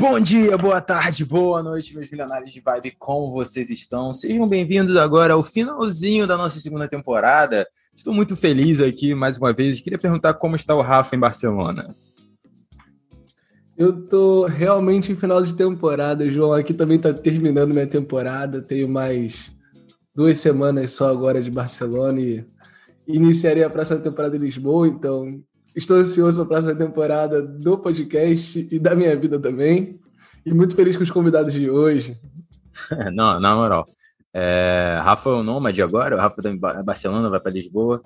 Bom dia, boa tarde, boa noite, meus milionários de vibe, como vocês estão? Sejam bem-vindos agora ao finalzinho da nossa segunda temporada. Estou muito feliz aqui mais uma vez. Queria perguntar como está o Rafa em Barcelona. Eu tô realmente em final de temporada, João. Aqui também tá terminando minha temporada. Tenho mais duas semanas só agora de Barcelona e iniciarei a próxima temporada em Lisboa, então Estou ansioso para a próxima temporada do podcast e da minha vida também. E muito feliz com os convidados de hoje. Não, na moral. É, Rafa é o nômade agora, o Rafa da Barcelona vai para Lisboa.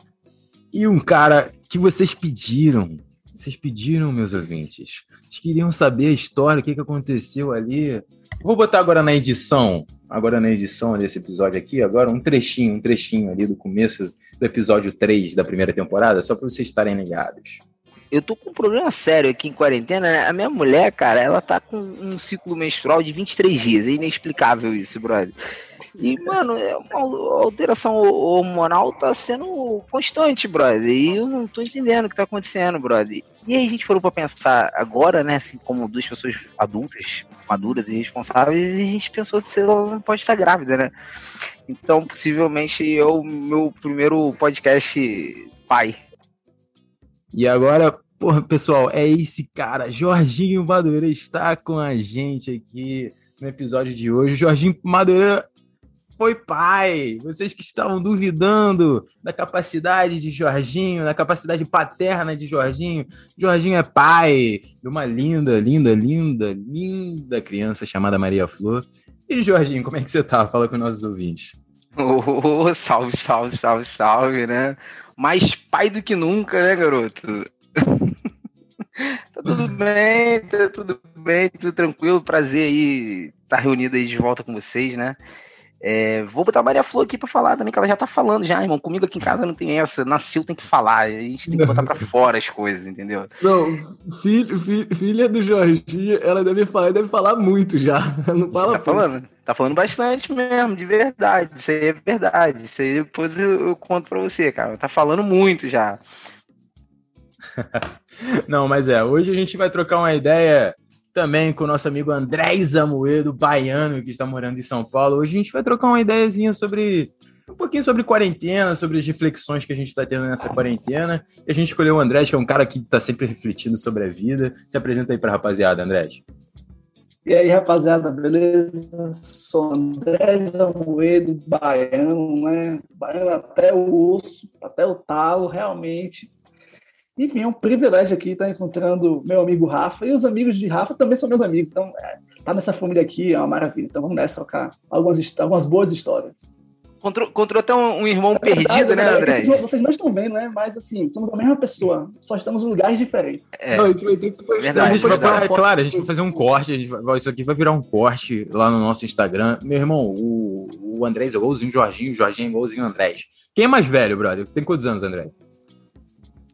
E um cara que vocês pediram, vocês pediram, meus ouvintes. Vocês queriam saber a história, o que, que aconteceu ali. Vou botar agora na edição, agora na edição desse episódio aqui, agora um trechinho, um trechinho ali do começo do episódio 3 da primeira temporada, só para vocês estarem ligados. Eu tô com um problema sério aqui em quarentena, né? A minha mulher, cara, ela tá com um ciclo menstrual de 23 dias. É inexplicável isso, brother. E, mano, é uma alteração hormonal tá sendo constante, brother. E eu não tô entendendo o que tá acontecendo, brother. E aí a gente falou pra pensar agora, né, assim, como duas pessoas adultas, maduras e responsáveis, e a gente pensou se ela não pode estar grávida, né? Então, possivelmente, é o meu primeiro podcast pai. E agora, porra, pessoal, é esse cara, Jorginho Madureira, está com a gente aqui no episódio de hoje. Jorginho Madureira foi pai. Vocês que estavam duvidando da capacidade de Jorginho, da capacidade paterna de Jorginho. Jorginho é pai de uma linda, linda, linda, linda criança chamada Maria Flor. E Jorginho, como é que você tá? Fala com nossos ouvintes. Oh, salve, salve, salve, salve, né? Mais pai do que nunca, né, garoto? tá tudo bem, tá tudo bem, tudo tranquilo. Prazer aí estar reunido aí de volta com vocês, né? É, vou botar a Maria Flor aqui pra falar também, que ela já tá falando já, irmão. Comigo aqui em casa não tem essa. Nasceu, tem que falar. A gente tem que botar pra fora as coisas, entendeu? Não, filho, filho, filha do Jorginho, ela deve falar, deve falar muito já. Não fala tá falando, tá falando bastante mesmo, de verdade. Isso aí é verdade. Isso aí depois eu, eu conto pra você, cara. Tá falando muito já. não, mas é, hoje a gente vai trocar uma ideia também com o nosso amigo André Zamoedo, baiano, que está morando em São Paulo. Hoje a gente vai trocar uma ideiazinha sobre um pouquinho sobre quarentena, sobre as reflexões que a gente está tendo nessa quarentena. E a gente escolheu o André, que é um cara que está sempre refletindo sobre a vida. Se apresenta aí para a rapaziada, André. E aí, rapaziada, beleza? Sou André Zamoedo, baiano, né? Baiano até o osso, até o talo, realmente. Enfim, é um privilégio aqui estar encontrando meu amigo Rafa. E os amigos de Rafa também são meus amigos. Então, é, tá nessa família aqui é uma maravilha. Então, vamos nessa trocar algumas, algumas boas histórias. Encontrou, encontrou até um, um irmão é perdido, né, André? Vocês, vocês, não estão vendo, né? Mas, assim, somos a mesma pessoa. Só estamos em lugares diferentes. É, não, a gente vai ter que verdade, verdade. É claro, a gente vai fazer um corte. Vai, isso aqui vai virar um corte lá no nosso Instagram. Meu irmão, o, o Andrés é igualzinho o Jorginho, o Jorginho é igualzinho o Andrés. Quem é mais velho, brother? Tem quantos anos, André?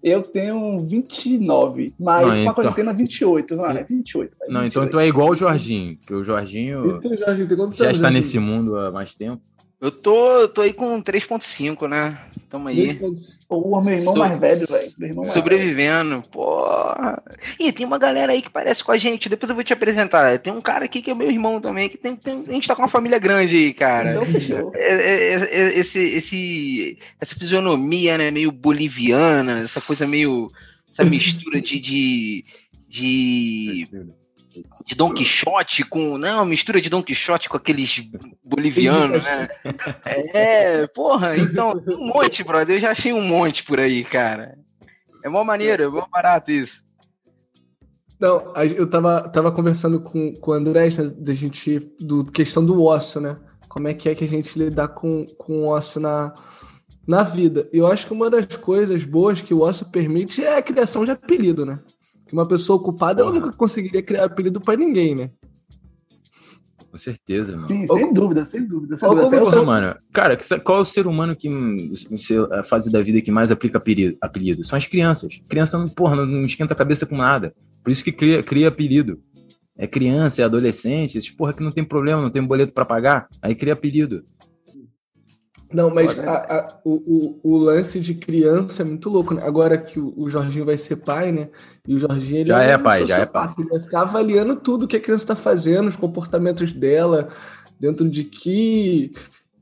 Eu tenho 29, mas não, com a então... quarentena 28, não é? 28. É não, 28. então tu é igual o Jorginho, que o Jorginho, o Jorginho já está nesse mundo há mais tempo. Eu tô, tô aí com 3.5, né? Tamo aí. Pô, meu irmão so, mais velho, velho. Sobrevivendo, velho. porra. E tem uma galera aí que parece com a gente, depois eu vou te apresentar. Tem um cara aqui que é meu irmão também, que tem, tem a gente tá com uma família grande aí, cara. Não, fechou. É, é, é, esse, esse, essa fisionomia, né, meio boliviana, essa coisa meio, essa mistura de, de, de de Don Quixote com. Não, mistura de Don Quixote com aqueles bolivianos, né? É, porra, então, um monte, brother. Eu já achei um monte por aí, cara. É mó maneiro, é mó barato isso. Não, eu tava, tava conversando com, com o André né, da gente, do questão do osso, né? Como é que é que a gente lidar com, com o osso na, na vida. Eu acho que uma das coisas boas que o osso permite é a criação de apelido, né? Que uma pessoa ocupada ela nunca conseguiria criar apelido para ninguém, né? Com certeza, mano. Sim, sem dúvida, sem dúvida. Sem qual, dúvida. Porra, mano, cara, qual é o ser humano que a fase da vida que mais aplica apelido? apelido? São as crianças. Criança não, porra, não esquenta a cabeça com nada. Por isso que cria, cria apelido. É criança, é adolescente, esses porra que não tem problema, não tem boleto para pagar, aí cria apelido. Não, mas a, a, o, o, lance de criança é muito louco, né? Agora que o, o, Jorginho vai ser pai, né? E o Jorginho ele já é, é pai, já é pai. Ele vai ficar avaliando tudo que a criança está fazendo, os comportamentos dela, dentro de que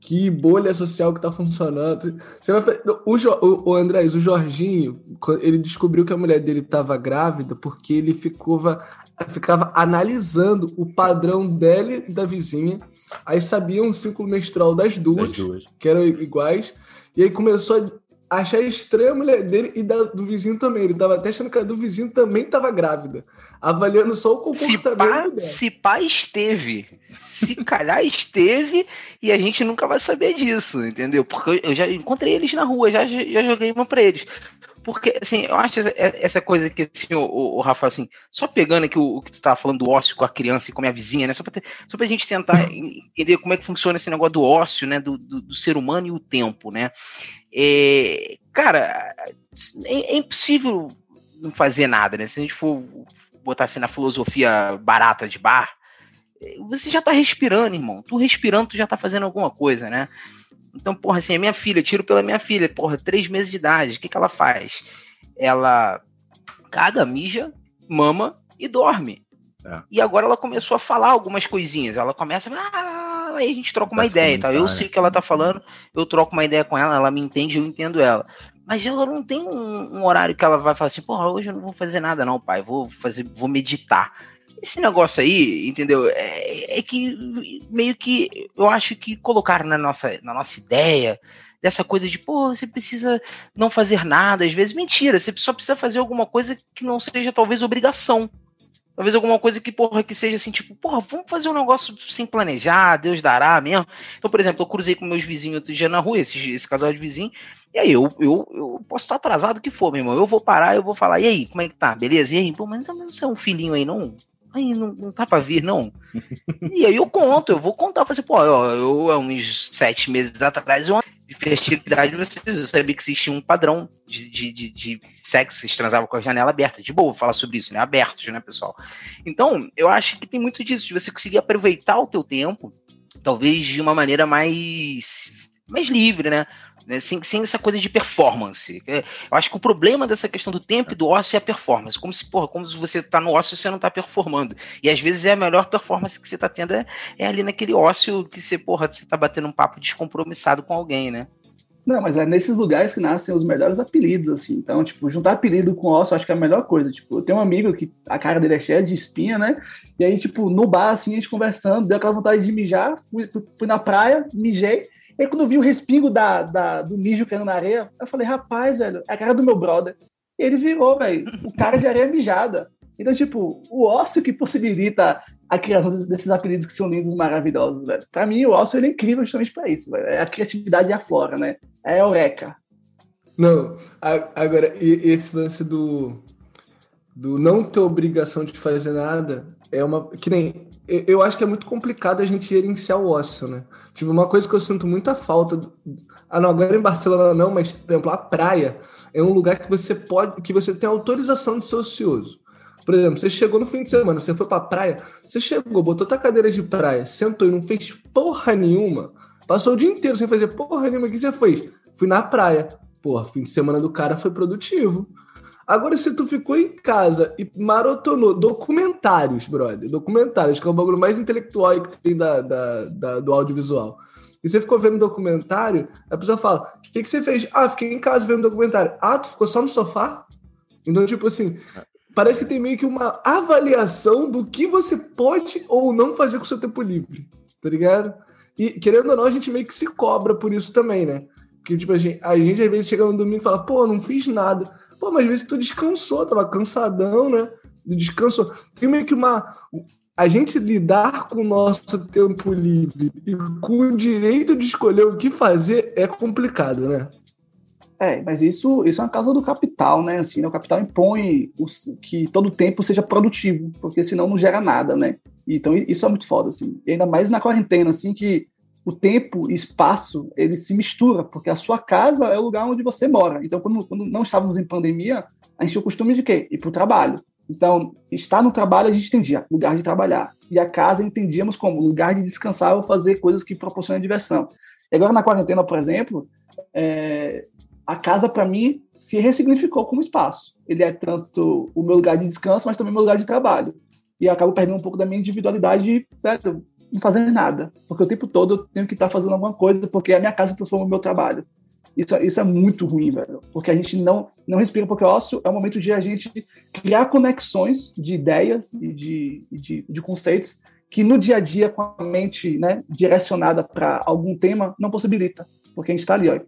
que bolha social que tá funcionando. Você vai, o, o, o Andrés, o Jorginho, ele descobriu que a mulher dele estava grávida porque ele ficava, ficava analisando o padrão dela e da vizinha. Aí sabiam o ciclo menstrual das duas, das duas, que eram iguais. E aí começou a achar estranha a mulher dele e da, do vizinho também. Ele tava até achando que a do vizinho também estava grávida. Avaliando só o comportamento se pá, dela. Se pá esteve. Se calhar esteve e a gente nunca vai saber disso, entendeu? Porque eu já encontrei eles na rua, já, já joguei uma pra eles. Porque, assim, eu acho essa, essa coisa que, assim, o, o, Rafa, assim, só pegando aqui o, o, que tu tava falando do ócio com a criança e com a minha vizinha, né? Só pra, ter, só pra gente tentar entender como é que funciona esse negócio do ócio, né? Do, do, do ser humano e o tempo, né? É, cara, é, é impossível não fazer nada, né? Se a gente for botar assim na filosofia barata de bar, você já tá respirando, irmão. Tu respirando, tu já tá fazendo alguma coisa, né? Então, porra, assim, a minha filha, tiro pela minha filha, porra, três meses de idade, o que, que ela faz? Ela caga, mija, mama e dorme. É. E agora ela começou a falar algumas coisinhas. Ela começa. Ah, aí a gente troca uma ideia e tal. Eu sei o que ela tá falando, eu troco uma ideia com ela, ela me entende, eu entendo ela. Mas ela não tem um, um horário que ela vai falar assim, porra, hoje eu não vou fazer nada, não, pai. Vou fazer, vou meditar. Esse negócio aí, entendeu? É, é, que meio que eu acho que colocaram na nossa, na nossa ideia dessa coisa de, pô, você precisa não fazer nada, às vezes mentira, você só precisa fazer alguma coisa que não seja talvez obrigação. Talvez alguma coisa que, porra, que seja assim, tipo, porra, vamos fazer um negócio sem planejar, Deus dará mesmo. Então, por exemplo, eu cruzei com meus vizinhos outro dia na rua, esse, esse casal de vizinho, e aí eu, eu, eu posso estar atrasado que for, meu irmão. Eu vou parar, eu vou falar, e aí, como é que tá? Beleza? E aí, pô, mas então você é um filhinho aí, não? Aí não, não tá pra vir, não. e aí eu conto, eu vou contar, eu falei assim, pô, eu, eu há uns sete meses atrás, eu de festividade, vocês sabiam que existia um padrão de, de, de, de sexo, vocês transavam com a janela aberta. De boa falar sobre isso, né? Abertos, né, pessoal? Então, eu acho que tem muito disso, de você conseguir aproveitar o teu tempo, talvez de uma maneira mais, mais livre, né? Né? Sem, sem essa coisa de performance. É, eu acho que o problema dessa questão do tempo e do ócio é a performance. Como se, porra, como se você tá no ócio você não tá performando. E às vezes é a melhor performance que você tá tendo é, é ali naquele ócio que você, porra, você tá batendo um papo descompromissado com alguém, né? Não, mas é nesses lugares que nascem os melhores apelidos, assim. Então, tipo, juntar apelido com ócio, acho que é a melhor coisa. Tipo, eu tenho um amigo que a cara dele é cheia de espinha, né? E aí, tipo, no bar, assim, a gente conversando, deu aquela vontade de mijar, fui, fui, fui na praia, mijei, e quando eu vi o respingo da, da, do mijo caindo na areia, eu falei, rapaz, velho, é a cara do meu brother. E ele virou, velho, o cara de areia mijada. Então, tipo, o ócio que possibilita a criação desses apelidos que são lindos maravilhosos, velho. Pra mim, o ócio é incrível justamente pra isso, velho. É a criatividade e a flora, né? É a eureka. Não, agora, esse lance do, do não ter obrigação de fazer nada é uma. Que nem. Eu acho que é muito complicado a gente gerenciar o ócio, né? Tipo, uma coisa que eu sinto muita falta. Ah, não, agora em Barcelona não, mas, por exemplo, a praia é um lugar que você pode. que você tem autorização de ser ocioso. Por exemplo, você chegou no fim de semana, você foi pra praia, você chegou, botou tua cadeira de praia, sentou e não fez porra nenhuma, passou o dia inteiro sem fazer porra nenhuma, o que você fez? Fui na praia. Porra, fim de semana do cara foi produtivo. Agora, se tu ficou em casa e maratonou documentários, brother, documentários, que é o bagulho mais intelectual que tem da, da, da, do audiovisual. E você ficou vendo documentário, a pessoa fala: o que, que você fez? Ah, fiquei em casa vendo documentário. Ah, tu ficou só no sofá? Então, tipo assim, parece que tem meio que uma avaliação do que você pode ou não fazer com o seu tempo livre, tá ligado? E querendo ou não, a gente meio que se cobra por isso também, né? Porque, tipo, a gente, a gente às vezes chega no domingo e fala, pô, não fiz nada. Pô, mas às vezes tu descansou, tava cansadão, né? Descansou. Tem meio que uma. A gente lidar com o nosso tempo livre e com o direito de escolher o que fazer é complicado, né? É, mas isso, isso é uma causa do capital, né? Assim, né? O capital impõe os, que todo tempo seja produtivo, porque senão não gera nada, né? Então isso é muito foda, assim. E ainda mais na quarentena, assim, que o tempo e espaço ele se mistura, porque a sua casa é o lugar onde você mora. Então, quando, quando não estávamos em pandemia, a gente tinha o costume de quê? Ir para o trabalho. Então, estar no trabalho a gente entendia lugar de trabalhar. E a casa entendíamos como lugar de descansar ou fazer coisas que proporcionam diversão. E agora na quarentena, por exemplo, é, a casa para mim se ressignificou como espaço. Ele é tanto o meu lugar de descanso, mas também o meu lugar de trabalho. E eu acabo perdendo um pouco da minha individualidade, certo? Não fazer nada, porque o tempo todo eu tenho que estar fazendo alguma coisa, porque a minha casa transforma o meu trabalho. Isso, isso é muito ruim, velho, porque a gente não, não respira, porque ócio é o momento de a gente criar conexões de ideias e de, de, de conceitos que no dia a dia, com a mente né, direcionada para algum tema, não possibilita, porque a gente está ali, ó,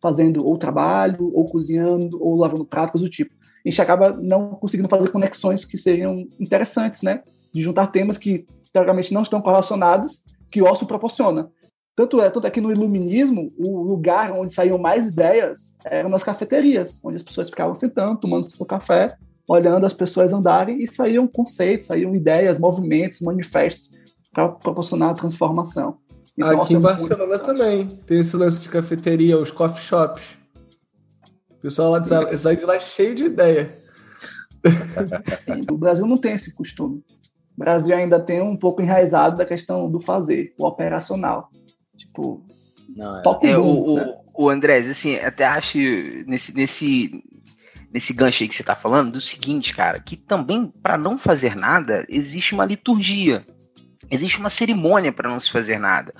fazendo ou trabalho, ou cozinhando, ou lavando pratos do tipo. A gente acaba não conseguindo fazer conexões que seriam interessantes, né? De juntar temas que teoricamente não estão correlacionados, que o ócio proporciona. Tanto é, tanto é que no iluminismo, o lugar onde saíam mais ideias eram nas cafeterias, onde as pessoas ficavam sentando, tomando seu café, olhando as pessoas andarem e saíam conceitos, saíam ideias, movimentos, manifestos para proporcionar a transformação. Então, Aqui em Barcelona também tem esse lance de cafeteria, os coffee shops. O pessoal lá sai de lá cheio de ideia. O Brasil não tem esse costume. O Brasil ainda tem um pouco enraizado da questão do fazer, o operacional. Tipo, não, é. toca é, o, né? o, o Andrés, assim, até acho nesse, nesse, nesse gancho aí que você tá falando, do seguinte, cara, que também, para não fazer nada, existe uma liturgia. Existe uma cerimônia para não se fazer nada.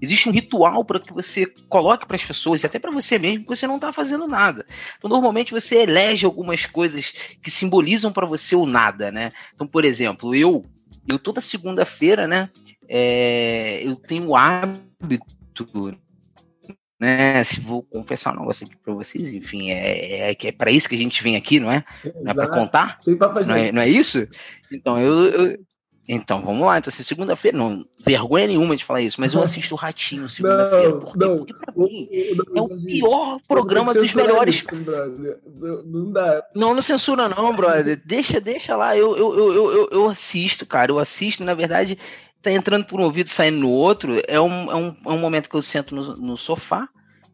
Existe um ritual para que você coloque para as pessoas e até para você mesmo que você não está fazendo nada. Então, normalmente você elege algumas coisas que simbolizam para você o nada, né? Então, por exemplo, eu eu toda segunda-feira, né? É, eu tenho o hábito, né? Se vou confessar um negócio aqui para vocês, enfim, é, é, é para isso que a gente vem aqui, não é? Não é para contar? Não é, não é isso? Então eu, eu então, vamos lá. Então, assim, segunda-feira, não, vergonha nenhuma de falar isso, mas eu assisto o Ratinho segunda-feira. Por não, Porque pra mim não, é o pior programa dos melhores. Isso, não, não dá. Não, não censura, não, brother. Deixa, deixa lá. Eu, eu, eu, eu, eu assisto, cara. Eu assisto, na verdade, tá entrando por um ouvido e saindo no outro. É um, é um, é um momento que eu sento no, no sofá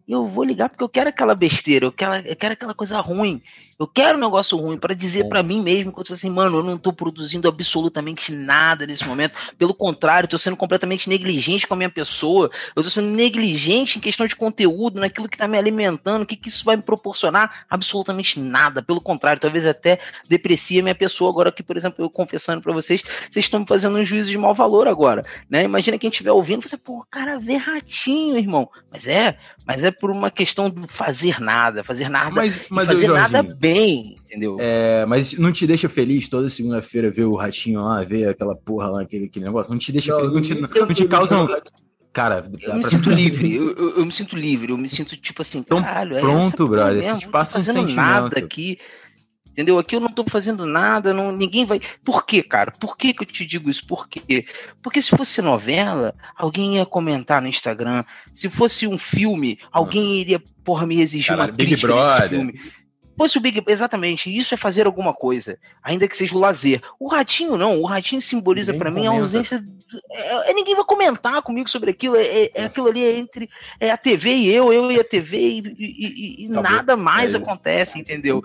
e eu vou ligar porque eu quero aquela besteira, eu quero, eu quero aquela coisa ruim. Eu quero um negócio ruim para dizer para mim mesmo, quando assim, mano, eu não tô produzindo absolutamente nada nesse momento. Pelo contrário, eu tô sendo completamente negligente com a minha pessoa. Eu tô sendo negligente em questão de conteúdo, naquilo que tá me alimentando. O que, que isso vai me proporcionar? Absolutamente nada. Pelo contrário, talvez até deprecie a minha pessoa. Agora que, por exemplo, eu confessando para vocês, vocês estão me fazendo um juízo de mau valor agora, né? Imagina quem estiver ouvindo, você, pô, cara, vê ratinho, irmão. Mas é, mas é por uma questão de fazer nada, fazer nada, mas, mas fazer nada bem bem, entendeu? É, mas não te deixa feliz toda segunda-feira ver o ratinho lá, ver aquela porra lá, aquele, aquele negócio? Não te deixa não, feliz? Não te, não, não te causa um... Cara, eu me sinto livre, eu, eu, eu, me sinto livre, eu me sinto tipo assim, então, caralho, é pronto, brother, mesmo, te passa um sentimento. nada aqui, Entendeu? Aqui eu não estou fazendo nada, não, ninguém vai. Por quê, cara? Por que, que eu te digo isso? Por quê? Porque se fosse novela, alguém ia comentar no Instagram. Se fosse um filme, alguém iria, porra, me exigir Caralho, uma Big Brother. filme fosse o Big exatamente, isso é fazer alguma coisa, ainda que seja o lazer. O ratinho não, o ratinho simboliza para mim a ausência. É, é, ninguém vai comentar comigo sobre aquilo. É, é, é aquilo ali é entre é a TV e eu, eu e a TV e, e, e nada mais é acontece, entendeu?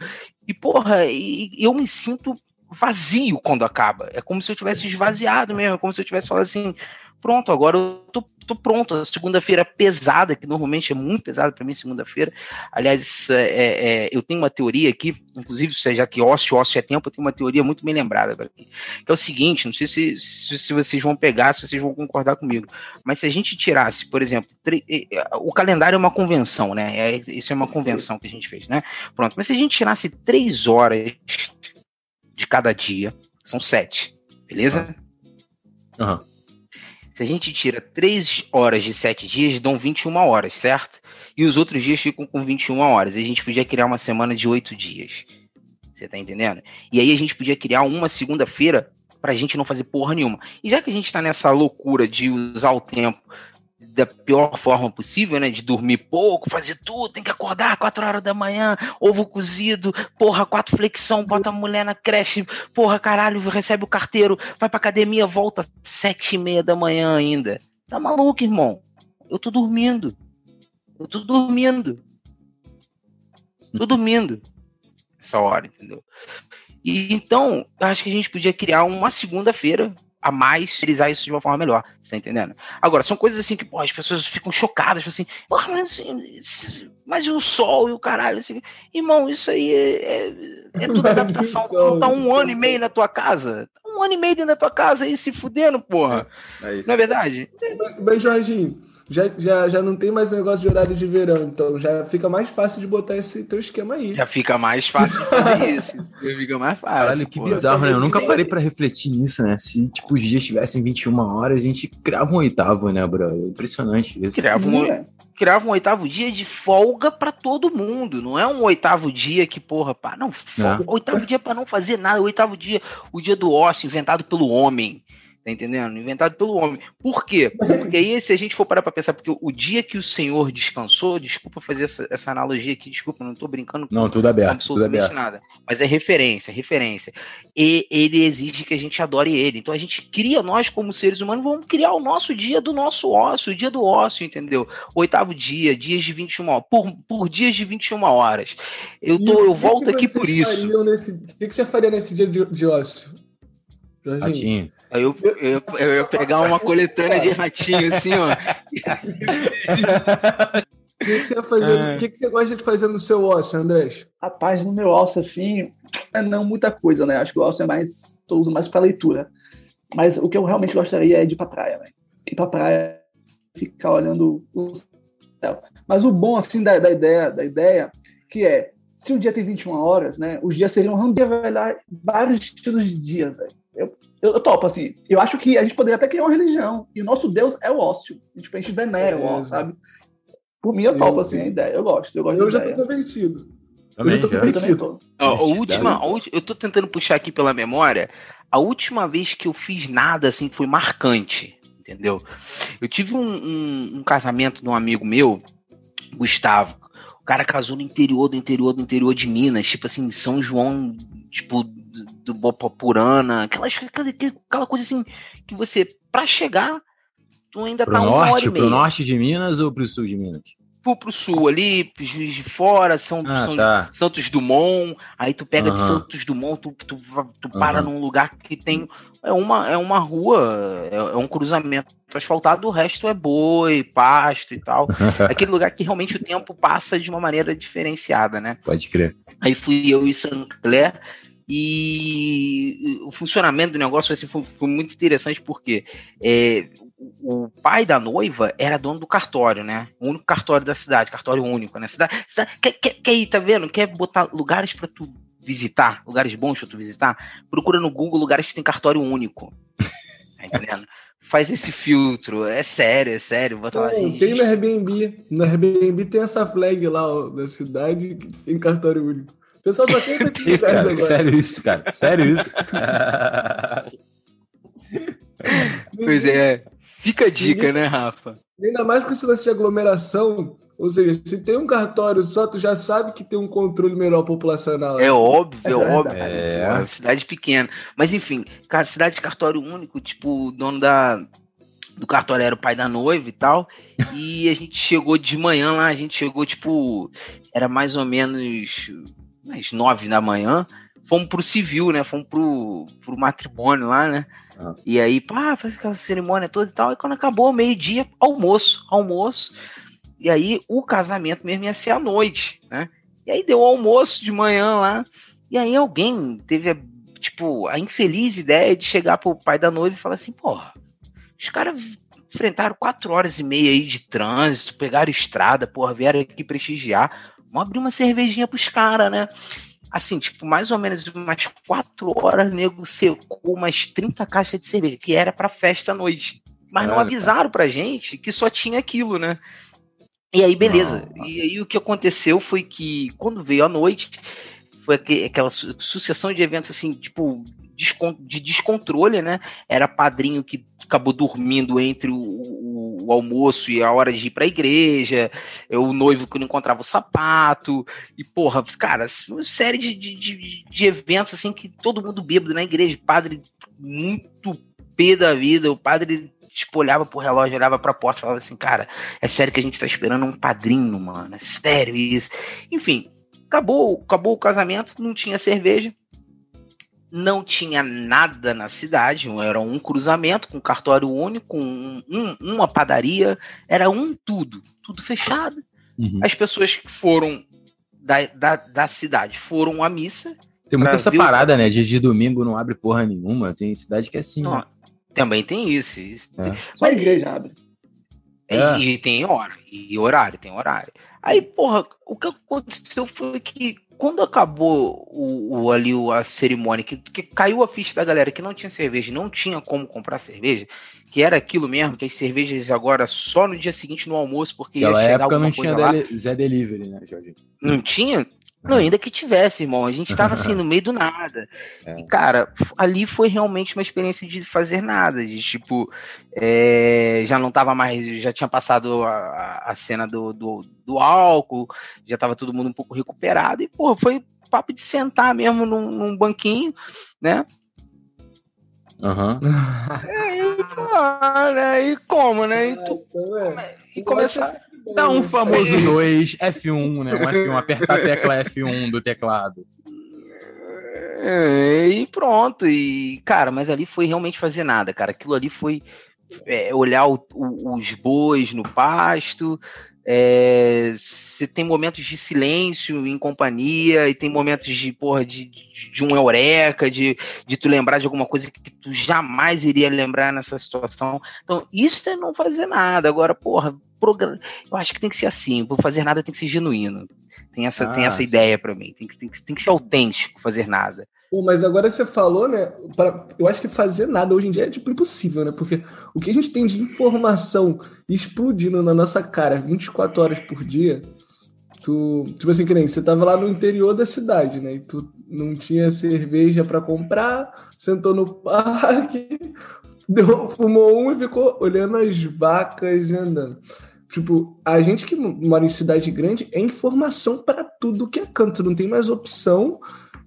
E porra, e, eu me sinto vazio quando acaba. É como se eu tivesse esvaziado mesmo, é como se eu tivesse falado assim, pronto, agora eu tô, tô pronto. Segunda-feira pesada, que normalmente é muito pesada para mim, segunda-feira. Aliás, é, é, eu tenho uma teoria aqui, inclusive, já que ócio, ócio é tempo, eu tenho uma teoria muito bem lembrada agora que é o seguinte: não sei se, se, se, vocês vão pegar, se vocês vão concordar comigo, mas se a gente tirasse, por exemplo, o calendário é uma convenção, né? É, isso é uma convenção que a gente fez, né? Pronto, mas se a gente tirasse três horas de cada dia, são sete, beleza? Aham. Uhum. Se a gente tira 3 horas de 7 dias, dão 21 horas, certo? E os outros dias ficam com 21 horas. E a gente podia criar uma semana de 8 dias. Você tá entendendo? E aí a gente podia criar uma segunda-feira pra gente não fazer porra nenhuma. E já que a gente tá nessa loucura de usar o tempo da pior forma possível, né? De dormir pouco, fazer tudo, tem que acordar 4 horas da manhã, ovo cozido, porra, quatro flexão, bota a mulher na creche, porra, caralho, recebe o carteiro, vai pra academia, volta sete e meia da manhã ainda. Tá maluco, irmão? Eu tô dormindo. Eu tô dormindo. Tô dormindo. Essa hora, entendeu? E então, acho que a gente podia criar uma segunda-feira a mais realizar isso de uma forma melhor, tá entendendo? Agora, são coisas assim que, pô, as pessoas ficam chocadas, assim, mas, assim, mas o sol e o caralho, assim, irmão, isso aí é, é, é tudo adaptação. Tu tá um ano e meio na tua casa, tá um ano e meio dentro da tua casa aí se fudendo, porra. É não é verdade? Mas, Jorginho, já, já, já não tem mais negócio de horário de verão, então já fica mais fácil de botar esse teu esquema aí. Já fica mais fácil de fazer isso. Já fica mais fácil. Caralho, que bizarro, né? Eu nunca parei pra refletir nisso, né? Se, tipo, os dias tivessem 21 horas, a gente criava um oitavo, né, bro? Impressionante isso. Criava um, criava um oitavo dia de folga para todo mundo. Não é um oitavo dia que, porra, pá, não, folga, é. oitavo dia para não fazer nada, oitavo dia, o dia do ócio inventado pelo homem. Tá entendendo? Inventado pelo homem. Por quê? Porque aí, se a gente for parar pra pensar, porque o dia que o Senhor descansou, desculpa fazer essa, essa analogia aqui, desculpa, não tô brincando Não, tudo aberto, tudo aberto. nada. Mas é referência, referência. E ele exige que a gente adore ele. Então a gente cria, nós como seres humanos, vamos criar o nosso dia do nosso ócio, o dia do ócio, entendeu? Oitavo dia, dias de 21 horas, por, por dias de 21 horas. Eu, tô, eu volto aqui por isso. Nesse, o que, que você faria nesse dia de, de ócio? Jorginho. Eu, eu, eu ia pegar uma coletânea de ratinho assim, ó. O que, que, você fazer, o que, que, você gosta de fazer no seu ócio, Andrés? Rapaz, no meu ócio, assim, é não muita coisa, né? Acho que o ócio é mais. tô usando mais pra leitura. Mas o que eu realmente gostaria é de ir pra praia, velho. Ir pra praia, ficar olhando o céu. Mas o bom, assim, da, da ideia, da ideia, que é, se o dia tem 21 horas, né? Os dias seriam um dia, vários estilos de dias, velho. Eu, eu, eu, topo, assim. Eu acho que a gente poderia até criar uma religião. E o nosso Deus é o ócio. Tipo, a gente venera é, o ócio, sabe? Por mim, eu topo, eu, assim, a ideia. Eu gosto. Eu, gosto eu já tô convencido. Também, eu tô convencido. Ó, a última, a última, eu tô tentando puxar aqui pela memória. A última vez que eu fiz nada, assim, foi marcante. Entendeu? Eu tive um, um, um casamento de um amigo meu, Gustavo. O cara casou no interior do interior do interior de Minas, tipo assim, São João, tipo, do Bopapurana, aquela, aquela coisa assim que você, para chegar, tu ainda pro tá norte, uma hora e meia. Pro norte de Minas ou pro sul de Minas? Pro, pro sul ali, Juiz de Fora, São, ah, São tá. Santos Dumont, aí tu pega uhum. de Santos Dumont, tu, tu, tu para uhum. num lugar que tem é uma, é uma rua, é, é um cruzamento asfaltado, o resto é boi, pasto e tal. Aquele lugar que realmente o tempo passa de uma maneira diferenciada, né? Pode crer. Aí fui eu e Sancler, e o funcionamento do negócio assim, foi, foi muito interessante porque é, o pai da noiva era dono do cartório, né? O único cartório da cidade, cartório único, né? Cidade, cidade, quer, quer, quer ir, tá vendo? Quer botar lugares para tu visitar, lugares bons para tu visitar? Procura no Google lugares que tem cartório único. Tá entendendo? Faz esse filtro, é sério, é sério. Bota lá assim, tem no Airbnb. No Airbnb tem essa flag lá ó, da cidade que tem cartório único. O pessoal só tem isso, cara, agora. Sério isso, cara. Sério isso. pois é. Fica a dica, né, Rafa? Ainda mais com esse lance de aglomeração. Ou seja, se tem um cartório só, tu já sabe que tem um controle melhor populacional. É óbvio, é, é óbvio. É. Cidade pequena. Mas enfim, cidade de cartório único, tipo, o dono da, do cartório era o pai da noiva e tal. E a gente chegou de manhã lá, a gente chegou, tipo, era mais ou menos às nove da manhã, fomos pro civil, né? Fomos pro, pro matrimônio lá, né? Ah. E aí, pá, faz aquela cerimônia toda e tal. E quando acabou, meio-dia, almoço, almoço. E aí o casamento mesmo ia ser à noite, né? E aí deu almoço de manhã lá. E aí alguém teve, a, tipo, a infeliz ideia de chegar pro pai da noiva e falar assim, porra, os caras enfrentaram quatro horas e meia aí de trânsito, pegaram estrada, porra, vieram aqui prestigiar Vamos abrir uma cervejinha pros caras, né? Assim, tipo, mais ou menos umas quatro horas, nego secou umas 30 caixas de cerveja, que era pra festa à noite. Mas não avisaram pra gente que só tinha aquilo, né? E aí, beleza. Nossa. E aí o que aconteceu foi que, quando veio a noite, foi aquela sucessão de eventos assim, tipo, de descontrole, né? Era padrinho que acabou dormindo entre o, o, o almoço e a hora de ir para a igreja, é o noivo que não encontrava o sapato, e porra, cara, uma série de, de, de eventos assim que todo mundo bêbado na igreja, padre muito pé da vida, o padre tipo, olhava pro relógio, olhava pra porta e falava assim, cara, é sério que a gente tá esperando um padrinho, mano, é sério isso. Enfim, acabou, acabou o casamento, não tinha cerveja, não tinha nada na cidade, era um cruzamento com cartório único, um, um, uma padaria, era um tudo, tudo fechado. Uhum. As pessoas que foram da, da, da cidade foram à missa. Tem muita essa parada, o... né? Dia de domingo não abre porra nenhuma. Tem cidade que é assim. Não, né? Também tem isso. isso. É. Só a igreja abre. É. E, e tem hora, e horário, tem horário. Aí, porra, o que aconteceu foi que quando acabou o, o, ali a cerimônia, que, que, caiu a ficha da galera que não tinha cerveja, não tinha como comprar cerveja, que era aquilo mesmo, que as cervejas agora só no dia seguinte no almoço, porque Naquela ia chegar época não tinha dele, Zé Delivery, né, Jorge? Não tinha? Não, ainda que tivesse, irmão. A gente tava assim no meio do nada. É. E, cara, ali foi realmente uma experiência de fazer nada. De tipo, é, já não tava mais. Já tinha passado a, a cena do, do, do, álcool, já tava todo mundo um pouco recuperado. E, pô, foi papo de sentar mesmo num, num banquinho, né? Aham. Uhum. É, e, pô, né? E como, né? E, tu, é, e começar. Dá um famoso 2, F1, né? Um F1, apertar a tecla F1 do teclado. É, e pronto. E, cara, mas ali foi realmente fazer nada, cara. Aquilo ali foi é, olhar o, o, os bois no pasto, é, você tem momentos de silêncio em companhia e tem momentos de, porra, de, de, de, um eureka, de, de tu lembrar de alguma coisa que tu jamais iria lembrar nessa situação. Então, isso é não fazer nada. Agora, porra, programa, eu acho que tem que ser assim. Por fazer nada tem que ser genuíno. Tem essa, ah, tem essa ideia para mim. Tem que, tem, que, tem que ser autêntico fazer nada. Pô, mas agora você falou, né? Pra, eu acho que fazer nada hoje em dia é tipo impossível, né? Porque o que a gente tem de informação explodindo na nossa cara 24 horas por dia, tu, tipo assim, que nem você tava lá no interior da cidade, né? E tu não tinha cerveja para comprar, sentou no parque, deu, fumou um e ficou olhando as vacas e andando. Tipo, a gente que mora em cidade grande é informação para tudo que é canto, não tem mais opção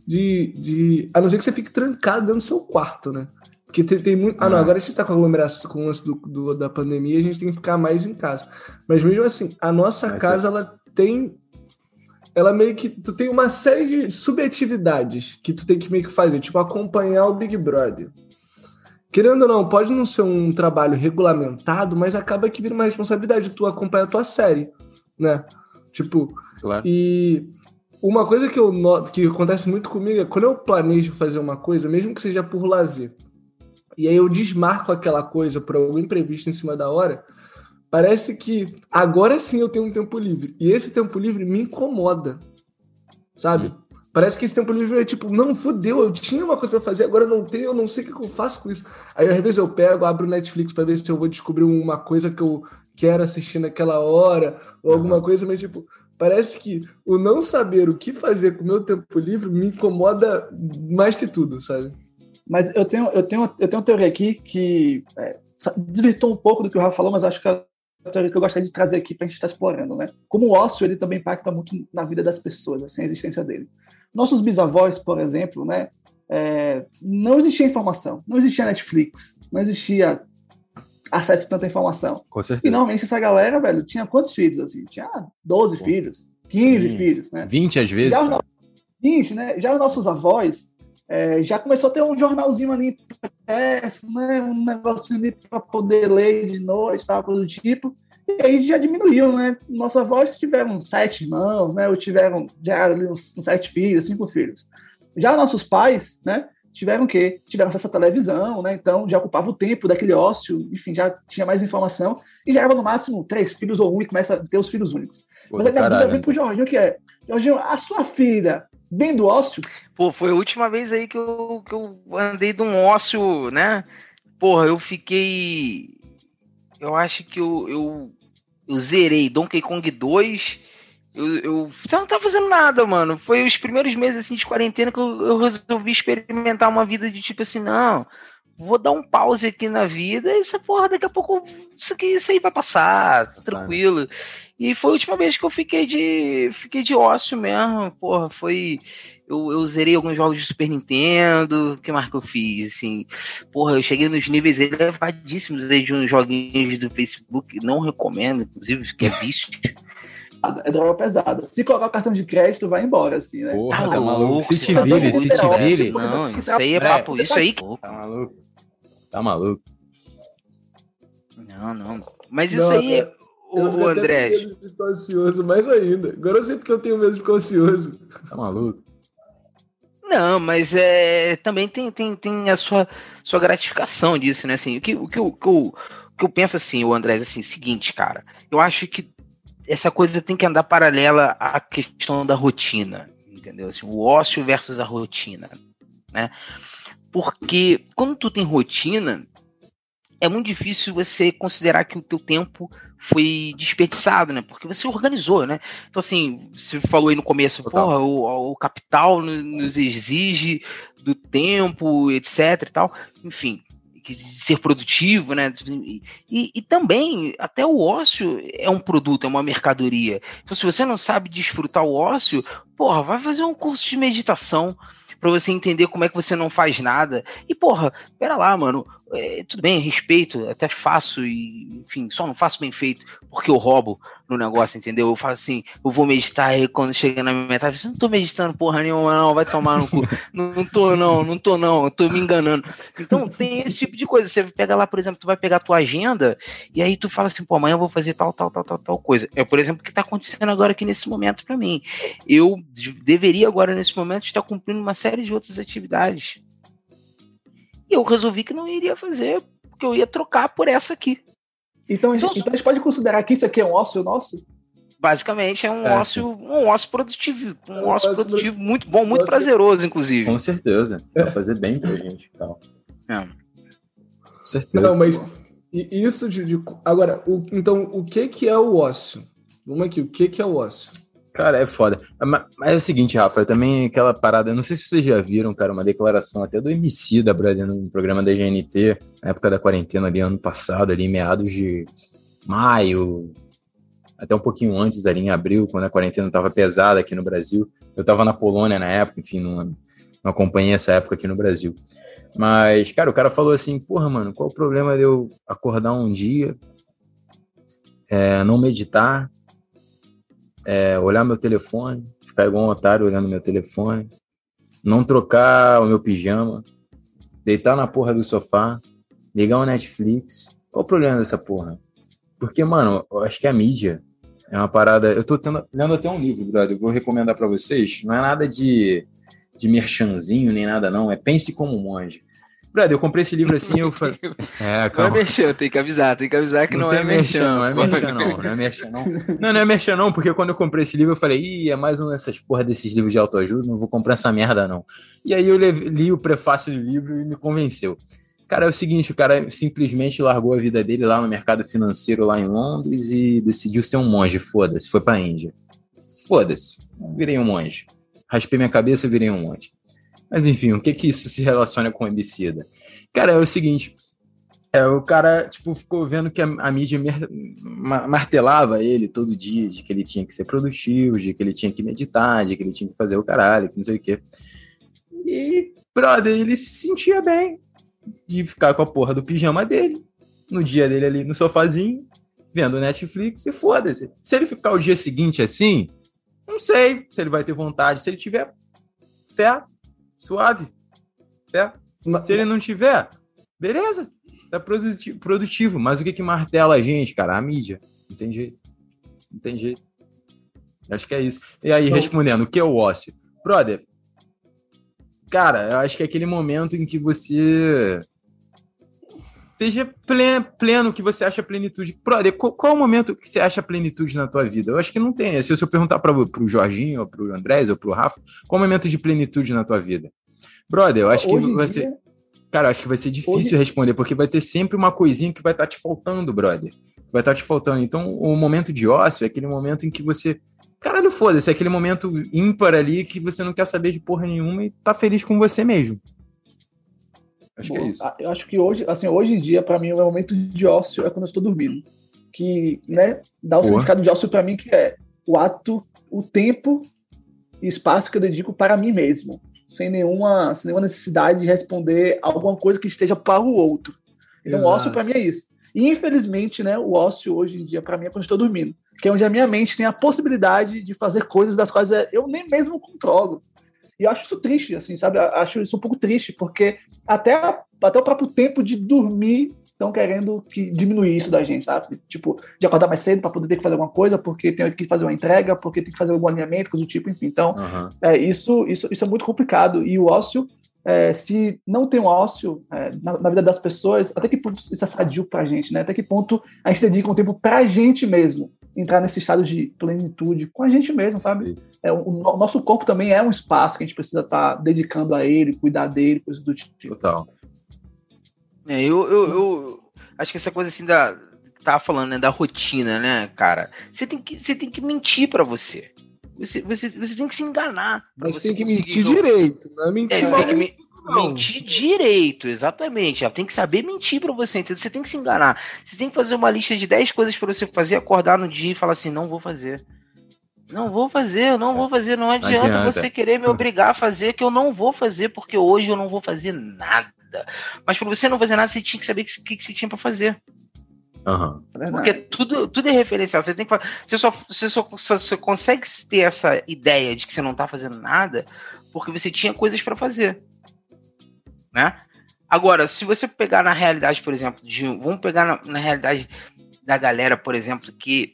de, de. A não ser que você fique trancado dentro do seu quarto, né? Porque tem, tem muito. Ah, não, agora a gente tá com aglomeração com o lance do, do, da pandemia, a gente tem que ficar mais em casa. Mas mesmo assim, a nossa Mas casa, é... ela tem. Ela meio que. Tu tem uma série de subatividades que tu tem que meio que fazer, tipo, acompanhar o Big Brother. Querendo ou não, pode não ser um trabalho regulamentado, mas acaba que vira uma responsabilidade tu acompanhar a tua série, né? Tipo, claro. e uma coisa que eu noto, que acontece muito comigo é quando eu planejo fazer uma coisa, mesmo que seja por lazer, e aí eu desmarco aquela coisa por algum imprevisto em cima da hora, parece que agora sim eu tenho um tempo livre. E esse tempo livre me incomoda. Sabe? Hum. Parece que esse tempo livre é tipo, não, fudeu, eu tinha uma coisa para fazer, agora não tenho, eu não sei o que eu faço com isso. Aí às vezes eu pego, abro o Netflix para ver se eu vou descobrir uma coisa que eu quero assistir naquela hora, ou alguma coisa, mas tipo, Parece que o não saber o que fazer com o meu tempo livre me incomoda mais que tudo, sabe? Mas eu tenho, eu tenho, eu tenho uma teoria aqui que é, desvirtou um pouco do que o Rafa falou, mas acho que é a teoria que eu gostaria de trazer aqui para a gente estar explorando, né? Como o ócio ele também impacta muito na vida das pessoas, assim, a existência dele. Nossos bisavós, por exemplo, né? É, não existia informação, não existia Netflix, não existia acesso a tanta informação. Com certeza. E normalmente essa galera, velho, tinha quantos filhos, assim? Tinha 12 Pô. filhos, 15 Sim. filhos, né? 20 às vezes. Já os, 20, né? Já os nossos avós, é, já começou a ter um jornalzinho ali impresso, né? Um negocinho ali para poder ler de noite, tal, coisa do tipo. E aí já diminuiu, né? Nossos avós tiveram sete irmãos, né? Ou tiveram já ali uns, uns sete filhos, cinco filhos. Já nossos pais, né? tiveram que tiveram acesso à televisão, né? Então já ocupava o tempo daquele ócio, enfim, já tinha mais informação e já era no máximo três filhos ou um e começa a ter os filhos únicos. Pô, Mas a minha dúvida vem pro Jorginho, que é, Jorginho, a sua filha vem do ócio? Pô, foi a última vez aí que eu, que eu andei de um ócio, né? Porra, eu fiquei. Eu acho que eu, eu, eu zerei Donkey Kong 2 eu, eu não tava fazendo nada, mano. Foi os primeiros meses assim de quarentena que eu, eu, resolvi experimentar uma vida de tipo assim, não, vou dar um pause aqui na vida e essa porra daqui a pouco isso, aqui, isso aí vai passar, Passar, tranquilo. E foi a última vez que eu fiquei de fiquei de ócio mesmo, porra, foi eu, eu zerei alguns jogos de Super Nintendo, o que mais que eu fiz, assim, porra, eu cheguei nos níveis elevadíssimos aí de uns joguinhos do Facebook, não recomendo, inclusive, que é vício. É droga pesada. Se colocar o cartão de crédito, vai embora, assim, né? Porra, Tá tá maluco. Se te tá vire, se tá te louco. vire. Não, isso aí é papo, isso aí. Tá maluco. Tá maluco. Não, não. Mas isso Não, aí, é- o, Eu o André. com medo de ficar ansioso mais ainda. Agora eu sei porque eu tenho medo de ficar ansioso. Tá maluco. Não, mas é, também tem, tem, tem a sua, sua gratificação disso, né? Assim, o, que, o, que eu, o que eu- penso assim, o André, assim, seguinte, cara, eu acho que essa coisa tem que andar paralela à questão da rotina, entendeu? Assim, o ócio versus a rotina, né? Porque quando tu tem rotina, é muito difícil você considerar que o teu tempo foi desperdiçado, né? Porque você organizou, né? Então, assim, você falou aí no começo, Total. porra, o, o capital no- nos exige do tempo, etc e tal. Enfim, que de ser produtivo, né? E, e- também, até o ócio é um produto, é uma mercadoria. Então, se você não sabe desfrutar o ócio, porra, vai fazer um curso de meditação pra você entender como é que você não faz nada. E, porra, pera lá, mano. É, tudo bem, respeito, até faço e, enfim, só não faço bem feito porque eu roubo no negócio, entendeu? Eu faço assim, eu vou meditar e quando chega na minha metade, eu não tô meditando porra nenhuma, não, vai tomar no cu. não, não tô, não, não tô, não, eu tô me enganando. Então tem esse tipo de coisa. Você pega lá, por exemplo, tu vai pegar a tua agenda e aí tu fala assim, pô, amanhã eu vou fazer tal, tal, tal, tal, tal coisa. É, por exemplo, o que tá acontecendo agora aqui nesse momento pra mim. Eu de- deveria agora, nesse momento, estar cumprindo uma série de outras atividades. E eu resolvi que não iria fazer, porque eu ia trocar por essa aqui. Então, a gente, Então, então a gente pode considerar que isso aqui é um ócio nosso? Basicamente é um É, ócio, um ócio produtivo, um É ócio ócio produtivo muito bom, muito ócio- prazeroso, inclusive. Com certeza. Vai fazer bem pra gente e tal. É. Com certeza. Não, mas isso de. de- agora, o- então, o que, que é o ócio? Vamos aqui, o que, que é o ócio? Cara, é foda. Mas, mas é o seguinte, Rafa, também aquela parada, não sei se vocês já viram, cara, uma declaração até do MC da brother no programa da GNT, na época da quarentena ali, ano passado, ali, meados de maio, até um pouquinho antes, ali em abril, quando a quarentena tava pesada aqui no Brasil. Eu tava na Polônia na época, enfim, não, não acompanhei essa época aqui no Brasil. Mas, cara, o cara falou assim, porra, mano, qual o problema de eu acordar um dia, é, não meditar, é, olhar meu telefone, ficar igual um otário olhando meu telefone, não trocar o meu pijama, deitar na porra do sofá, ligar o Netflix. Qual o problema dessa porra? Porque, mano, eu acho que a mídia é uma parada. Eu tô tendo, lendo até um livro, brother, eu vou recomendar pra vocês. Não é nada de, de merchanzinho nem nada, não. É Pense como um monge. Brother, eu comprei esse livro assim eu falei. É, Não é calma. merchan, tem que avisar, tem que avisar que não, é tem merchan. Não é merchan, não. Não é merchan, não. Não, não é merchan, não, porque quando eu comprei esse livro, eu falei, ih, é mais um dessas porra desses livros de autoajuda, não vou comprar essa merda, não. E aí eu li o prefácio do livro e me convenceu. Cara, é o seguinte, o cara simplesmente largou a vida dele lá no mercado financeiro lá em Londres e decidiu ser um monge, foda-se, foi pra Índia. Foda-se, virei um monge. Raspei minha cabeça, virei um monge. Mas enfim, o que que isso se relaciona com homicida? Cara, é o seguinte, é, o cara, tipo, ficou vendo que a, a mídia martelava ele todo dia, de que ele tinha que ser produtivo, de que ele tinha que meditar, de que ele tinha que fazer o caralho, que não sei o quê. E, brother, ele se sentia bem de ficar com a porra do pijama dele, no dia dele ali no sofazinho, vendo Netflix e foda-se. Se ele ficar o dia seguinte assim, não sei se ele vai ter vontade. Se ele tiver fé, suave. Ma- Se ele não tiver, beleza, tá produti- produtivo. Mas o que que martela a gente, cara? A mídia. Não tem jeito. Não tem jeito. Acho que é isso. E aí, Então- respondendo, o que é o ócio? Brother, cara, eu acho que é aquele momento em que você seja pleno, que você acha plenitude. Brother, qual, qual é o momento que você acha plenitude na tua vida? Eu acho que não tem. Se eu perguntar para o Jorginho, ou para o Andrés, ou para o Rafa, qual é o momento de plenitude na tua vida? Brother, eu acho que Hoje vai ser. dia, Cara, eu acho que vai ser difícil Hoje- responder, porque vai ter sempre uma coisinha que vai estar te faltando, brother. Vai estar te faltando. Então, o momento de ócio é aquele momento em que você. Caralho, foda-se, é aquele momento ímpar ali que você não quer saber de porra nenhuma e tá feliz com você mesmo. Acho que é isso. a- Eu acho que hoje, assim, hoje em dia, para mim, o meu momento de ócio é quando eu estou dormindo. Que, né, dá o Boa. significado de ócio para mim, que é o ato, o tempo e espaço que eu dedico para mim mesmo. Sem nenhuma, sem nenhuma necessidade de responder alguma coisa que esteja para o outro. Então, o Exato. ócio para mim é isso. E, infelizmente, né, o ócio hoje em dia, para mim, é quando eu estou dormindo. que é onde a minha mente tem a possibilidade de fazer coisas das quais eu nem mesmo controlo. E eu acho isso triste, assim, sabe? Eu acho isso um pouco triste, porque até, até o próprio tempo de dormir estão querendo que diminuir isso da gente, sabe? Tipo, de acordar mais cedo para poder ter que fazer alguma coisa, porque tem que fazer uma entrega, porque tem que fazer algum alinhamento, coisa do tipo, enfim. Então, uhum. é, isso, isso, isso é muito complicado. E o ócio, é, se não tem um ócio é, na, na, vida das pessoas, até que ponto isso é sadio pra gente, né? Até que ponto a gente dedica um tempo pra gente mesmo entrar nesse estado de plenitude com a gente mesmo, sabe? É, o, o, nosso corpo também é um espaço que a gente precisa estar tá dedicando a ele, cuidar dele, coisas do tipo. Total. É, eu, eu, eu, acho que essa coisa assim da. Tava falando, né? Da rotina, né, cara? Você tem que, você tem que mentir para você. Você, você, você tem que se enganar. Mas você tem que mentir direito, não é mentir. É, você tem que me, mentir direito, exatamente. Ela tem que saber mentir para você, entendeu? Você tem que se enganar. Você tem que fazer uma lista de 10 coisas para você fazer, acordar no dia e falar assim: não vou fazer. Não vou fazer, eu não vou fazer. Não adianta, não adianta, você querer me obrigar a fazer, que eu não vou fazer, porque hoje eu não vou fazer nada. Mas para você não fazer nada, você tinha que saber o que, que você tinha para fazer. Uhum. Porque tudo, tudo é referencial. Você tem que você só, você só, só, só consegue ter essa ideia de que você não tá fazendo nada porque você tinha coisas para fazer né? Agora, se você pegar na realidade, por exemplo, de, vamos pegar na, na realidade da galera, por exemplo, que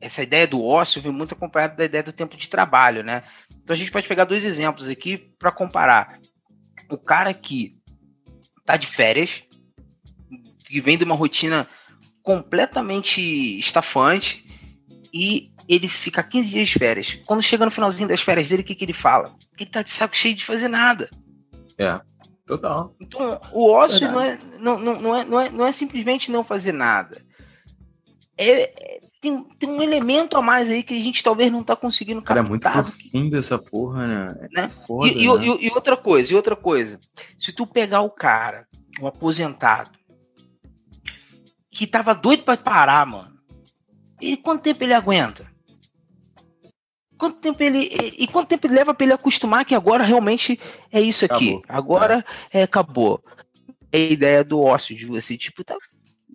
essa ideia do ócio vem muito acompanhada da ideia do tempo de trabalho, né? Então a gente pode pegar dois exemplos aqui para comparar. O cara que tá de férias, que vem de uma rotina completamente estafante e ele fica 15 dias de férias. Quando chega no finalzinho das férias dele, o que, que ele fala? Que ele tá de saco cheio de fazer nada. É. Total. Então, o ócio não é, não, não, não, é, não, é, não é simplesmente não fazer nada. É, é, tem, tem um elemento a mais aí que a gente talvez não tá conseguindo captar. Cara, é muito profundo essa porra, né? né? Foda, e, né? E, e, outra coisa, e outra coisa. Se tu pegar o cara, o aposentado, que tava doido para parar, mano. E quanto tempo ele aguenta? Quanto tempo ele. E quanto tempo ele leva para ele acostumar que agora realmente é isso aqui? Acabou. Agora é. é. acabou. É a ideia do ócio de você, tipo, tá,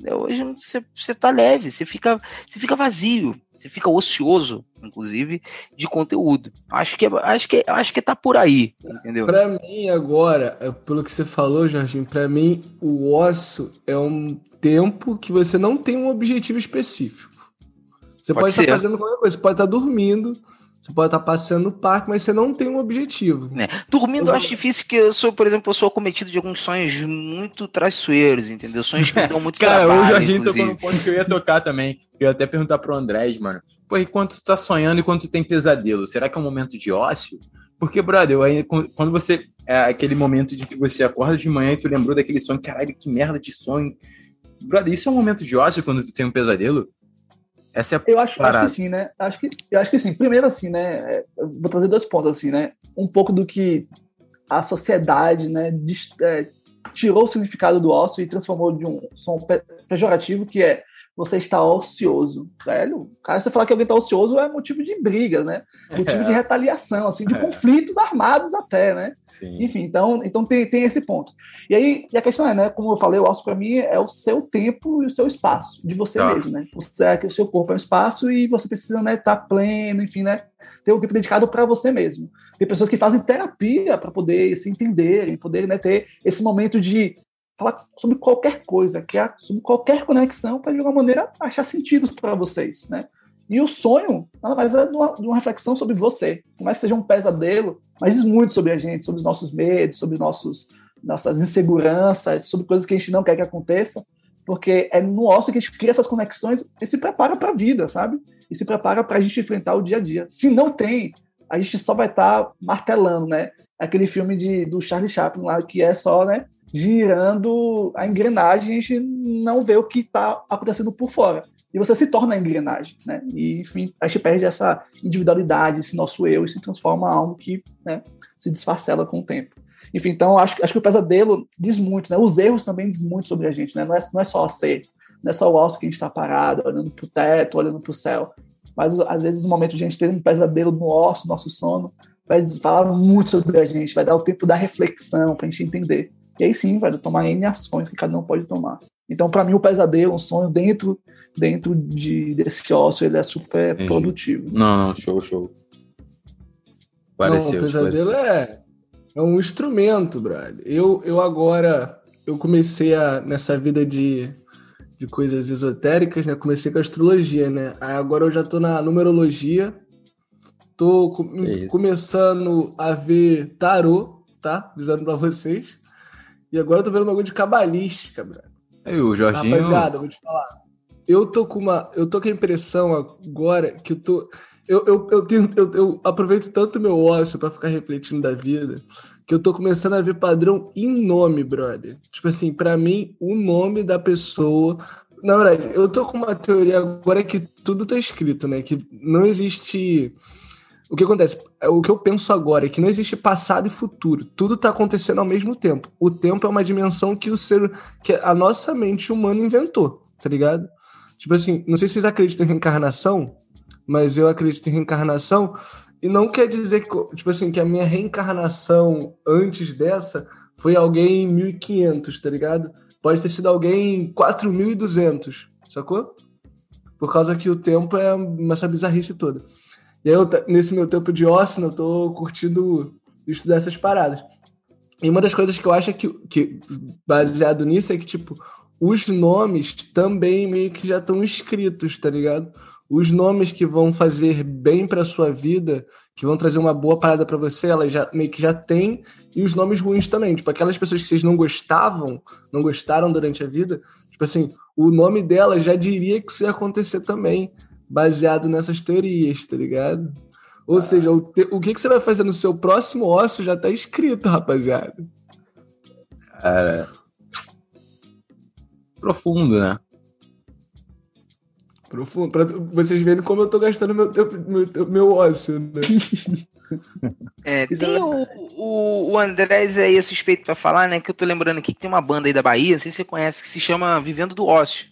né, hoje você, você tá leve, você fica, você fica vazio, você fica ocioso, inclusive, de conteúdo. Acho que, acho que, acho que tá por aí, entendeu? Para mim agora, é, pelo que você falou, Jorginho, para mim o ócio é um tempo que você não tem um objetivo específico. Você pode, pode estar fazendo qualquer coisa, você pode estar dormindo, você pode estar passeando no parque, mas você não tem um objetivo. É. Dormindo eu acho difícil que eu sou, por exemplo, eu sou acometido de alguns sonhos muito traiçoeiros, entendeu? Sonhos que dão muito Cara, trabalho. Cara, o Jorginho tocou no ponto que eu ia tocar também. Eu ia até perguntar pro Andrés, mano. Pô, e quando tu tá sonhando e quando tu tem pesadelo, será que é um momento de ócio? Porque, brother, aí, quando você. É aquele momento de que você acorda de manhã e tu lembrou daquele sonho, caralho, que merda de sonho. Brother, isso é um momento de ócio quando tu tem um pesadelo? Essa é eu acho, acho que sim, né? Acho que, eu acho que sim. Primeiro, assim, né? vou trazer dois pontos, assim, né? Um pouco do que a sociedade, né, é, tirou o significado do ócio e transformou de um som pejorativo que é você está ocioso, velho. Cara, você falar que alguém está ocioso é motivo de briga, né? Motivo é. de retaliação, assim, de é. conflitos armados até, né? Sim. Enfim, então, então tem, tem esse ponto. E aí, e a questão é, né? Como eu falei, o ócio para mim é o seu tempo e o seu espaço, de você tá. mesmo, né? Você é que o seu corpo é um espaço e você precisa, né, estar tá pleno, enfim, né? Ter um tempo dedicado para você mesmo. Tem pessoas que fazem terapia para poder se entenderem, poder né, ter esse momento de falar sobre qualquer coisa, criar sobre qualquer conexão para de alguma maneira achar sentidos para vocês, né? E o sonho, nada mais é de uma, de uma, reflexão sobre você. Por mais que seja um pesadelo, mas diz muito sobre a gente, sobre os nossos medos, sobre nossos, nossas inseguranças, sobre coisas que a gente não quer que aconteça, porque é no ócio que a gente cria essas conexões e se prepara para a vida, sabe? E se prepara para a gente enfrentar o dia a dia. Se não tem, a gente só vai estar tá martelando, né? Aquele filme de, do Charlie Chaplin lá, que é só, né? Girando a engrenagem, a gente não vê o que está acontecendo por fora. E você se torna a engrenagem, né? E, enfim, a gente perde essa individualidade, esse nosso eu, e se transforma em algo que né, se desfarcela com o tempo. Enfim, então, acho, acho que o pesadelo diz muito, né? Os erros também diz muito sobre a gente, né? Não é, não é só acerto, não é só o osso que a gente está parado, olhando para o teto, olhando para o céu. Mas, às vezes, o momento de a gente ter um pesadelo no osso, nosso sono, vai falar muito sobre a gente, vai dar o tempo da reflexão para a gente entender. E aí sim, vai tomar N ações que cada um pode tomar. Então, para mim, o pesadelo, um sonho dentro, dentro de, desse ócio, ele é super Entendi. produtivo. Não, não, show, show. Pareceu, não, o pesadelo é, é um instrumento, brother. Eu, eu agora, eu comecei a, nessa vida de, de coisas esotéricas, né? Comecei com a astrologia, né? Aí agora eu já tô na numerologia, tô com, começando a ver tarô, tá? Avisando pra vocês. E agora eu tô vendo um bagulho de cabalística, brother. E o Jorginho. Rapaziada, vou te falar. Eu tô com uma. Eu tô com a impressão agora que eu tô. Eu, eu, eu, tenho, eu, eu aproveito tanto meu ócio para ficar refletindo da vida que eu tô começando a ver padrão em nome, brother. Tipo assim, para mim, o nome da pessoa. Na verdade, eu tô com uma teoria agora que tudo tá escrito, né? Que não existe o que acontece? É, o que eu penso agora é que não existe passado e futuro. Tudo está acontecendo ao mesmo tempo. O tempo é uma dimensão que o ser, que a nossa mente humana inventou, tá ligado? Tipo assim, não sei se vocês acreditam em reencarnação, mas eu acredito em reencarnação e não quer dizer que, tipo assim, que a minha reencarnação antes dessa foi alguém em 1500, tá ligado? Pode ter sido alguém em 4200, sacou? Por causa que o tempo é essa bizarrice toda. E eu, nesse meu tempo de ócio, eu tô curtindo estudar essas paradas. E uma das coisas que eu acho é que, que, baseado nisso, é que, tipo, os nomes também meio que já estão escritos, tá ligado? Os nomes que vão fazer bem pra sua vida, que vão trazer uma boa parada para você, elas já meio que já tem, e os nomes ruins também. Tipo, aquelas pessoas que vocês não gostavam, não gostaram durante a vida, tipo assim, o nome delas já diria que isso ia acontecer também baseado nessas teorias, tá ligado? Ou ah. seja, o, te, o que, que você vai fazer no seu próximo ócio já tá escrito, rapaziada. Cara. Profundo, né? Profundo. Pra vocês verem como eu tô gastando meu tempo, meu, meu ócio, né? É, tem o, o, o Andrés aí é suspeito pra falar, né? Que eu tô lembrando aqui que tem uma banda aí da Bahia, não sei se você conhece, que se chama Vivendo do Ócio.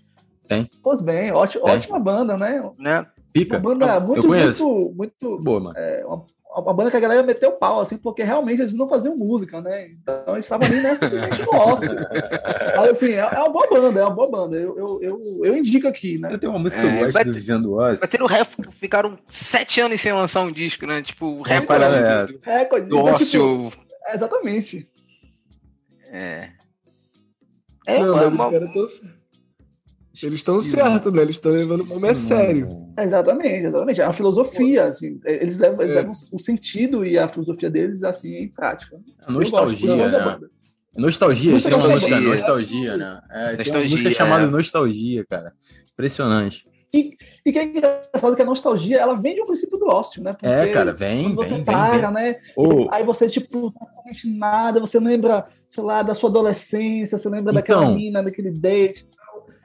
Tem. Pois bem, ótima, ótima banda, né? né? Pica. Uma banda muito, muito, muito. Boa, mano. É, uma, uma, banda que a galera meteu pau, assim, porque realmente eles não faziam música, né? Então eles estavam ali nessa ócio. Mas assim, é, é, uma boa banda, é uma boa banda. Eu, eu, eu, eu indico aqui, né? Eu tenho uma música que eu é, gosto do Vivendo Ócio. Vai ter o Ref, ficaram sete anos sem lançar um disco, né? Tipo, o recorde. É, recorde. Do então, ócio. Tipo, exatamente. É. É, não, uma... Cara, tô... Eles estão certos, né? Eles estão levando o nome a sério. Exatamente, exatamente. É a filosofia, assim, eles levam, eles é. levam o sentido e a filosofia deles assim em prática. A nostalgia, né? Nostalgia, tem uma música nostalgia, né? É, nostalgia, tem uma música é. chamada Nostalgia, cara. Impressionante. E, e que é engraçado que a nostalgia, ela vem de um princípio do ócio, né? Porque é, cara, vem. Quando você vem, para, vem, né? Oh. Aí você, tipo, não sente nada, você lembra, sei lá, da sua adolescência, você lembra então, daquela mina, daquele date.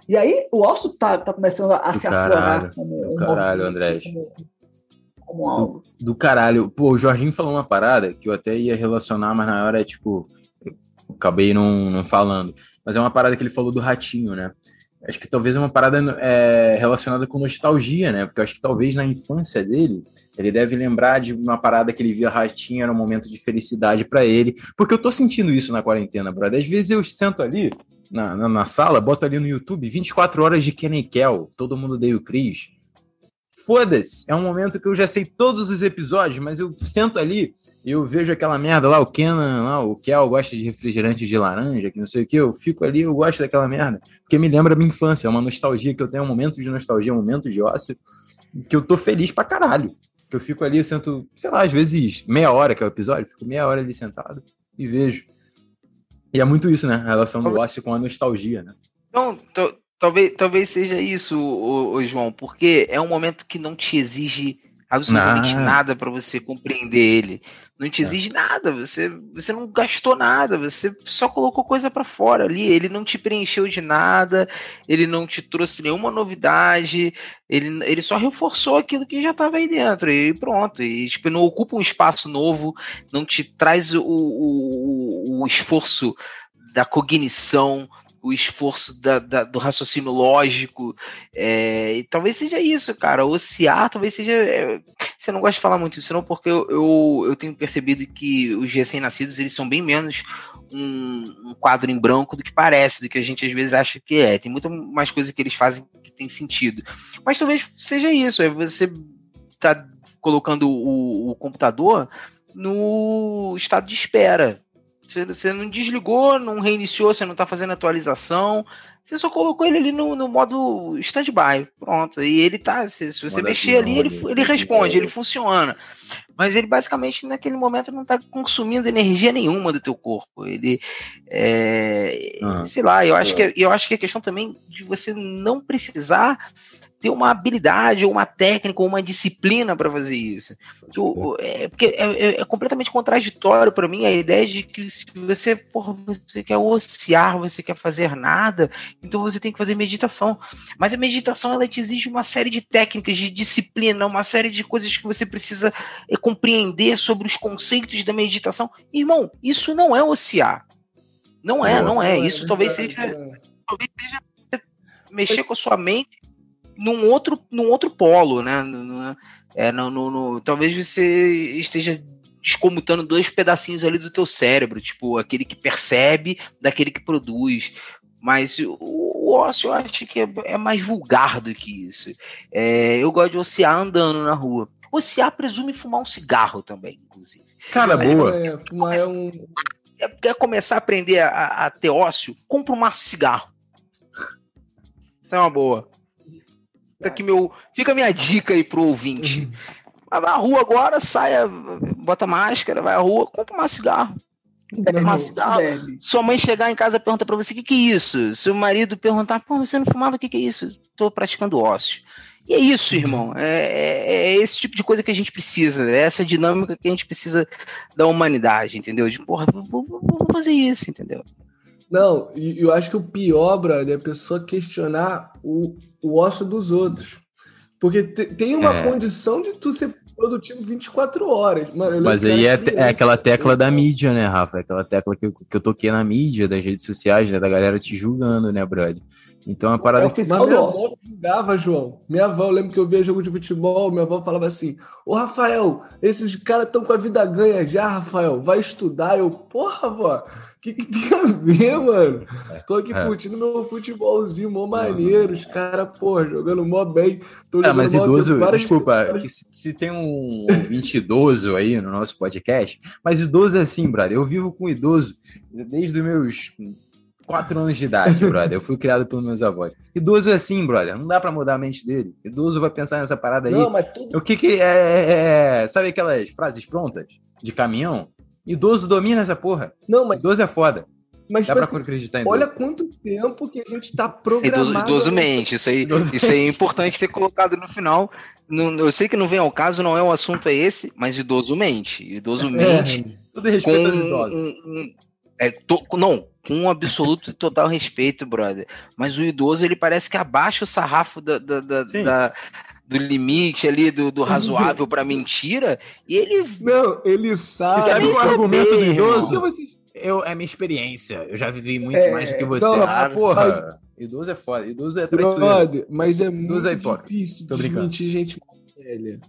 E aí o osso tá, tá começando a do se caralho, aflorar como um caralho, André. Como, como algo. Do, do, caralho. Pô, o Jorginho falou uma parada que eu até ia relacionar, mas na hora é tipo. acabei não, não falando. Mas é uma parada que ele falou do ratinho, né? Acho que talvez é uma parada é, relacionada com nostalgia, né? Porque acho que talvez na infância dele, ele deve lembrar de uma parada que ele via ratinho, era um momento de felicidade para ele. Porque eu tô sentindo isso na quarentena, brother. Às vezes eu sento ali, na, na, na, sala, boto ali no YouTube 24 horas de Kenny Kell, todo mundo deu o Cris. Foda-se, é um momento que eu já sei todos os episódios, mas eu sento ali, eu vejo aquela merda lá, o Kenan, lá, o Kel gosta de refrigerante de laranja, que não sei o que, eu fico ali, eu gosto daquela merda, porque me lembra minha infância, é uma nostalgia que eu tenho, um momento de nostalgia, um momento de ócio, que eu tô feliz pra caralho. Que eu fico ali, eu sento, sei lá, às vezes meia hora que é o episódio, fico meia hora ali sentado e vejo. E é muito isso, né? A relação do ócio com a nostalgia, né? Então, talvez, talvez seja isso, o, João, porque é um momento que não te exige absolutamente nada, nada para você compreender ele. Não te é. exige nada, você, você não gastou nada, você só colocou coisa para fora ali. Ele não te preencheu de nada, ele não te trouxe nenhuma novidade, ele, ele só reforçou aquilo que já estava aí dentro e pronto. E tipo, não ocupa um espaço novo, não te traz o, o, o esforço da cognição, o esforço da, da, do raciocínio lógico. É, talvez seja isso, cara. Ociar talvez seja. É, você não gosta de falar muito isso, não, porque eu, eu, eu tenho percebido que os recém-nascidos eles são bem menos um, um, quadro em branco do que parece, do que a gente às vezes acha que é. Tem muito mais coisas que eles fazem que tem sentido. Mas talvez seja isso, é você tá colocando o, o computador no estado de espera. Você, você não desligou, não reiniciou, você não está fazendo atualização. Você só colocou ele ali no, no modo stand-by. Pronto. E ele tá. Se, se você mexer ali, ele, ele responde, ele funciona. Mas ele basicamente naquele momento não está consumindo energia nenhuma do teu corpo. Ele. É, ah, sei lá, eu acho, que, eu acho que a questão também de você não precisar ter uma habilidade, ou uma técnica, ou uma disciplina para fazer isso. é, porque é, é, é completamente contraditório para mim a ideia de que se você, porra, você quer ociar, você quer fazer nada, então você tem que fazer meditação. Mas a meditação ela te exige uma série de técnicas, de disciplina, uma série de coisas que você precisa é, compreender sobre os conceitos da meditação. Irmão, isso não é ociar. Não é, não é. Isso talvez seja, talvez seja mexer com a sua mente num outro, num outro polo, né? No, é, no, no, no, talvez você esteja descomutando dois pedacinhos ali do teu cérebro, tipo aquele que percebe daquele que produz. Mas o, o ócio eu acho que é, é mais vulgar do que isso. É, eu gosto de ociar andando na rua. Ociar presume fumar um cigarro também, inclusive. Cara, boa. É, fumar é um. Quer começar a aprender a, a ter ócio? Compra um maço de cigarro. Isso é uma boa. Fica aqui meu, fica a minha dica aí pro ouvinte. Uhum. Vai à rua agora, saia, bota máscara, vai à rua, compra um cigarro. Bebe cigarro. Sua mãe chegar em casa e pergunta pra você o que, que é isso. Seu marido perguntar, pô, você não fumava, o que, que é isso? Tô praticando ócio. E é isso, irmão. É, é, é, esse tipo de coisa que a gente precisa. É essa dinâmica que a gente precisa da humanidade, entendeu? De porra, vou, vou, vou fazer isso, entendeu? Não, eu acho que o pior, brother, é a pessoa questionar o, o ócio dos outros. Porque tem uma é. condição de tu ser produtivo 24 horas. Mano, Mas aí é, é, aquela tecla da mídia, né, Rafa? É aquela tecla que eu, que eu toquei na mídia, das redes sociais, né? Da galera te julgando, né, brother? Então é uma parada é que. Minha avó julgava, João. Minha avó, eu lembro que eu via jogo de futebol, minha avó falava assim: Ô Rafael, esses caras estão com a vida ganha já, Rafael. Vai estudar. Eu, porra, avó, que, que tem a ver, mano? É, Tô aqui é. curtindo meu futebolzinho, mó maneiro. Os caras, porra, jogando mó bem. Tô é, mas idoso, desculpa, se, se, tem um ouvinte idoso aí no nosso podcast, mas idoso é assim, brother. Eu vivo com idoso desde os meus quatro anos de idade, brother. Eu fui criado pelos meus avós. Idoso é assim, brother. Não dá pra mudar a mente dele. Idoso vai pensar nessa parada aí. Não, mas tudo... O que que é, é, é, é, Sabe aquelas frases prontas de caminhão? Idoso domina essa porra. Não, mas... Idoso é foda. Mas, Dá tipo pra assim, acreditar em Olha quanto tempo que a gente tá programado. Idoso, idoso mente, isso aí, idoso isso aí é importante ter colocado no final. eu sei que não vem ao caso, não é o assunto é esse, mas idoso mente. Idoso mente. É, tudo respeito aos idosos. Um, um, é, to, não, com um absoluto e total respeito, brother. Mas o idoso, ele parece que abaixa o sarrafo da, da, da, da do limite ali, do, do razoável para mentira, e ele. Não, ele sabe. Você sabe o argumento do idoso? Eu, é minha experiência. Eu já vivi muito é, mais do que você. Não, ah, porra. Idoso é foda. Idoso é traiçoeiro. Mas é muito é difícil de mentir gente mais velha.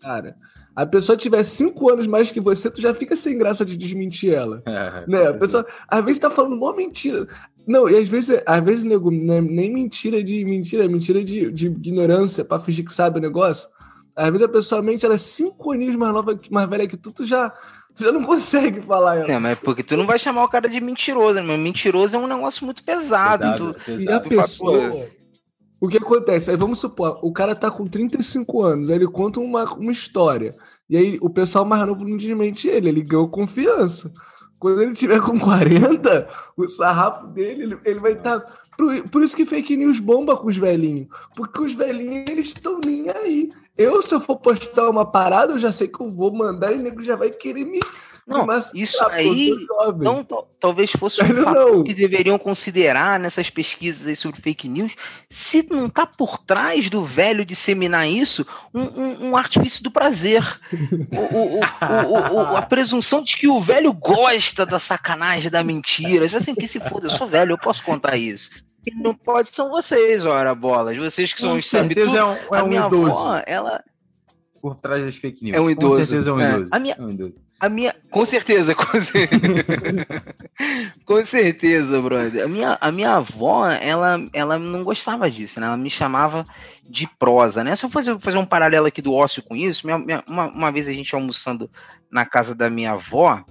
Cara, a pessoa tiver cinco anos mais que você, tu já fica sem graça de desmentir ela. É, né? A pessoa, às vezes, tá falando uma mentira. Não, e às vezes, às vezes, nego, é nem mentira de mentira, é mentira de, de ignorância pra fingir que sabe o negócio. Às vezes a pessoa mente, ela é cinco aninhos mais nova, mais velha que tu, tu já, tu já não consegue falar ela. Não, mas porque tu não vai chamar o cara de mentiroso, né? Mas mentiroso é um negócio muito pesado. pesado, tu, pesado. E a pessoa... O que acontece? Aí vamos supor, o cara tá com 35 anos, aí ele conta uma, uma história. E aí o pessoal mais novo não desmente ele, ele ganhou confiança. Quando ele tiver com 40, o sarrafo dele, ele, ele vai estar. Tá... Por, por, isso que fake news bomba com os velhinhos. Porque os velhinhos, eles estão nem aí. Eu, se eu for postar uma parada, eu já sei que eu vou mandar e o nego já vai querer me não, mas isso aí não, talvez fosse um fator que deveriam considerar nessas pesquisas sobre fake news, se não está por trás do velho disseminar isso um, um, um artifício do prazer. o, o, o, a presunção de que o velho gosta da sacanagem, da mentira. Assim, que se foda, eu sou velho, eu posso contar isso. E não pode são vocês, ora bolas. Vocês que são os certeza é um, é um idoso. Avó, ela por trás das fake news. É um idoso. Com certeza é um É. idoso. A minha- É um idoso. A minha. Com certeza, com certeza. com certeza, brother. A minha, a minha avó, ela, ela não gostava disso, né? Ela me chamava de prosa, né? Se eu fazer, fazer um paralelo aqui do ócio com isso, minha- minha- uma, uma vez a gente almoçando na casa da minha avó,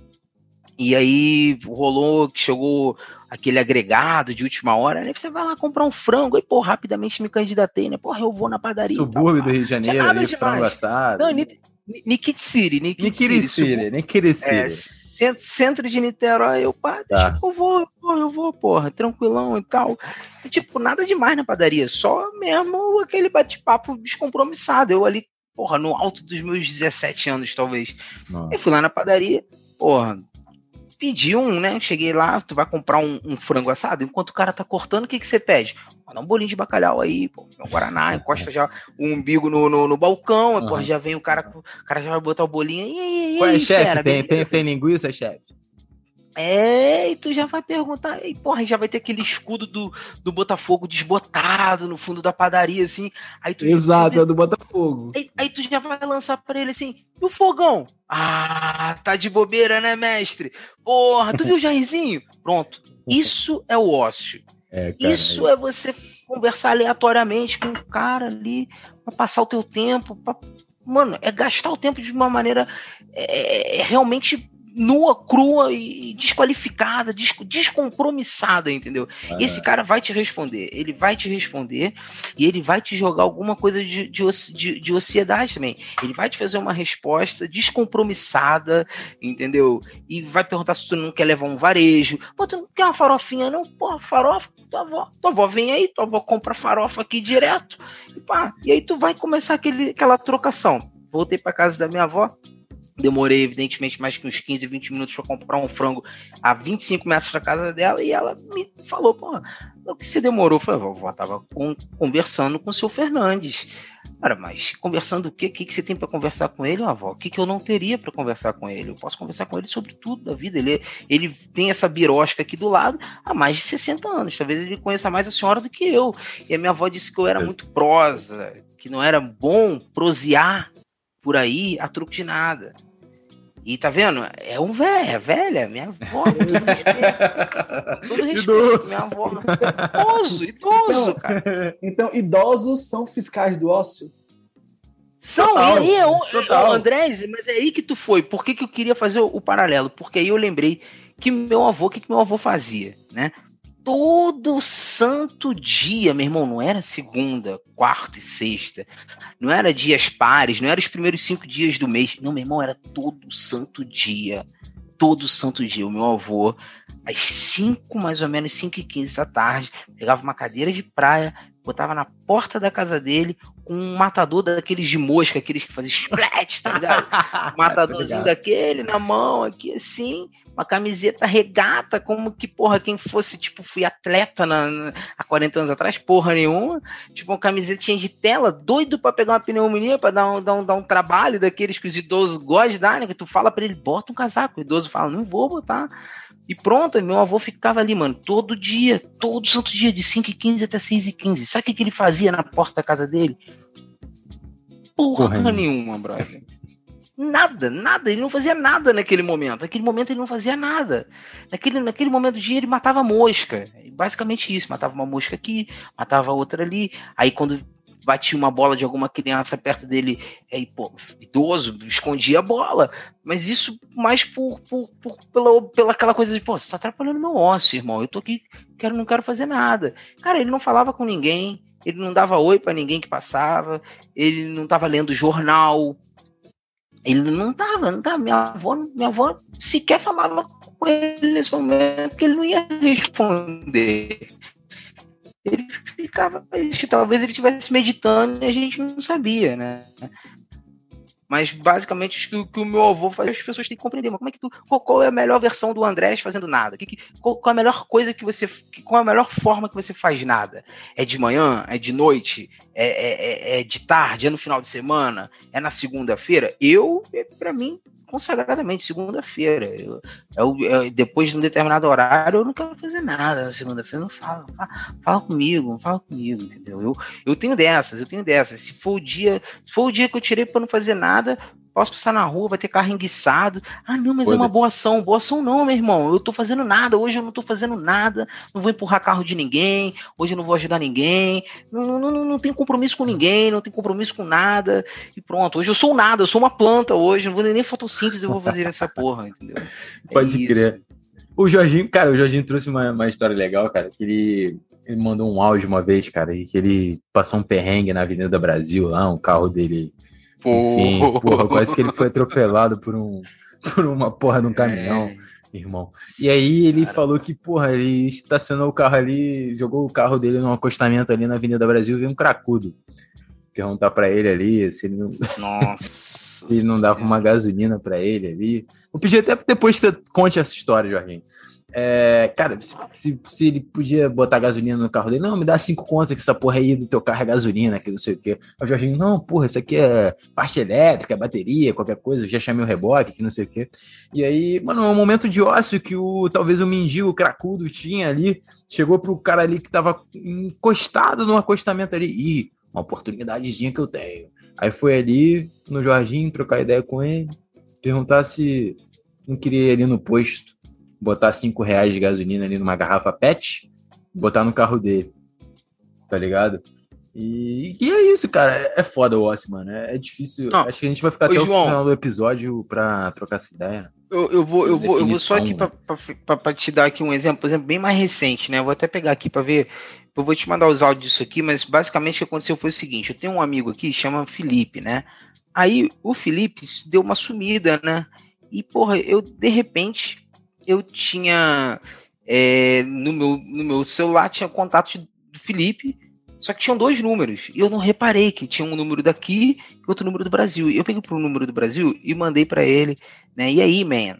e aí rolou que chegou aquele agregado de última hora, né? Você vai lá comprar um frango, aí, pô, rapidamente me candidatei, né? Porra, eu vou na padaria. e Subúrbio pá. do Rio de Janeiro, demais. frango assado. Não, Ni- Ni- Nikit City, Nikit City. nem querer É, centro, de Niterói, eu, pá, deixa Tá. que eu vou, eu vou, porra, tranquilão e tal. E, tipo, nada demais na padaria, só mesmo aquele bate-papo descompromissado. Eu ali, porra, no alto dos meus 17 anos, talvez. Não. Eu fui lá na padaria, porra, pedi um, né? Cheguei lá, tu vai comprar um, um frango assado, enquanto o cara tá cortando, o que que você pede? Dá um bolinho de bacalhau aí, pô, um Guaraná, encosta já o umbigo no, no, no balcão, Aham. já vem o cara, o cara já vai botar o bolinho, e aí, e é, aí, chefe? fera, Tem, tem, tem linguiça, chefe? É, e tu já vai perguntar, e porra, já vai ter aquele escudo do, do Botafogo desbotado no fundo da padaria, assim. Aí tu Exato, é do Botafogo. Aí, aí tu já vai lançar pra ele assim, e o fogão? Ah, tá de bobeira, né, mestre? Porra, tu viu o Jairzinho? Pronto. Isso é o ócio. É. Isso é você conversar aleatoriamente com o cara ali, pra passar o teu tempo. pra- Mano, é gastar o tempo de uma maneira é, é realmente nua, crua e desqualificada, des- descompromissada, entendeu? E esse cara vai te responder, ele vai te responder e ele vai te jogar alguma coisa de, de, de, de ociedade também. Ele vai te fazer uma resposta descompromissada, entendeu? E vai perguntar se tu não quer levar um varejo. Pô, tu não quer uma farofinha, não? Pô, farofa, tua avó, tua avó vem aí, tua avó compra farofa aqui direto. E, pá, e aí tu vai começar aquele, aquela trocação. Voltei pra casa da minha avó, Demorei, evidentemente, mais que uns 15, 20 minutos para comprar um frango a 25 metros da casa dela e ela me falou, pô, o que você demorou? Eu falei, vovó, tava com- conversando com o seu Fernandes. Cara, mas conversando o quê? O que, que você tem para conversar com ele, avó? O que, que eu não teria para conversar com ele? Eu posso conversar com ele sobre tudo da vida. Ele, ele tem essa birosca aqui do lado há mais de 60 anos. Talvez ele conheça mais a senhora do que eu. E a minha avó disse que eu era muito prosa, que não era bom prosear por aí a truque de nada. E tá vendo? É um velho, é velha, minha avó. respeito. Respeito, Idoso. minha avó. Idoso, idoso, Então, cara. Então, idosos são fiscais do ócio? São, Total, e aí, eu, total. Andrés, mas é aí que tu foi. Por que, que eu queria fazer o, o paralelo? Porque aí eu lembrei que meu avô, o que, que meu avô fazia, né? Todo santo dia, meu irmão, não era segunda, quarta e sexta, não era dias pares, não era os primeiros cinco dias do mês, não, meu irmão, era todo santo dia, todo santo dia. O meu avô, às cinco, mais ou menos, cinco e quinze da tarde, pegava uma cadeira de praia, botava na porta da casa dele com um matador daqueles de mosca, aqueles que faziam splat, tá ligado? Matadorzinho daquele na mão, aqui assim, uma camiseta regata, como que, porra, quem fosse, tipo, fui atleta na, na- há 40 anos atrás, porra nenhuma. Tipo, uma camisetinha de tela, doido pra pegar uma pneumonia, pra dar um, dar um, dar um trabalho daqueles que os idosos gostam de dar, né? Que tu fala pra ele, bota um casaco. O idoso fala, não vou botar. E pronto, meu avô ficava ali, mano, todo dia, todo santo dia, de 5 e 15 até 6 e 15 Sabe o que, que ele fazia na porta da casa dele? Porra Porra nenhuma, brother. Nada, nada, ele não fazia nada naquele momento. Naquele momento ele não fazia nada. Naquele, naquele momento do dia ele matava mosca. Basicamente isso, matava uma mosca aqui, matava outra ali. Aí quando batia uma bola de alguma criança perto dele, aí, pô, idoso, escondia a bola. Mas isso mais por, por, por pela, pela aquela coisa de, pô, você tá atrapalhando meu ócio, irmão. Eu tô aqui, quero, não quero fazer nada. Cara, ele não falava com ninguém, ele não dava oi pra ninguém que passava, ele não tava lendo jornal. Ele não tava, não tava. Minha avó, minha avó sequer falava com ele nesse momento, porque ele não ia responder. Ele ficava, talvez ele estivesse meditando e a gente não sabia, né? Mas basicamente o que, o meu avô faz, as pessoas têm que compreender. Mas como é que tu. Qual, é a melhor versão do Andrés fazendo nada? Que, que, qual, qual, é a melhor coisa que você. Qual a melhor forma que você faz nada? É de manhã? É de noite? É, é, é, é de tarde? É no final de semana? É na segunda-feira? Eu, é, para mim, consagradamente, segunda-feira. Eu, eu, eu, depois de um determinado horário, eu não quero fazer nada na segunda-feira. Não fala, fala, fala, comigo, fala comigo, entendeu? Eu, eu tenho dessas, eu tenho dessas. Se for o dia, se for o dia que eu tirei para não fazer nada, posso passar na rua, vai ter carro enguiçado. Ah, não, mas Pode é uma boa ação. Boa ação não, meu irmão. Eu tô fazendo nada. Hoje eu não tô fazendo nada. Não vou empurrar carro de ninguém. Hoje eu não vou ajudar ninguém. Não, não, não, não tenho compromisso com ninguém. Não tenho compromisso com nada. E pronto. Hoje eu sou nada. Eu sou uma planta hoje. Não vou nem fotossíntese. Eu vou fazer essa porra, entendeu? É Pode é crer. O Jorginho, cara, o Jorginho trouxe uma, uma história legal, cara, que ele, ele mandou um áudio uma vez, cara, e que ele passou um perrengue na Avenida Brasil lá, um carro dele enfim, porra, quase que ele foi atropelado por, um, por uma porra de um caminhão, é. irmão. E aí ele Cara. falou que, porra, ele estacionou o carro ali, jogou o carro dele num acostamento ali na Avenida Brasil e veio um cracudo. Perguntar para ele ali se ele não. Nossa. se ele não dava uma gasolina para ele ali. Vou pedir até depois que você conte essa história, Jorginho. É, cara, se, se, se, ele podia botar gasolina no carro dele, não, me dá cinco contas que essa porra aí do teu carro é gasolina, que não sei o quê. O Jorginho, não, porra, isso aqui é parte elétrica, é bateria, qualquer coisa, eu já chamei o reboque, que não sei o quê. E aí, mano, é um momento de ócio que o talvez o mendigo cracudo tinha ali, chegou pro cara ali que tava encostado no acostamento ali, ih, uma oportunidadezinha que eu tenho. Aí foi ali no Jorginho trocar ideia com ele, perguntar se não queria ir ali no posto botar 5 reais de gasolina ali numa garrafa PET, botar no carro dele. Tá ligado? E, e é isso, cara. É, foda o Ossi, mano. É, é difícil. Não. Acho que a gente vai ficar Ô, até João, o final do episódio pra trocar essa ideia. Eu, eu, vou, eu, vou, eu vou só aqui pra, pra, pra, pra, te dar aqui um exemplo, por exemplo, bem mais recente, né? Eu vou até pegar aqui pra ver. Eu vou te mandar os áudios disso aqui, mas basicamente o que aconteceu foi o seguinte: eu tenho um amigo aqui, chama Felipe, né? Aí o Felipe deu uma sumida, né? E, porra, eu de repente eu tinha é, no, meu, no meu celular tinha contato do Felipe, só que tinham dois números. E eu não reparei que tinha um número daqui e outro número do Brasil. Eu peguei pro número do Brasil e mandei para ele, né? E aí, man?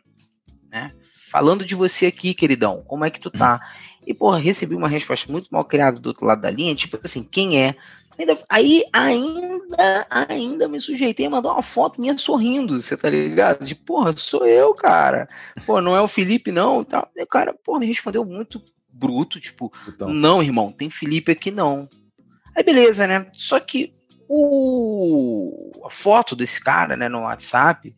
Né? Falando de você aqui, queridão, como é que tu tá? E, porra, recebi uma resposta muito mal criada do outro lado da linha, tipo assim, quem é? Ainda, aí ainda, ainda me sujeitei a mandar uma foto minha sorrindo, você tá ligado? De, porra, sou eu, cara. Pô, não é o Felipe, não. Tá. E o cara, porra, me respondeu muito bruto, tipo, então. não, irmão, tem Felipe aqui não. Aí beleza, né? Só que o a foto desse cara, né, no WhatsApp,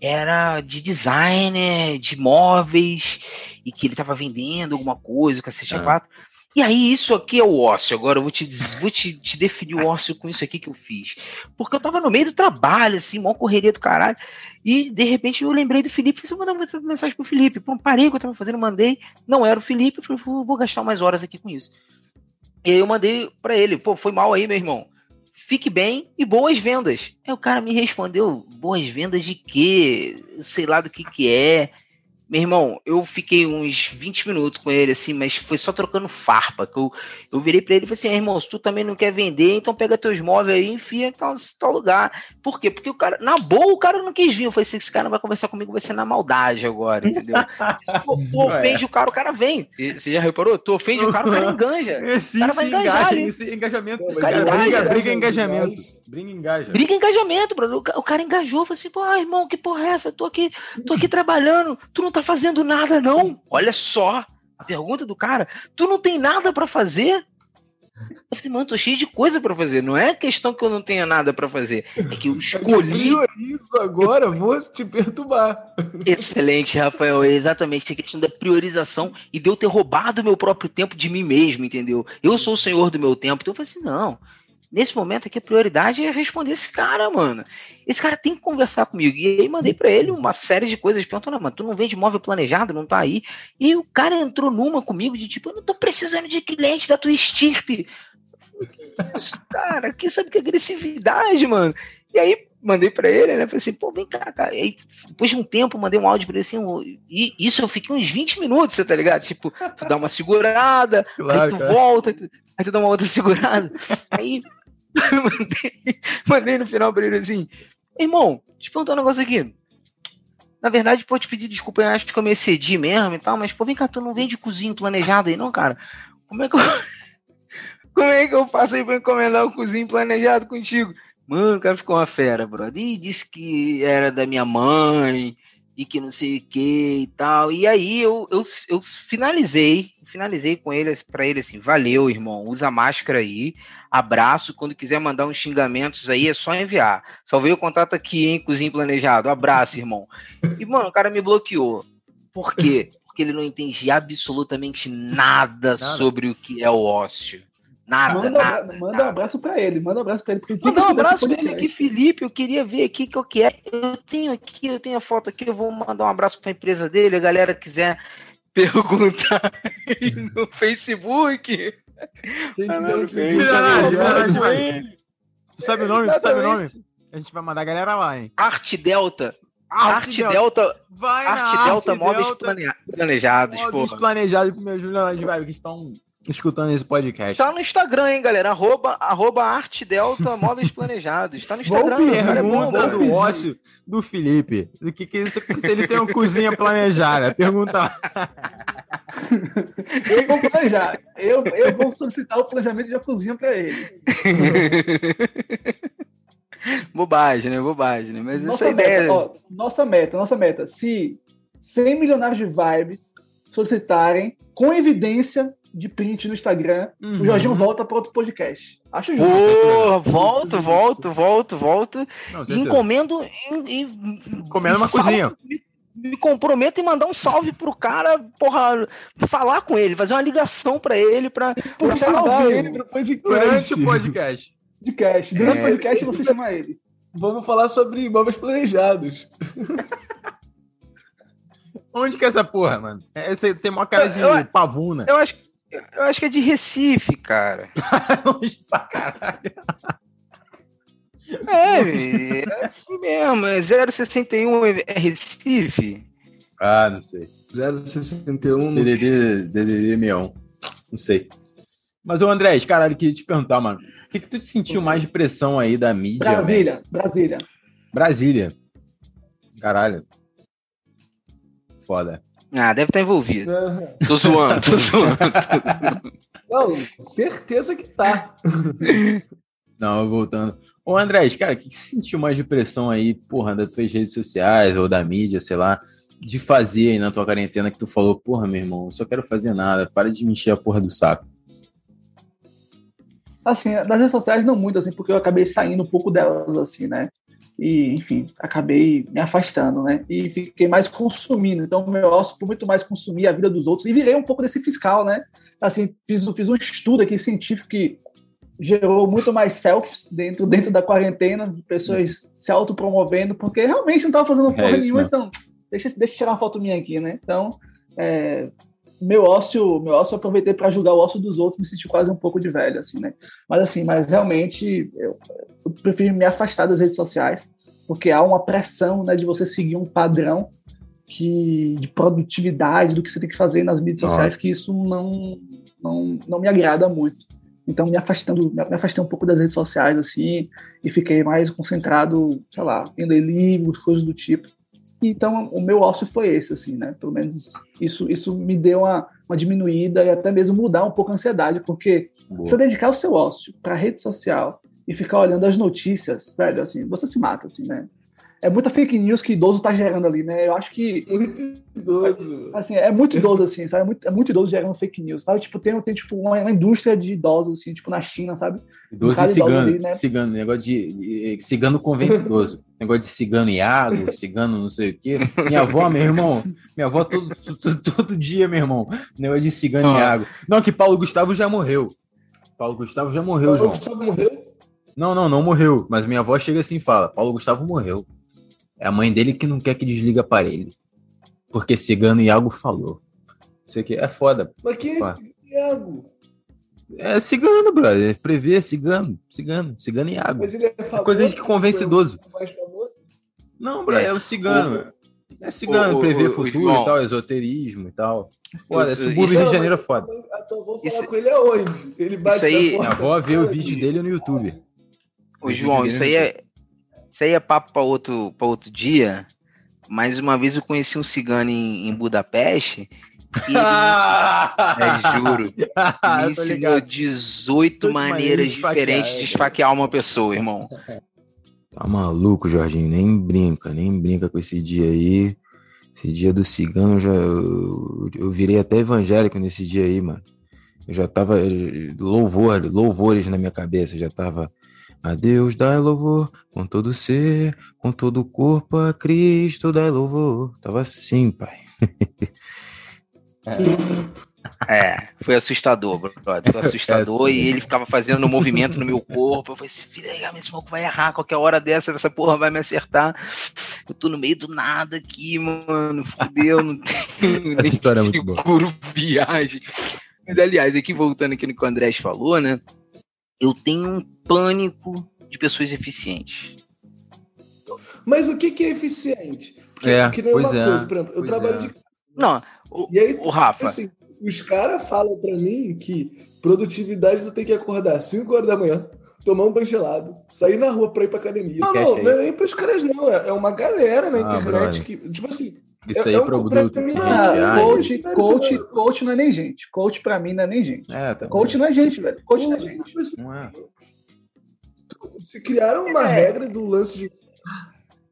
era de designer, de móveis, e que ele tava vendendo alguma coisa, o cacete ah. 4. E aí, isso aqui é o ócio. Agora eu vou te, vou te, te definir o ócio com isso aqui que eu fiz. Porque eu tava no meio do trabalho, assim, mó correria do caralho. E de repente eu lembrei do Felipe. Falei, vou mandar uma mensagem pro Felipe. Pô, parei o que eu tava fazendo, mandei. Não era o Felipe. Eu falei, vou gastar umas horas aqui com isso. E aí eu mandei para ele, pô, foi mal aí, meu irmão. Fique bem e boas vendas. Aí o cara me respondeu, boas vendas de quê? Sei lá do que que é. Meu irmão, eu fiquei uns 20 minutos com ele, assim, mas foi só trocando farpa. Que eu, eu virei pra ele e falei assim: irmão, se tu também não quer vender, então pega teus móveis aí e enfia em tal, tal lugar. Por quê? Porque o cara, na boa, o cara não quis vir. Eu falei assim: esse cara não vai conversar comigo, vai ser na maldade agora, entendeu? tu, tu ofende o cara, o cara vem. Você já reparou? Tu ofende o cara, o cara enganja. É, sim, o cara vai sim, engajar, engaja, esse engajamento. O cara engaja, briga, briga engajamento. Briga engaja. Briga engajamento, bro. O cara engajou, falou assim: pô, ah, irmão, que porra é essa? Tô aqui, tô aqui trabalhando, tu não tá fazendo nada, não. Olha só a pergunta do cara. Tu não tem nada para fazer? Eu falei, mano, tô cheio de coisa para fazer. Não é questão que eu não tenha nada para fazer. É que eu escolhi. Eu isso agora, vou te perturbar. Excelente, Rafael. É exatamente a questão da priorização e de eu ter roubado meu próprio tempo de mim mesmo, entendeu? Eu sou o senhor do meu tempo. Então eu falei assim: não, nesse momento aqui a prioridade é responder esse cara, mano. Esse cara tem que conversar comigo. E aí mandei para ele uma série de coisas, perguntando, mano, tu não vende móvel planejado, não tá aí? E o cara entrou numa comigo de tipo, eu não tô precisando de cliente da tua estirpe. Isso, cara, que sabe que agressividade, mano. E aí mandei para ele, né? Falei assim, pô, vem cá, cara. E aí, depois de um tempo, mandei um áudio pra ele assim, e isso eu fiquei uns 20 minutos, você tá ligado? Tipo, tu dá uma segurada, claro, aí tu cara. volta, aí tu dá uma outra segurada. Aí mandei, mandei no final pra ele assim: Irmão, te perguntar um negócio aqui. Na verdade, pode pedir desculpa, eu acho que eu me excedi mesmo e tal, mas, pô, vem cá, tu não vende cozinho planejado aí, não, cara? Como é que eu. Como é que eu faço aí pra encomendar o cozinho planejado contigo? Mano, o cara ficou uma fera, brother. E disse que era da minha mãe e que não sei o que e tal. E aí eu, eu, eu finalizei, finalizei com ele para ele assim, valeu, irmão, usa máscara aí, abraço, quando quiser mandar uns xingamentos aí é só enviar. Salvei o contato aqui, hein, cozinho planejado, abraço, irmão. E, mano, o cara me bloqueou. Por quê? Porque ele não entende absolutamente nada, nada. sobre o que é o ócio. Nada, manda, nada, manda nada. um abraço pra ele, manda um abraço pra ele. Porque manda um abraço pra ele aqui, Felipe. Eu queria ver aqui que eu quero. Eu tenho aqui, eu tenho a foto aqui, eu vou mandar um abraço pra empresa dele. A galera quiser perguntar no Facebook. Quem ah, Tu sabe o nome? Tu sabe o nome? A gente vai mandar a galera lá, hein? Arte Delta. Arte, Arte Delta. Delta. Vai Arte Delta, Arte móveis Delta. planejados, móveis planejados pro meu Júlio de Vibe, que estão escutando esse podcast. Tá no Instagram, hein, galera? Arroba, arroba Arte Delta Móveis Planejados. Tá no Instagram. Vou pergunta é bom, do ócio do Felipe. Do que, que isso, se ele tem uma cozinha planejada. Pergunta Eu vou planejar. Eu, eu vou solicitar o planejamento de uma cozinha para ele. Bobagem, né? Bobagem, né? Mas nossa essa meta, ideia... ó, nossa meta, nossa meta. Se 100 milionários de vibes solicitarem com evidência de print no Instagram, uhum. o Jorginho volta para outro podcast. Acho justo. Oh, volto, volto, volto, volto. Não, e encomendo. E, encomendo uma cozinha. Me, me comprometo em mandar um salve pro cara, porra, falar com ele, fazer uma ligação para ele, para chamar ele pro podcast. Durante o podcast. Podcast. Durante o é. podcast você chama ele. Vamos falar sobre imóveis planejados. Onde que é essa porra, mano? Essa tem uma cara de eu, pavuna. Eu acho, eu acho que é de Recife, cara. Longe pra caralho. É, é assim mesmo. É 061 é Recife? Ah, não sei. 061. DDD, DDD 61. Não sei. Mas, ô André, caralho, queria te perguntar, mano. O que, que tu sentiu mais de pressão aí da mídia? Brasília, Brasília. Brasília. Caralho. Foda. Ah, deve estar envolvido. Uhum. Tô zoando, tô zoando. Não, certeza que tá. Não, voltando. Ô, André, cara, o que, que você sentiu mais de pressão aí, porra, das tuas redes sociais ou da mídia, sei lá, de fazer aí na tua quarentena que tu falou, porra, meu irmão, eu só quero fazer nada, para de me encher a porra do saco. Assim, das redes sociais não muito, assim, porque eu acabei saindo um pouco delas, assim, né? E, enfim, acabei me afastando, né? E fiquei mais consumindo. Então, meu ócio foi muito mais consumir a vida dos outros e virei um pouco desse fiscal, né? Assim, fiz, fiz um estudo aqui científico que gerou muito mais selfies dentro, dentro da quarentena, de pessoas se autopromovendo, porque realmente não estava fazendo é porra é nenhuma, então deixa, deixa eu tirar uma foto minha aqui, né? Então, é, meu ócio, meu ócio eu aproveitei para julgar o ócio dos outros, me senti quase um pouco de velho, assim, né? Mas assim, mas realmente eu, eu prefiro me afastar das redes sociais, porque há uma pressão, né, de você seguir um padrão que de produtividade do que você tem que fazer nas mídias sociais, que isso não, não, não me agrada muito. Então, me afastando, me afastei um pouco das redes sociais, assim, e fiquei mais concentrado, sei lá, em ler livros, coisas do tipo. Então, o meu ócio foi esse, assim, né? Pelo menos isso, isso me deu uma, uma diminuída e até mesmo mudar um pouco a ansiedade, porque Boa. você dedicar o seu ócio para rede social e ficar olhando as notícias, velho, assim, você se mata, assim, né? é muita fake news que idoso tá gerando ali, né? Eu acho que. Muito idoso. Assim, é muito idoso, assim, sabe? É muito, é muito idoso gerando fake news, sabe? Tipo, tem, tem tipo, uma, uma indústria de idosos, assim, tipo, na China, sabe? Idoso um e cigano. Ali, né? Cigano, negócio de, de. Cigano convence idoso. Negócio de cigano Iago, cigano não sei o quê. Minha avó, meu irmão, minha avó todo, todo, todo dia, meu irmão. Negócio de cigano ah. Iago. Não, que Paulo Gustavo já morreu. Paulo Gustavo já morreu, Paulo João. Gustavo morreu? Não, não, não morreu. Mas minha avó chega assim e fala: Paulo Gustavo morreu. É a mãe dele que não quer que desliga aparelho. Porque Cigano Iago falou. Isso aqui é foda. Mas quem é esse Iago? É cigano, brother. Prevê, cigano. Cigano. Cigano Iago. Mas ele é famoso, é coisa de que convence idoso. Não, brother, é, o cigano. O, é cigano, o, prevê o, futuro e tal, esoterismo e tal. Foda, é subúrbio Rio de Janeiro é foda. Tua avó falar isso, com ele aonde? Ele bate isso aí, Minha avó vê o vídeo dele no YouTube. Ô, João, isso aí é, Isso aí é papo para outro, pra outro dia. Mas uma vez eu conheci um cigano em, em Budapeste. E ele, é, juro, me ensinou 18 maneiras diferentes de esfaquear uma pessoa, irmão. Tá maluco, Jorginho? Nem brinca, nem brinca com esse dia aí. Esse dia do cigano, eu, já, eu, eu virei até evangélico nesse dia aí, mano. Eu já tava louvor, louvores na minha cabeça, já tava a Deus dai louvor com todo ser, com todo o corpo, a Cristo dai louvor. Tava assim, pai. É. é, foi assustador, brother. Foi assustador é, e ele ficava fazendo um movimento no meu corpo. Eu falei assim, filho, esse maluco vai errar qualquer hora dessa, essa porra vai me acertar. Eu tô no meio do nada aqui, mano. Fudeu, não tem. Essa história é muito boa. viagem. Mas, aliás, aqui voltando aqui no que o Andrés falou, né? Eu tenho um pânico de pessoas eficientes. Mas o que, que é eficiente? Porque, é, que nem pois uma é, coisa, por exemplo, eu trabalho é. de. Não, o, e aí, o Rafa. Assim, os caras falam para mim que produtividade tu tem que acordar às 5 horas da manhã, tomar um banho gelado, sair na rua pra ir pra academia. Não, não, não é nem pros caras, não. É, é uma galera na ah, internet que, tipo assim. Isso aí é, é um produto. Ah, coach, coach, coach não é nem gente. Coach pra mim não é nem gente. É, tá coach não é gente, velho. Coach não é gente. Não é. Se criaram uma é. regra do lance de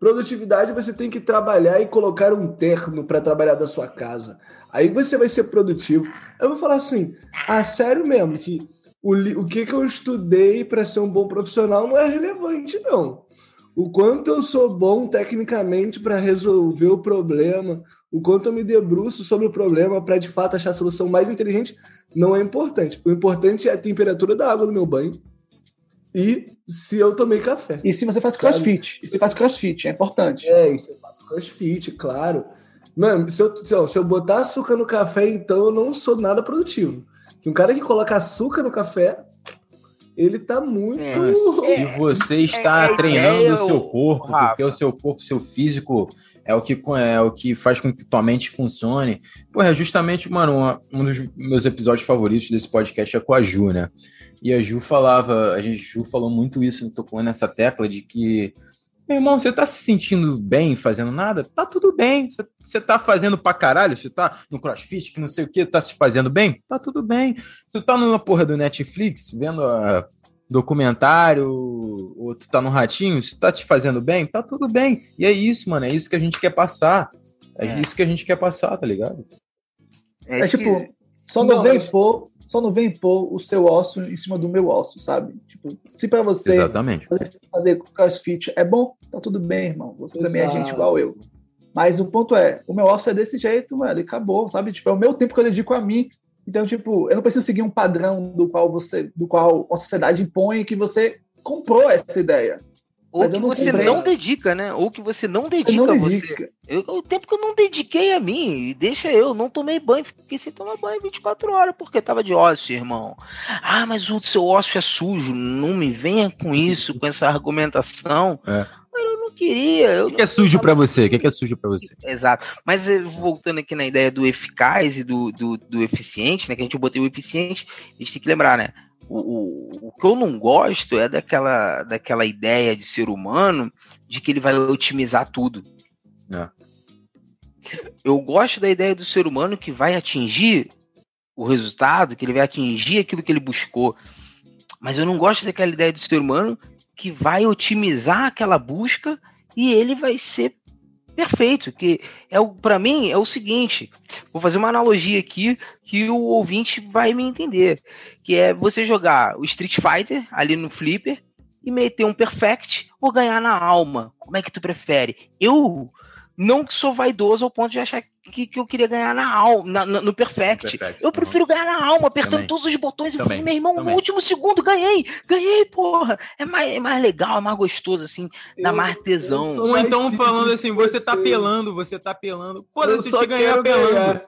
produtividade, você tem que trabalhar e colocar um terno para trabalhar da sua casa. Aí você vai ser produtivo. Eu vou falar assim, ah, sério mesmo, que o, o que, que eu estudei para ser um bom profissional não é relevante, não. O quanto eu sou bom tecnicamente para resolver o problema, o quanto eu me debruço sobre o problema para de fato achar a solução mais inteligente, não é importante. O importante é a temperatura da água do meu banho e se eu tomei café. E se você faz crossfit. E se faz crossfit, é importante. É, isso eu faço crossfit, claro. Mano, se eu, se eu, se eu botar açúcar no café, então eu não sou nada produtivo. Que um cara que coloca açúcar no café, ele tá muito. É, se você está é, é treinando é, o seu corpo, Rafa. porque o seu corpo, seu físico é o que é o que faz com que tua mente funcione. Pô, é justamente, mano, um dos meus episódios favoritos desse podcast é com a Ju, né? E a Ju falava, a gente Ju falou muito isso, tocou nessa tecla de que meu irmão, você tá se sentindo bem fazendo nada? Tá tudo bem. Você, você tá fazendo pra caralho? Você tá no crossfit, que não sei o que, tá se fazendo bem? Tá tudo bem. Você tá numa porra do Netflix, vendo a documentário, ou tu tá no ratinho, você tá te fazendo bem? Tá tudo bem. E é isso, mano. É isso que a gente quer passar. É, é. isso que a gente quer passar, tá ligado? É, é tipo, só não, não vem pôr, só não vem pôr o seu osso em cima do meu osso, sabe? Tipo, se para você Exatamente. fazer, fazer crossfit é bom, tá tudo bem, irmão. Você Exato. também é gente igual eu. Mas o ponto é, o meu osso é desse jeito, mano, e acabou, sabe? Tipo, é o meu tempo que eu dedico a mim. Então, tipo, eu não preciso seguir um padrão do qual você, do qual a sociedade impõe que você comprou essa ideia. Ou que você comprei. não dedica, né? Ou que você não dedica, não dedica. você. Eu, o tempo que eu não dediquei a mim, deixa eu, não tomei banho, fiquei sem tomar banho 24 horas, porque tava de ócio, irmão. Ah, mas o seu ócio é sujo. Não me venha com isso, com essa argumentação. É. Mas eu não queria. O que, que é sujo para você? O que, que é sujo para você? Exato. Mas eh, voltando aqui na ideia do eficaz e do, do, do eficiente, né? Que a gente botei o eficiente, a gente tem que lembrar, né? O, o, o, que eu não gosto é daquela, daquela ideia de ser humano de que ele vai otimizar tudo. É. Eu gosto da ideia do ser humano que vai atingir o resultado, que ele vai atingir aquilo que ele buscou. Mas eu não gosto daquela ideia do ser humano que vai otimizar aquela busca e ele vai ser perfeito. Que é o para mim é o seguinte. Vou fazer uma analogia aqui que o ouvinte vai me entender, que é você jogar o Street Fighter ali no flipper e meter um perfect ou ganhar na alma. Como é que tu prefere? Eu não sou vaidoso ao ponto de achar que, que eu queria ganhar na alma, na, no perfect. perfect. Eu prefiro ganhar na alma, apertando Também. todos os botões Também. e falei, meu irmão, Também. no último segundo ganhei, ganhei, porra. É mais, é mais legal, é mais gostoso, assim, dá mais tesão. Ou então falando assim, você tá pelando, você tá pelando. Foda-se, te ganhar apelando.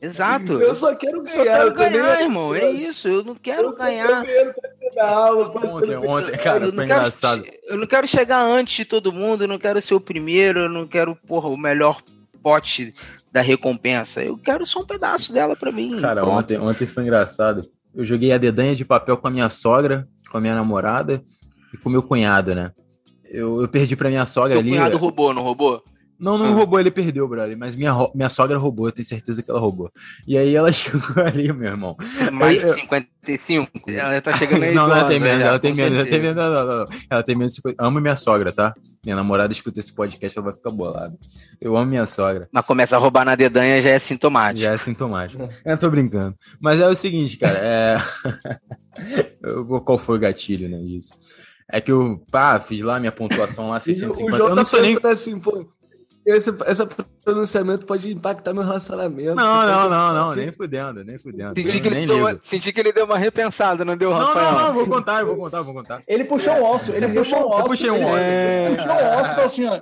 Exato. Eu só quero ganhar. Só quero ganhar, irmão. É isso. Eu não quero eu ganhar. ontem, ontem, cara, foi engraçado. eu não quero chegar antes de todo mundo, eu não quero ser o primeiro, eu não quero, porra, o melhor pote da recompensa. Eu quero só um pedaço dela pra mim. Cara, ontem, ontem foi engraçado. Eu joguei a dedanha de papel com a minha sogra, com a minha namorada. e com meu cunhado, né? Eu, eu perdi pra minha sogra Teu ali. cunhado roubou, não roubou? Não, não Ah. roubou, ele perdeu, brother. Mas minha, minha sogra roubou, eu tenho certeza que ela roubou. E aí ela chegou ali, meu irmão. Mais de Eu- 55? Ela tá chegando aí. não, não, ela tem menos, ela tem menos, ela tem menos, não, não, não. Ela tem menos de 50. Amo minha sogra, tá? Minha namorada escuta esse podcast, ela vai ficar bolada. Eu amo minha sogra. Mas começa a roubar na dedanha já é sintomático. Já é sintomático. Eu tô brincando. Mas é o seguinte, cara, é. Qual foi o gatilho, né? Isso. É que eu, pá, fiz lá minha pontuação lá, E o 650. João Eu tá não sou nem. assim, pô. Esse, esse pronunciamento pode impactar meu relacionamento. Não, não, é não, não, nem fudendo, nem fudendo. Senti que, nem ele deu uma, senti que ele deu uma repensada, não deu, Não, Rafael? não, não, vou contar, eu vou contar, vou contar. Ele puxou o osso, ele puxou o osso. Eu puxei um ele- osso. Ele puxou o osso e falou assim, ó.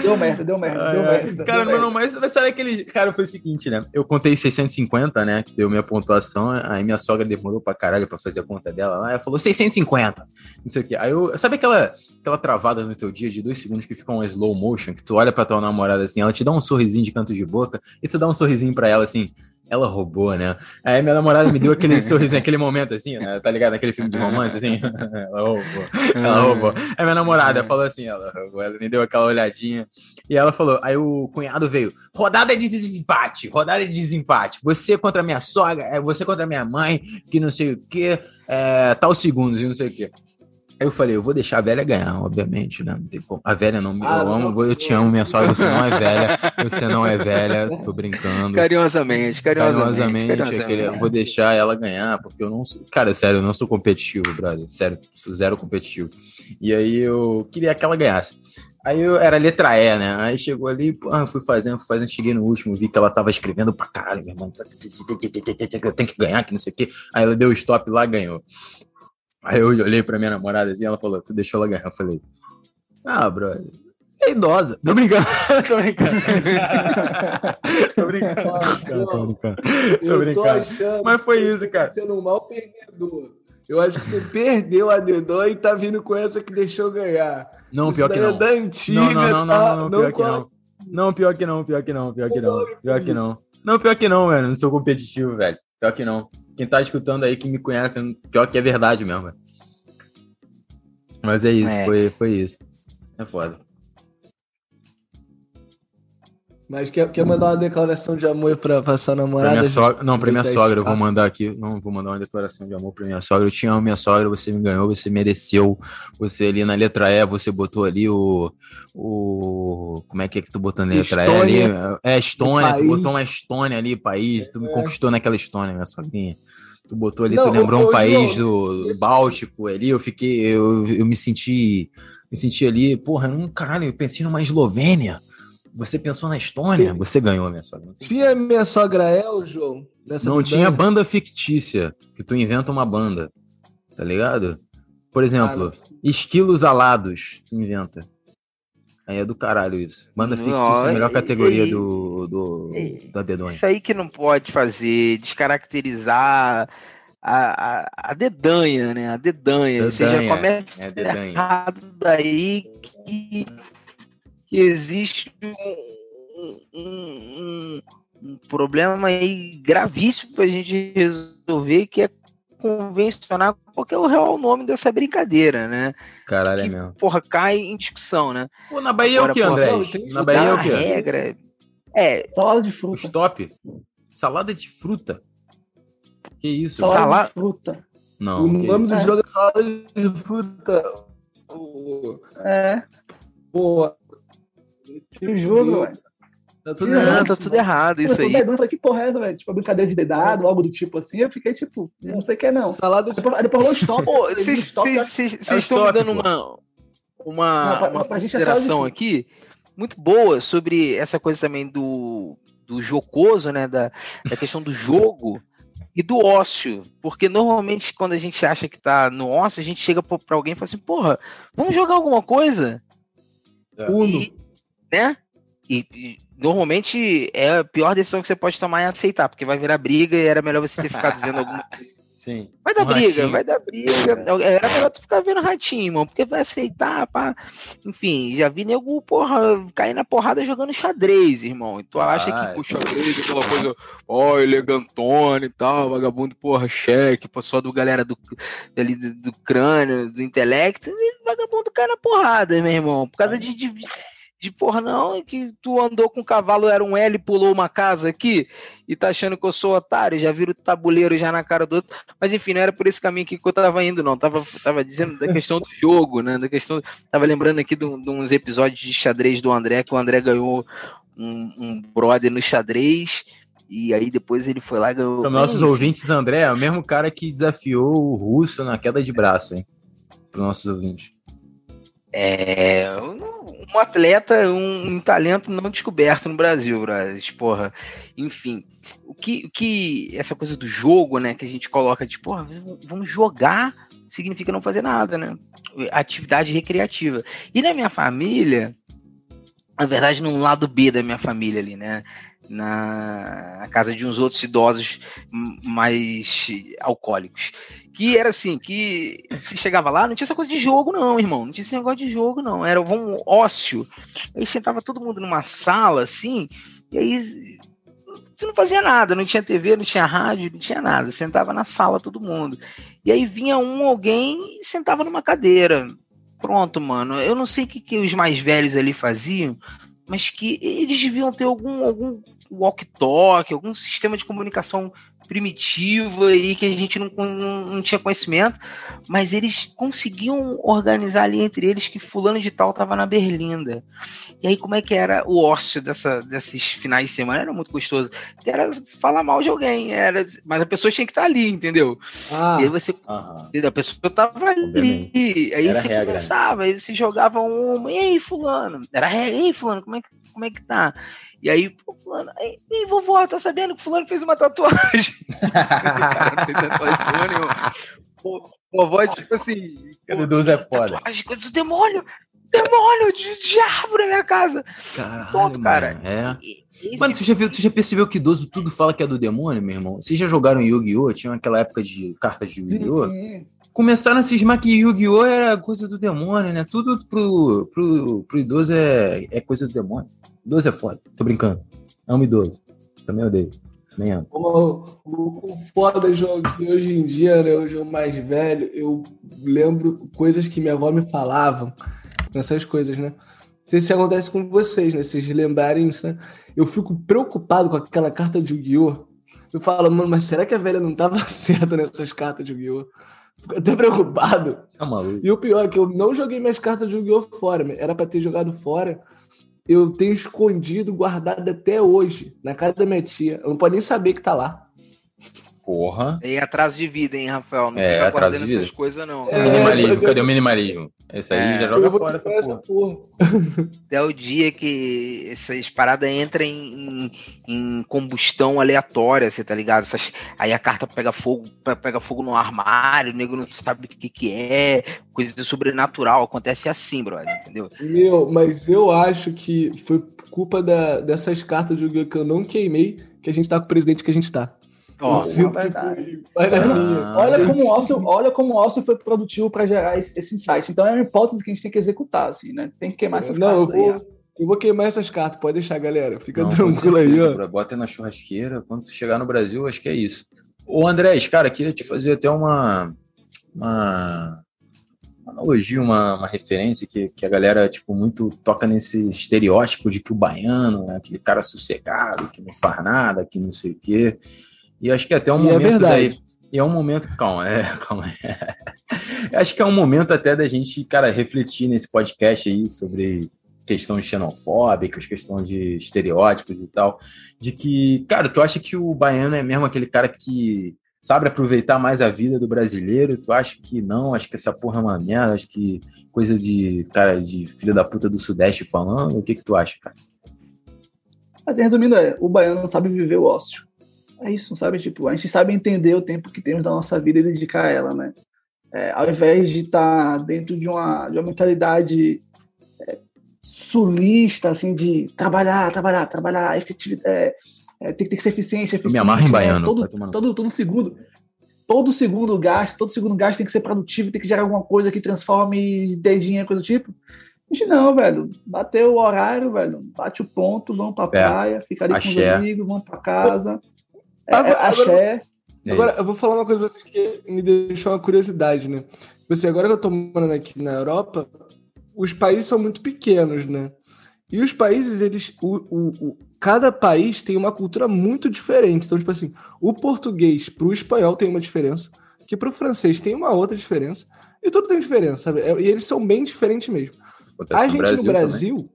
Deu merda, deu merda, deu Ai, ai. merda. Cara, deu não, merda. não, mas, mas sabe aquele. Cara, foi o seguinte, né? Eu contei 650, né? Que deu minha pontuação. Aí minha sogra demorou pra caralho pra fazer a conta dela. lá, Ela falou 650. Não sei o quê. Aí eu. Sabe aquela, aquela travada no teu dia de dois segundos que fica um slow motion? Que tu olha pra tua namorada assim, ela te dá um sorrisinho de canto de boca e tu dá um sorrisinho pra ela assim. Ela roubou, né? Aí minha namorada me deu aquele sorrisinho, aquele momento assim, né? tá ligado? Aquele filme de romance, assim. ela roubou. Ela roubou. Aí minha namorada falou assim, ela, roubou, ela me deu aquela olhadinha. E ela falou, aí o cunhado veio, rodada de desempate, rodada de desempate. Você contra minha sogra, é você contra minha mãe, que não sei o que, é, tal segundos e não sei o que. Aí eu falei, eu vou deixar a velha ganhar, obviamente, né? Não tem como. A velha não, Ah, eu não, amo, eu te amo, minha sogra, você não é velha, você não é velha, tô brincando. Carinhosamente, carinhosamente. Carinhosamente, aquele, eu vou deixar ela ganhar, porque eu não sou. Cara, sério, eu não sou competitivo, brother. Sério, sou zero competitivo. E aí eu queria que ela ganhasse. Aí eu era letra E, né? Aí chegou ali, porra, fui fazendo, fui fazendo, cheguei no último, vi que ela tava escrevendo pra caralho, meu irmão. Eu tenho que ganhar, que não sei o quê. Aí ela deu stop lá, ganhou. Aí eu olhei pra minha namorada assim, ela falou, tu deixou ela ganhar. Eu falei, ah, brother. É idosa. Tô brincando. tô brincando. tô brincando. Tô brincando. Tô brincando. Tô brincando. Mas foi isso, você cara. tá sendo um mau perdedor. Eu acho que você perdeu a dedão e tá vindo com essa que deixou ganhar. Não, pior que não. É da antiga, Não, não, não, tá? não, não, pior que não. Não, pior que não, pior que não, pior que não. Pior que não. Não, pior que não, velho. Não sou competitivo, velho. Pior que não. Quem tá escutando aí que me conhece, pior que é verdade mesmo. Mas é isso, É. Foi, foi isso. É foda. Mas quer, quer mandar uma declaração de amor pra, pra sua Pra namorada? minha sogra, não, pra minha sogra, eu vou mandar aqui. Não, vou mandar uma declaração de amor pra minha sogra. Eu te amo, minha sogra. Você me ganhou, você mereceu. Você ali na letra E, você botou ali o. o como é que é que tu botou na letra E ali? Estônia. É, Estônia. Tu botou uma Estônia ali, país. Tu me É. conquistou naquela Estônia, minha sogrinha. Tu botou ali, Não, tu lembrou ô, um país João, do, do Báltico ali. Eu fiquei. Eu, eu me senti. Me senti ali, porra, num caralho, eu pensei numa Eslovênia. Você pensou na Estônia? Você ganhou, minha sogra. Tinha minha sogra El, João? Nessa não dedanha? tinha banda fictícia, que tu inventa uma banda, tá ligado? Por Ah, exemplo, não. esquilos alados, tu inventa. Aí é do caralho isso. Banda Não, fictícia é a melhor e- categoria e- do, do da dedonha. Isso aí que não pode fazer, descaracterizar a, a, a dedanha, né? A dedanha. Você já Dedanha, começa é dedanha. errado daí que, que existe um, um- um- um problema aí gravíssimo pra gente resolver, que é convencionar qual que é o real nome dessa brincadeira, né? Caralho, é que, mesmo. porra, cai em discussão, né? Pô, na Bahia é o Agora, que, André? Na Bahia é o que? regra. É, Salada de fruta. stop? Salada de fruta? Que isso? Salada Sala- de fruta. Não, o que nome isso? do jogo é salada de fruta. É, Pô, eu juro, velho. tá tudo Não, não, errado. tá tudo errado isso Começou aí. dedão, eu falei, que porra é essa, velho? Tipo, brincadeira de dedado, algo do tipo assim. Eu fiquei tipo, não sei o que é não. Salada de Depois, aí depois rolou o stop. Vocês É estão me dando uma, uma, Não, pra- uma pra gente é consideração aqui muito boa sobre essa coisa também do, do jocoso, né? Da, da questão do jogo e do ócio. Porque normalmente quando a gente acha que tá no ócio, a gente chega pra pra alguém e fala assim, porra, vamos jogar alguma coisa? Uno. E, né? E, e normalmente é a pior decisão que você pode tomar é aceitar, porque vai virar briga e era melhor você ter ficado vendo alguma Sim. Vai dar Um briga, ratinho. vai dar briga. Era melhor tu ficar vendo ratinho, mano, porque vai aceitar, pá. Enfim, já vi nego, porra, cair na porrada jogando xadrez, irmão. E tu acha Ah, que, pô, xadrez, é aquela coisa, ó, elegantona e tal, vagabundo, porra, cheque, só do galera do, ali, do, do crânio, do intelecto, e vagabundo cai na porrada, meu irmão. Por causa de, de, de porra, não, é que tu andou com o cavalo, era um L, pulou uma casa aqui, e tá achando que eu sou otário, já vira o tabuleiro já na cara do outro. Mas enfim, não era por esse caminho que eu tava indo, não. Tava, tava dizendo da questão do jogo, né? Da questão. Tava lembrando aqui de, de uns episódios de xadrez do André, que o André ganhou um, um brother no xadrez. E aí depois ele foi lá e ganhou. Para nossos ouvintes, André é o mesmo cara que desafiou o russo na queda de braço, hein? Para nossos ouvintes. É, um, atleta, um, um talento não descoberto no Brasil, brother. Porra, enfim, o que, o que essa coisa do jogo, né, que a gente coloca de, porra, vamos jogar, significa não fazer nada, né? Atividade recreativa. E na minha família, na verdade, no lado B da minha família ali, né? Na, casa de uns outros idosos mais alcoólicos. Que era assim, que se chegava lá, não tinha essa coisa de jogo, não, irmão. Não tinha esse negócio de jogo, não. Era um ócio. Aí sentava todo mundo numa sala, assim, e aí você não fazia nada, não tinha TV, não tinha rádio, não tinha nada. Sentava na sala todo mundo. E aí vinha um alguém e sentava numa cadeira. Pronto, mano. Eu não sei o que, que os mais velhos ali faziam, mas que eles deviam ter algum, algum walk-talk, algum sistema de comunicação primitiva e que a gente não, não, não tinha conhecimento, mas eles conseguiam organizar ali entre eles que fulano de tal tava na Berlinda. E aí como é que era o ócio dessa, desses finais de semana? Era muito gostoso. Que Era falar mal de alguém, era, mas a pessoa tinha que estar ali, entendeu? Ah, E aí você Aham. a pessoa tava ali. Aí Era você regra, né? conversava, aí você jogava uma. E aí, fulano? Era regra. E aí, fulano, como é que, como é que tá? E aí, pô, fulano, e aí, vovó, tá sabendo que fulano fez uma tatuagem? Cara, não fez tatuagem nenhuma. Pô, Vovó, tipo assim, O idoso é foda. tatuagem, coisa do demônio! Demônio, de diabo na minha casa! Caralho, Pronto, cara. mano, É. E- esse- Mano, tu já, viu, tu já percebeu que idoso tudo fala que é do demônio, meu irmão? Vocês já jogaram Yu-Gi-Oh? Tinha aquela época de cartas de Yu-Gi-Oh? Começaram a cismar que Yu-Gi-Oh era coisa do demônio, né? Tudo pro, pro, pro idoso é, é coisa do demônio. Idoso é foda. Tô brincando. Amo idoso. Também odeio. Nem amo. O, o, o foda, João, que hoje em dia, né, hoje eu mais velho, eu lembro coisas que minha avó me falavam, essas coisas, né? Não sei se acontece com vocês, né? Vocês lembrarem isso, né? Eu fico preocupado com aquela carta de Yu-Gi-Oh! Eu falo, mano, mas será que a velha não tava certa nessas cartas de Yu-Gi-Oh! Fico até preocupado. Maluco. E o pior é que eu não joguei minhas cartas de Yu-Gi-Oh! fora, era pra ter jogado fora. Eu tenho escondido, guardado até hoje, na casa da minha tia. Não pode nem saber que tá lá. Porra. E atraso de vida, hein, Rafael? Não É, fica atraso de vida. essas coisas, não. É, minimalismo. eu- Cadê o minimalismo? Esse aí É. já joga fora essa comprar essa porra. porra. Até o dia que essas paradas entram em, em- em combustão aleatória, você tá ligado? Essas- aí a carta pega fogo, pe- pega fogo no armário, o nego não sabe o que, que é, coisa de sobrenatural, acontece assim, brother, entendeu? Meu, mas eu acho que foi culpa da- dessas cartas de Yu-Gi-Oh! que eu não queimei que a gente tá com o presidente que a gente tá. Ó, eu Ah. Olha como o ócio, olha como o foi produtivo para gerar esse, esse insight. Então é uma hipótese que a gente tem que executar, assim, né? Tem que queimar essas Não, eu cartas aí. ó. vou, eu vou queimar essas cartas, pode deixar, galera. Fica Não, tranquilo aí, ó. Bota na churrasqueira. Quando tu chegar no Brasil, acho que é isso. Ô, Andrés, cara, queria te fazer até uma. Uma, uma analogia, uma, uma referência que, que a galera, tipo, muito toca nesse estereótipo de que o baiano é aquele cara sossegado, que não faz nada, que não sei o quê. E acho que até um E é momento verdade. daí. E é um momento. Calma, é, calma. Acho que é um momento até da gente, cara, refletir nesse podcast aí sobre questões xenofóbicas, questão de estereótipos e tal. De que, cara, tu acha que o baiano é mesmo aquele cara que sabe aproveitar mais a vida do brasileiro? Tu acha que não? Acho que essa porra é uma merda? Acho que coisa de, cara, de filho da puta do Sudeste falando? O que que tu acha, cara? Mas resumindo, é, o baiano não sabe viver o ócio. É isso, sabe? Tipo, a gente sabe entender o tempo que temos da nossa vida e dedicar a ela, né? É, ao invés de estar dentro de uma, de uma mentalidade é, sulista, assim, de trabalhar, trabalhar, trabalhar, efetividade, é, é, tem, que- tem que ser eficiente, eficiente. me amarro em baiano, Todo, no- todo, todo segundo. todo segundo gasto, todo segundo gasto tem que ser produtivo, tem que gerar alguma coisa que transforme dedinho, coisa do tipo. A gente não, velho. Bateu o horário, velho. Bate o ponto, vamos pra é. praia, fica ali axé. com os amigos, vamos pra casa. É, agora, axé. Agora, eu vou falar uma coisa pra vocês que me deixou uma curiosidade, né? Você, agora que eu tô morando aqui na Europa, os países são muito pequenos, né? E os países, eles. O, o, o, cada país tem uma cultura muito diferente. Então, tipo assim, o português pro espanhol tem uma diferença, que pro francês tem uma outra diferença, e tudo tem diferença, sabe? É, e eles são bem diferentes mesmo. Acontece a gente no Brasil, no Brasil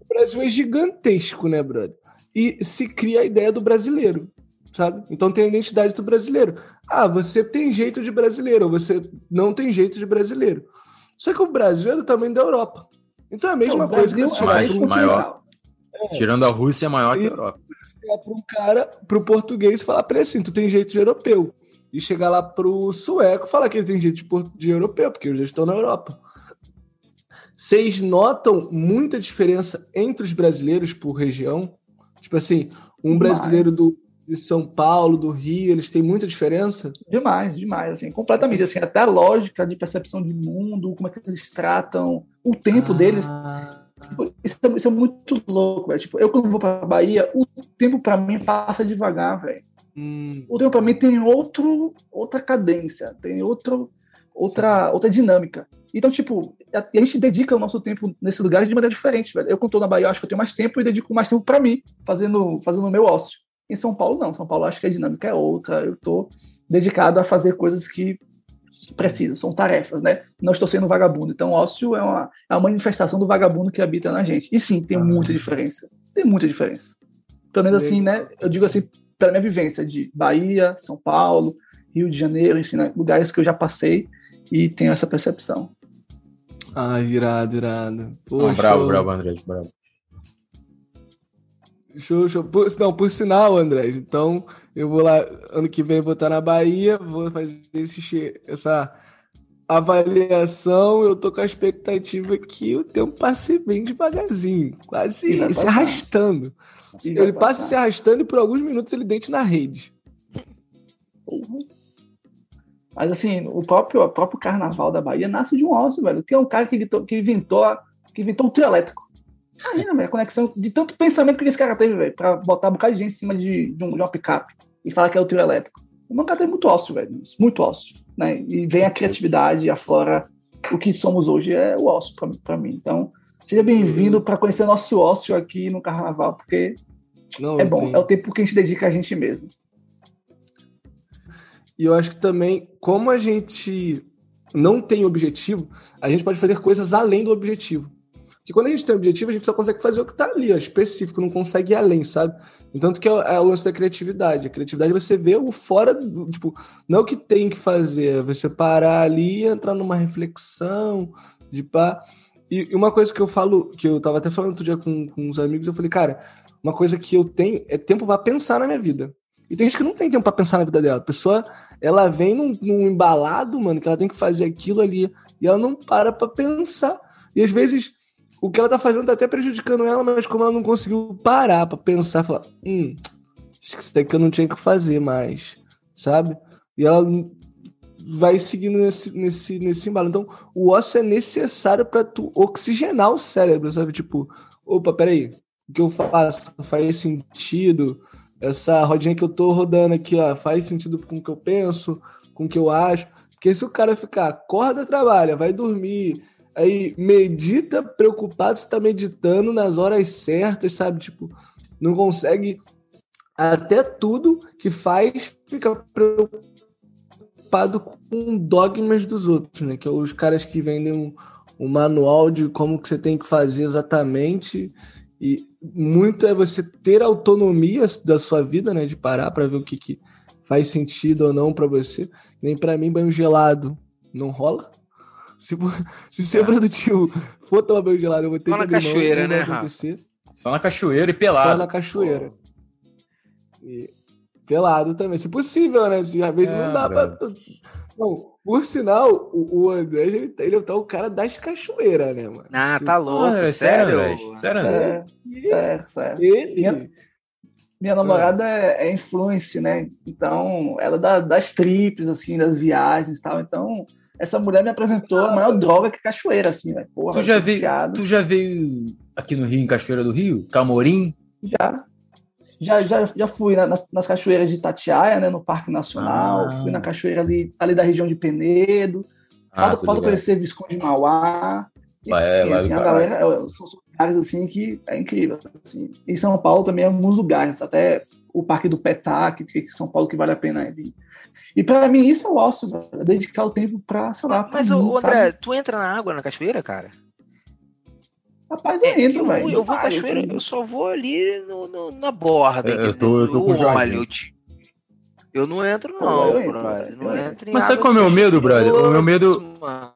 o Brasil é gigantesco, né, brother? E se cria a ideia do brasileiro, sabe? Então tem a identidade do brasileiro. Ah, você tem jeito de brasileiro, ou você não tem jeito de brasileiro. Só que o Brasil é do tamanho da Europa. Então é a mesma então, coisa que você mais, maior. É. Tirando a Rússia, é maior e, que a Europa. Para um cara, para o português, falar para ele assim: tu tem jeito de europeu. E chegar lá pro sueco falar que ele tem jeito de, de europeu, porque eles estão na Europa. Vocês notam muita diferença entre os brasileiros por região? Tipo assim, um brasileiro do, de São Paulo, do Rio, eles têm muita diferença? Demais, demais, assim, completamente, assim, até a lógica de percepção de mundo, como é que eles tratam o tempo ah. deles. Tipo, isso, é, isso, é, muito louco, velho. Tipo, eu quando vou pra Bahia, o tempo para mim passa devagar, velho. Hum. O tempo para mim tem outro, outra cadência, tem outro, outra, outra dinâmica. Então, tipo, a, a gente dedica o nosso tempo nesse lugar de maneira diferente, velho. Eu, quando tô na Bahia, acho que eu tenho mais tempo e dedico mais tempo para mim, fazendo, fazendo o meu ócio. Em São Paulo, não. São Paulo, acho que a dinâmica é outra. Eu tô dedicado a fazer coisas que preciso, são tarefas, né? Não estou sendo vagabundo. Então, ócio é uma, é uma manifestação do vagabundo que habita na gente. E sim, tem ah. muita diferença. Tem muita diferença. Pelo menos assim, né? Eu digo assim, pela minha vivência de Bahia, São Paulo, Rio de Janeiro, enfim, né? lugares que eu já passei e tenho essa percepção. Ah, irado, irado. Poxa. Ah, bravo, bravo, André, bravo. Show, show. Por, não, por sinal, André, então eu vou lá, ano que vem vou estar na Bahia, vou fazer esse, essa avaliação. Eu tô com a expectativa que o tempo passe bem devagarzinho, quase se arrastando. E ele passa se arrastando e por alguns minutos ele dente na rede. Mas assim, o próprio, o próprio carnaval da Bahia nasce de um osso, velho. Que é um cara que, que inventou, que inventou o trio elétrico. Imagina, velho, a conexão de tanto pensamento que esse cara teve, velho, pra botar um bocado de gente em cima de, de, um, de uma picape e falar que é o trio elétrico. O mancata é muito ósseo, velho, muito ósseo, né? E vem a criatividade, aflora o que somos hoje, é o ócio para mim. Então, seja bem-vindo para conhecer nosso ócio aqui no Carnaval, porque Não, é bom, tem... é o tempo que a gente dedica a gente mesmo. E eu acho que também, como a gente não tem objetivo, a gente pode fazer coisas além do objetivo. Porque quando a gente tem objetivo, a gente só consegue fazer o que está ali, ó, específico, não consegue ir além, sabe? Então, que é, é o lance da criatividade. A criatividade é você vê o fora, do, tipo, não é o que tem que fazer, é você parar ali e entrar numa reflexão, de pá. E, e uma coisa que eu falo, que eu tava até falando outro dia com, com uns amigos, eu falei, cara, uma coisa que eu tenho é tempo para pensar na minha vida. E tem gente que não tem tempo para pensar na vida dela. A pessoa, ela vem num, num, embalado, mano, que ela tem que fazer aquilo ali, e ela não para pra pensar. E às vezes o que ela tá fazendo tá até prejudicando ela, mas como ela não conseguiu parar pra pensar, falar, hum, acho que isso daqui eu não tinha que fazer mais, sabe? E ela vai seguindo nesse, nesse, nesse embalo. Então, o ócio é necessário para tu oxigenar o cérebro, sabe? Tipo, opa, peraí, o que eu faço faz sentido? Essa rodinha que eu tô rodando aqui, ó, faz sentido com o que eu penso, com o que eu acho? Porque se o cara ficar, acorda, trabalha, vai dormir, Aí medita preocupado se tá meditando nas horas certas, sabe? Tipo, não consegue até tudo que faz fica preocupado com dogmas dos outros, né? Que é os caras que vendem um, um manual de como que você tem que fazer exatamente. E muito é você ter autonomia da sua vida, né? De parar para ver o que, que faz sentido ou não para você. Nem para mim, banho gelado não rola. Se, se ser produtivo for tomar banho gelado, eu vou ter Só que na cachoeira, né, acontecer. Só na cachoeira e pelado. Só na cachoeira. E pelado também, se possível, né? Se às vezes é, não dá pra. Não, por sinal, o, o André, ele, ele é o cara das cachoeiras, né, mano? Ah, tá louco. Ah, sério, sério, sério, é, sério, sério. Ele, Minha namorada é, é influence, né? Então, ela é da, das trips, assim, das viagens e tal. Então, essa mulher me apresentou a maior droga que cachoeira, assim, velho. Porra, tu, já veio, tu já veio aqui no Rio, em Cachoeira do Rio? Camorim? Já. Já, já, já fui na- nas, nas cachoeiras de Itatiaia, né, no Parque Nacional, Ah. fui na cachoeira ali, ali da região de Penedo, Ah, falta, falta conhecer Visconde de Mauá, Vai, é, e, vai assim, do a galera, é, são são lugares assim que é incrível, assim. Em São Paulo também alguns lugares, até o Parque do Petac, que que São Paulo que vale a pena vir. E pra mim isso é o ócio, velho, é dedicar o tempo pra, sei lá, pra Mas, mim, sabe? André, tu entra na água na cachoeira, cara? Rapaz, eu entro, eu, velho. eu vou demais, cachoeira, assim. eu só vou ali no, no- na borda. Eu- eu tô- eu tô com o Jorge. olho, eu, eu não entro, não, eu entro, brother. Não eu entro em Mas sabe qual é o meu medo, brother? O meu medo- mano.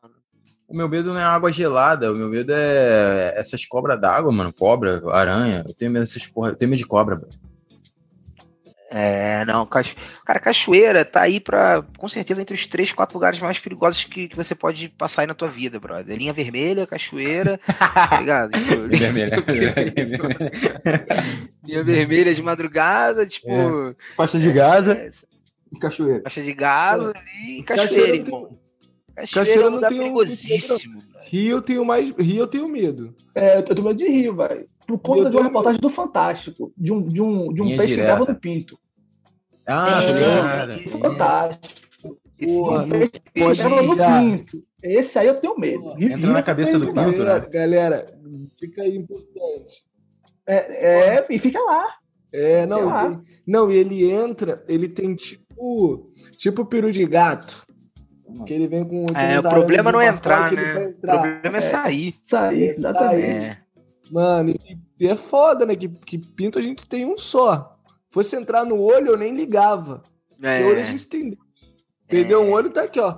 O meu medo não é água gelada, o meu medo é essas cobras d'água, mano. Cobra, aranha. Eu tenho medo dessas porra. Eu tenho medo de cobra, bro. É, não, cacho... cara, cachoeira tá aí pra, com certeza, entre os três, quatro lugares mais perigosos que, que você pode passar aí na tua vida, brother. Linha vermelha, cachoeira, tá ligado? Tipo, linha vermelha de madrugada, tipo, Faixa de Gaza é, e cachoeira. faixa de Gaza ali e Cachoeira cachoeira, tem- irmão. Cachoeira, Cachoeira é um lugar tem um- perigosíssimo. brother. Rio eu tenho mais. Rio eu tenho medo. É, eu tô medo de rio, velho. Por conta Eu de uma tenho- reportagem do Fantástico, de um, de um, de um Linha peixe que direta. tava no pinto. Ah, É, tá Fantástico. Esse Porra, não pode no. Esse aí eu tenho medo. Entra na cabeça do pinto, né? Galera, fica aí importante. É, é, e fica lá. É, não, lá. não, e ele entra, ele tem tipo, tipo peru de gato. Que ele vem com. É, o problema não é entrar, né? vai O entrar. problema é sair. Isso aí, É, exatamente. É. Mano, e, e é foda, né? Que, que pinto a gente tem um só. Fosse entrar no olho, eu nem ligava. Porque olho a É. gente tem. Perdeu É. um olho, tá aqui, ó.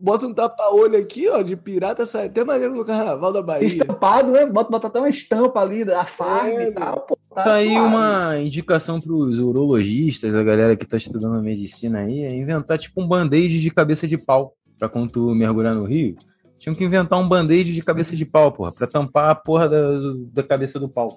Bota um tapa-olho aqui, ó, de pirata, sai até maneiro no carnaval da Bahia. Estampado, né? Bota, bota até uma estampa ali da farm É, e tal. Pô, tá Tá aí suave. uma indicação pros urologistas, a galera que tá estudando medicina aí, é inventar tipo um band-aid de cabeça de pau. Pra quando tu mergulhar no rio, tinham que inventar um band-aid de cabeça de pau, porra, pra tampar a porra da, da cabeça do pau.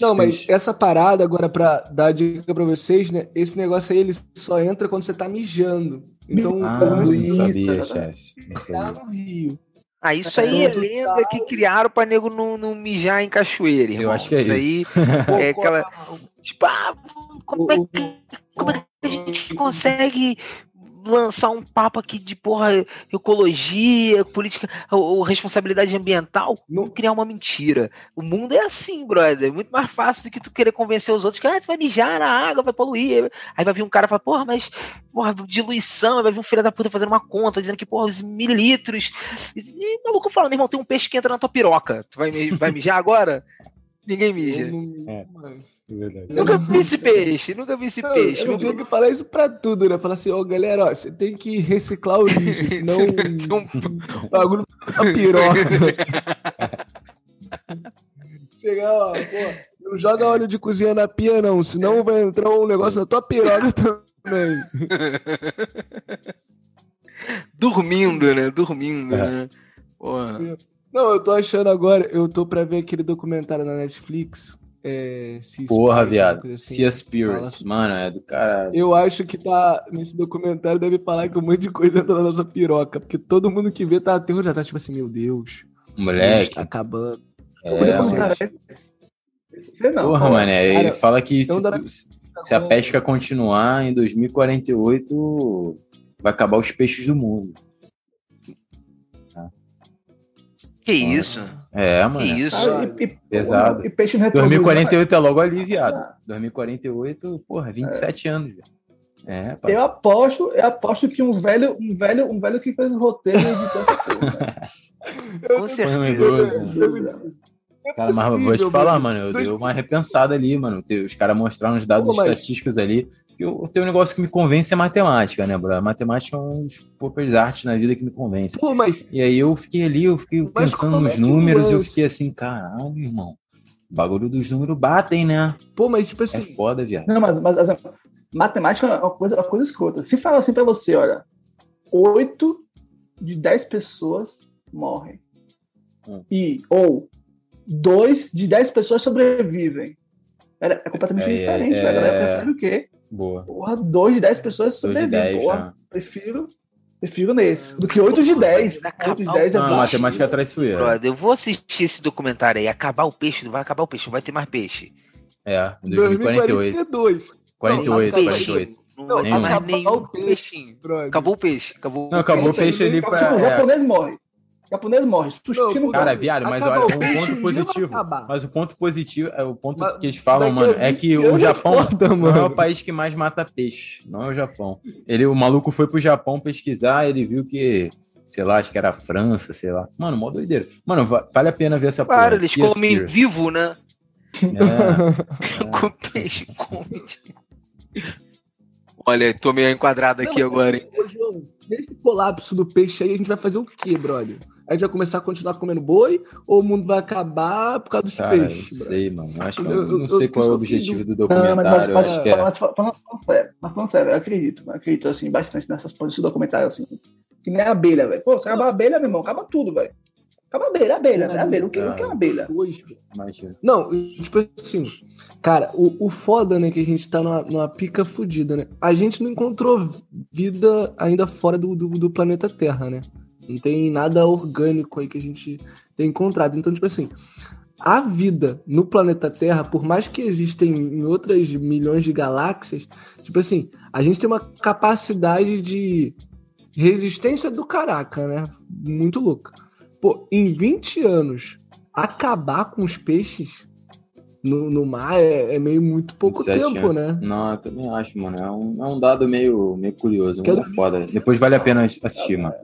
Não mas essa parada, agora, pra dar dica pra vocês, né? Esse negócio aí, ele só entra quando você tá mijando. Então, Ah, não isso, sabia, exatamente. chefe. Não tá no Rio. Ah, isso aí é lenda que criaram pra nego não, não mijar em cachoeira, irmão. Eu acho que é isso. aí Pô, é aquela. Tipo, ah, como é que, como é que a gente consegue lançar um papo aqui de porra ecologia, política ou, ou responsabilidade ambiental? Não criar uma mentira. O mundo é assim, brother. É muito mais fácil do que tu querer convencer os outros que ah, tu vai mijar na água, vai poluir. Aí vai vir um cara e fala, porra, mas porra, diluição, aí vai vir um filho da puta fazendo uma conta, dizendo que, porra, os mililitros. E, e o maluco falando, irmão, tem um peixe que entra na tua piroca. Tu vai, vai mijar agora? Ninguém mija. Eu não- É. mano. Nunca vi esse peixe, nunca vi esse Eu, peixe. eu tinha que falar isso pra tudo, né? Falar assim, ó, galera, ó, você tem que reciclar o lixo, senão o bagulho fica piroca. Chegar, ó, pô, não joga óleo de cozinha na pia, não, senão vai entrar um negócio na tua piroca também. Dormindo, né? Dormindo, É. né? Porra. Não, eu tô achando agora, eu tô pra ver aquele documentário na Netflix. É, Seaspiracy, Porra, viado. assim. Sea Spirits. Fala- Mano, é do cara. Eu acho que tá. Nesse documentário deve falar que um monte de coisa entra na nossa piroca. Porque todo mundo que vê tá aterro já tá tipo assim, meu Deus. Moleque. Tá acabando. É, é cara é? Sei não, Porra, mano, ele Cara, fala que se, não dá- tu- se a pesca continuar em 2048, vai acabar os peixes do mundo. Que isso? É, Que mano. isso? Ah, e, e- Pesado. E peixe não reproduz, 2048 é logo ali, viado. Ah. 2048, porra, 27 anos, velho. É. Eu aposto, eu aposto que um velho, um velho, um velho que fez o roteiro editou essa porra. Com um certeza. dúvida. Cara, mas eu vou te falar, mano, eu dei uma repensada ali, mano. Os caras mostraram os dados Pô, mas- estatísticos ali. Eu tenho um negócio que me convence é matemática, né, bro? Matemática é um dos poucas artes na vida que me convence. Pô, mas E aí eu fiquei ali, eu fiquei Mas pensando é nos o números e eu fiquei assim, caralho, irmão. O bagulho dos números batem, né? Pô, mas tipo É assim, foda, viado. Não, mas, mas assim, matemática é uma coisa, uma coisa escrota. Se fala assim pra você, olha, 8 de 10 pessoas morrem. Hum. E, ou 2 de 10 pessoas sobrevivem. É, é completamente é, diferente, é, A galera prefere o quê? Boa. Porra, 2 de 10 pessoas sobrevivem. Porra, prefiro Prefiro nesse. Do que 8 de 10. 8 de 10 é Não, matemática é traiçoeira. Brother, eu vou assistir esse documentário aí. Acabar o peixe, não vai acabar o peixe, não vai ter mais peixe. É, em 2048. 2042. 48, 48. Não, não vai ter mais nenhum peixinho. Acabou o peixe. Acabou não, acabou o peixe ali pra. Tipo, o japonês morre. O japonês morre. Não, cara, viado, mas olha, um ponto positivo. Mas o ponto positivo, é o ponto mas, que eles falam, mano, é que o Japão foda, não é o país que mais mata peixe. Não é o Japão. Ele, o maluco foi pro Japão pesquisar, ele viu que sei lá, acho que era a França, sei lá. Mano, mó doideira. Mano, vale a pena ver essa Claro, eles comem vivo, né? É, é. Com peixe, come. Olha, tô meio enquadrado aqui não, agora, hein? João, nesse colapso do peixe aí, a gente vai fazer o quê, brother? A gente vai começar a continuar comendo boi ou o mundo vai acabar por causa dos Cara, peixes? Não sei, mano. Acho que eu, eu não sei qual é o objetivo do documentário. Não, mas, mas, mas, é... mas, falando, sério, mas falando sério, eu acredito, eu acredito assim, bastante nessas posições do documentário, assim. Que nem a abelha, velho. Pô, se acabar a abelha, meu irmão, acaba tudo, velho. Acaba a abelha, abelha, né? Abelha. O que, o que é uma abelha? Não, tipo assim, cara, o, o foda, né, que a gente tá numa, numa pica fodida, né? A gente não encontrou vida ainda fora do, do, do, planeta Terra, né? Não tem nada orgânico aí que a gente tem encontrado. Então, tipo assim, a vida no planeta Terra, por mais que existem em outras milhões de galáxias, tipo assim, a gente tem uma capacidade de resistência do caraca, né? Muito louca. Pô, em 20 anos, acabar com os peixes no, no mar é, é meio muito pouco tempo, anos. né? Não, eu também acho, mano. É um, é um dado meio, meio curioso, muito Quero... foda. Depois vale a pena assistir, mano.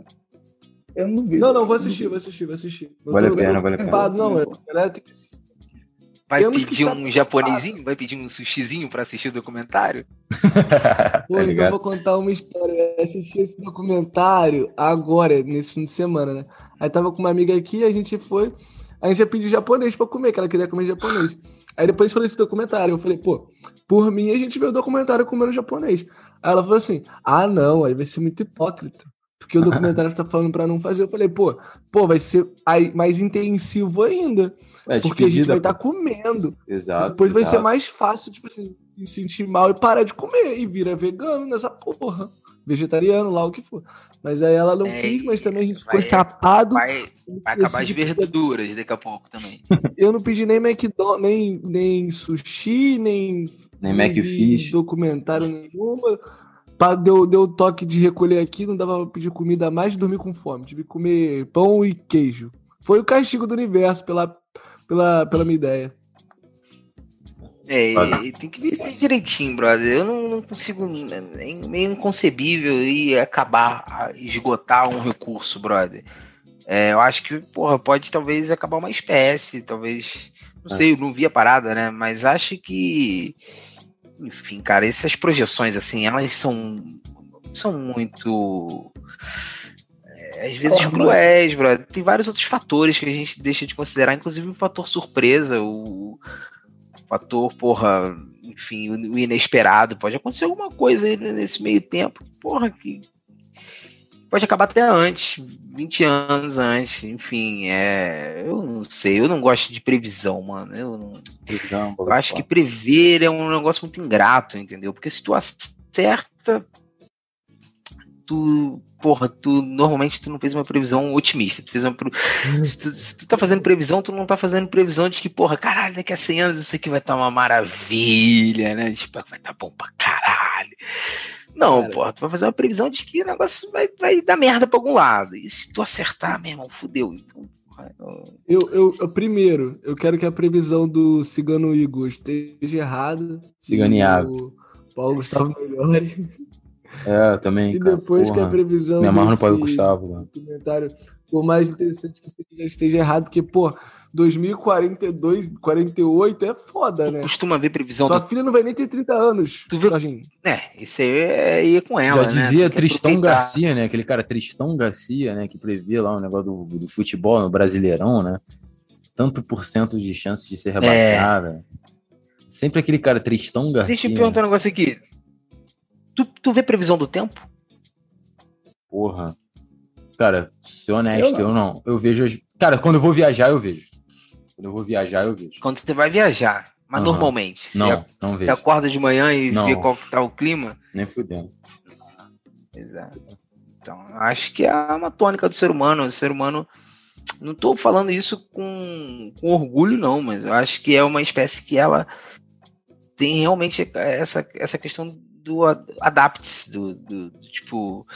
Eu não vi. Não, não, vou assistir, vou assistir, vou assistir. Vale a pena, vale a pena. Não, é, tem que assistir. Vai Temos pedir um japonesinho? Vai pedir um sushizinho pra assistir o documentário? Pô, tá então vou contar uma história. Eu assisti esse documentário agora, nesse fim de semana, né? Aí tava com uma amiga aqui, a gente foi. A gente ia pedir japonês pra comer, que ela queria comer japonês. Aí depois falei esse documentário. Eu falei, pô, por mim a gente vê o documentário comendo japonês. Aí ela falou assim: ah, não, aí vai ser muito hipócrita. Porque o documentário tá falando pra não fazer. Eu falei, pô, pô, vai ser mais intensivo ainda. É, porque a gente vai estar tá comendo. Exato. Depois exato. vai ser mais fácil, tipo assim, se sentir mal e parar de comer. E vira vegano nessa porra. Vegetariano, lá o que for. Mas aí ela não é, quis, mas também a gente ficou chapado. Vai, vai acabar as verduras daqui a pouco também. Eu não pedi nem McDonald's, nem, nem sushi, nem. Nem Macfish. Documentário nenhuma. Deu, deu toque de recolher aqui, não dava pra pedir comida mais e dormir com fome. Tive que comer pão e queijo. Foi o castigo do universo pela pela, pela minha ideia. É, tem que ver direitinho, brother. Eu não, não consigo. É meio inconcebível e acabar, esgotar um recurso, brother. É, eu acho que, porra, pode talvez acabar uma espécie, talvez. Não é. sei, eu não vi a parada, né? Mas acho que. Enfim, cara, essas projeções, assim, elas são. São muito às vezes oh, cruéis, brother. Tem vários outros fatores que a gente deixa de considerar, inclusive o fator surpresa, o fator, porra, enfim, o inesperado. Pode acontecer alguma coisa nesse meio tempo, porra, que pode acabar até antes, 20 anos antes, enfim, é, eu não sei, eu não gosto de previsão, mano. Eu, não, previsão, eu acho que prever é um negócio muito ingrato, entendeu? Porque se tu acerta, tu, porra, tu normalmente tu não fez uma previsão otimista. Tu fez uma, se, tu, se tu tá fazendo previsão, tu não tá fazendo previsão de que, porra, caralho, daqui a 100 anos isso aqui vai estar tá uma maravilha, né? Tipo, vai estar tá bom pra caralho. Não, Cara. porra, tu vai fazer uma previsão de que o negócio vai, vai dar merda pra algum lado. E se tu acertar, meu irmão, fudeu. Então, eu, eu, eu, primeiro, eu quero que a previsão do Cigano Igor esteja errada. Cigano Iago. Paulo Gustavo melhore. É, também. E depois cara, que a previsão. Me amarro no Paulo Gustavo, mano. Comentário, por mais interessante que já esteja errado, porque, pô, 2042, 48 é foda, tu né? Costuma ver previsão. Sua do... filha não vai nem ter 30 anos. Tu vê? Jorginho. É, isso aí é ir com ela. Já né? dizia Tristão Garcia, né? Aquele cara Tristão Garcia, né? Que previa lá um negócio do, do futebol no Brasileirão, né? Tanto por cento de chance de ser rebaixada. É. Sempre aquele cara Tristão Garcia. Deixa eu perguntar um negócio aqui. Tu, tu vê previsão do tempo? Porra. Cara, ser honesto, eu não. eu não. Eu vejo. Cara, quando eu vou viajar, eu vejo. Quando eu vou viajar, eu vejo. Quando você vai viajar. Mas Aham. normalmente. Não, Você, não você vejo. acorda de manhã e Não. vê qual que tá o clima. Nem fudendo. Exato. Então, acho que é uma tônica do ser humano. O ser humano. Não estou falando isso com, com orgulho, não, mas eu acho que é uma espécie que ela tem realmente essa, essa questão do a- adapte, do, do- do tipo.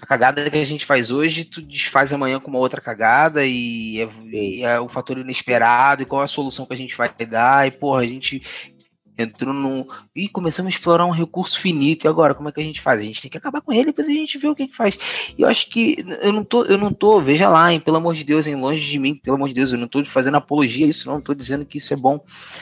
A cagada que a gente faz hoje, tu desfaz amanhã com uma outra cagada e é, e é o fator inesperado e qual é a solução que a gente vai dar. E, porra, a gente entrou num. E começamos a explorar um recurso finito. E agora, como é que a gente faz? A gente tem que acabar com ele, depois a gente vê o que, que faz. E eu acho que eu não tô, eu não tô, veja lá, hein, pelo amor de Deus, hein, longe de mim, pelo amor de Deus, eu não tô fazendo apologia a isso, não, tô dizendo que isso é bom.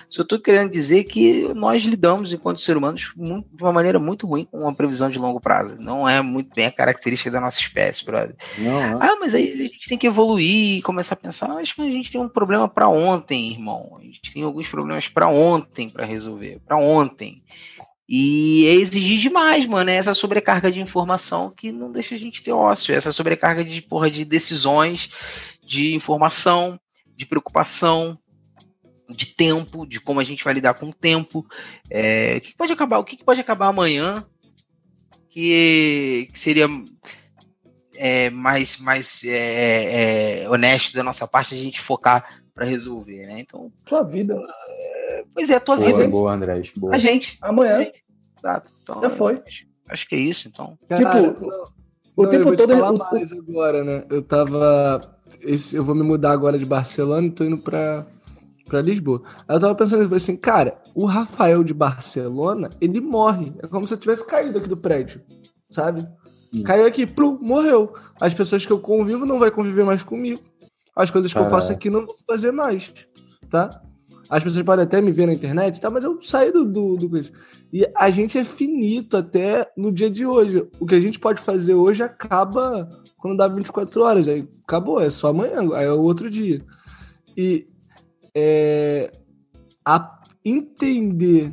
Só tô querendo dizer que nós lidamos, enquanto seres humanos, muito- de uma maneira muito ruim com uma previsão de longo prazo. Não é muito bem a característica da nossa espécie, brother. Não, não. Ah, mas aí a gente tem que evoluir e começar a pensar, mas a gente tem um problema para ontem, irmão. A gente tem alguns problemas para ontem para resolver, para ontem. E é exigir demais, mano, é essa sobrecarga de informação que não deixa a gente ter ócio, essa sobrecarga de porra de decisões, de informação, de preocupação, de tempo, de como a gente vai lidar com o tempo. É, o que pode acabar? O que pode acabar amanhã que, que seria é, mais, mais é, é, honesto da nossa parte a gente focar para resolver, né? Então, Sua vida. Pois é, a tua Boa, vida, boa, Andrés. Boa. a gente, Amanhã. É. exato. Então, Já foi. Acho que é isso, então. Caralho, Tipo, não, o não, tempo eu vou todo te falar ele- mais agora, né? Eu tava. esse- eu vou me mudar agora de Barcelona e tô indo pra, pra Lisboa. Aí eu tava pensando eu assim, cara, o Rafael de Barcelona, ele morre. É como se eu tivesse caído aqui do prédio, sabe? Hum. Caiu aqui, plum, morreu. As pessoas que eu convivo não vai conviver mais comigo. As coisas que eu faço aqui não vou fazer mais, tá? As pessoas podem até me ver na internet, tá? Mas eu saí do, do, do coisa. E a gente é finito até no dia de hoje. O que a gente pode fazer hoje acaba quando dá 24 horas. Aí acabou, é só amanhã, aí é o outro dia. E é, a entender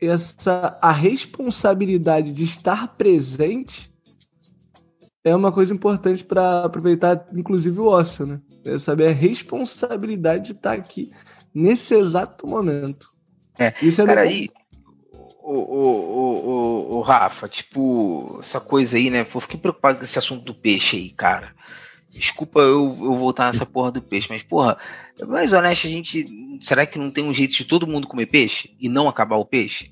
essa a responsabilidade de estar presente é uma coisa importante para aproveitar, inclusive o ócio, né? É saber a responsabilidade de estar aqui nesse exato momento. É, Isso é Cara, aí, o, o, o, o, o Rafa, tipo, essa coisa aí, né? Eu fiquei preocupado com esse assunto do peixe aí, cara. Desculpa eu, eu voltar nessa porra do peixe, mas, porra, mais honesto, a gente. Será que não tem um jeito de todo mundo comer peixe e não acabar o peixe?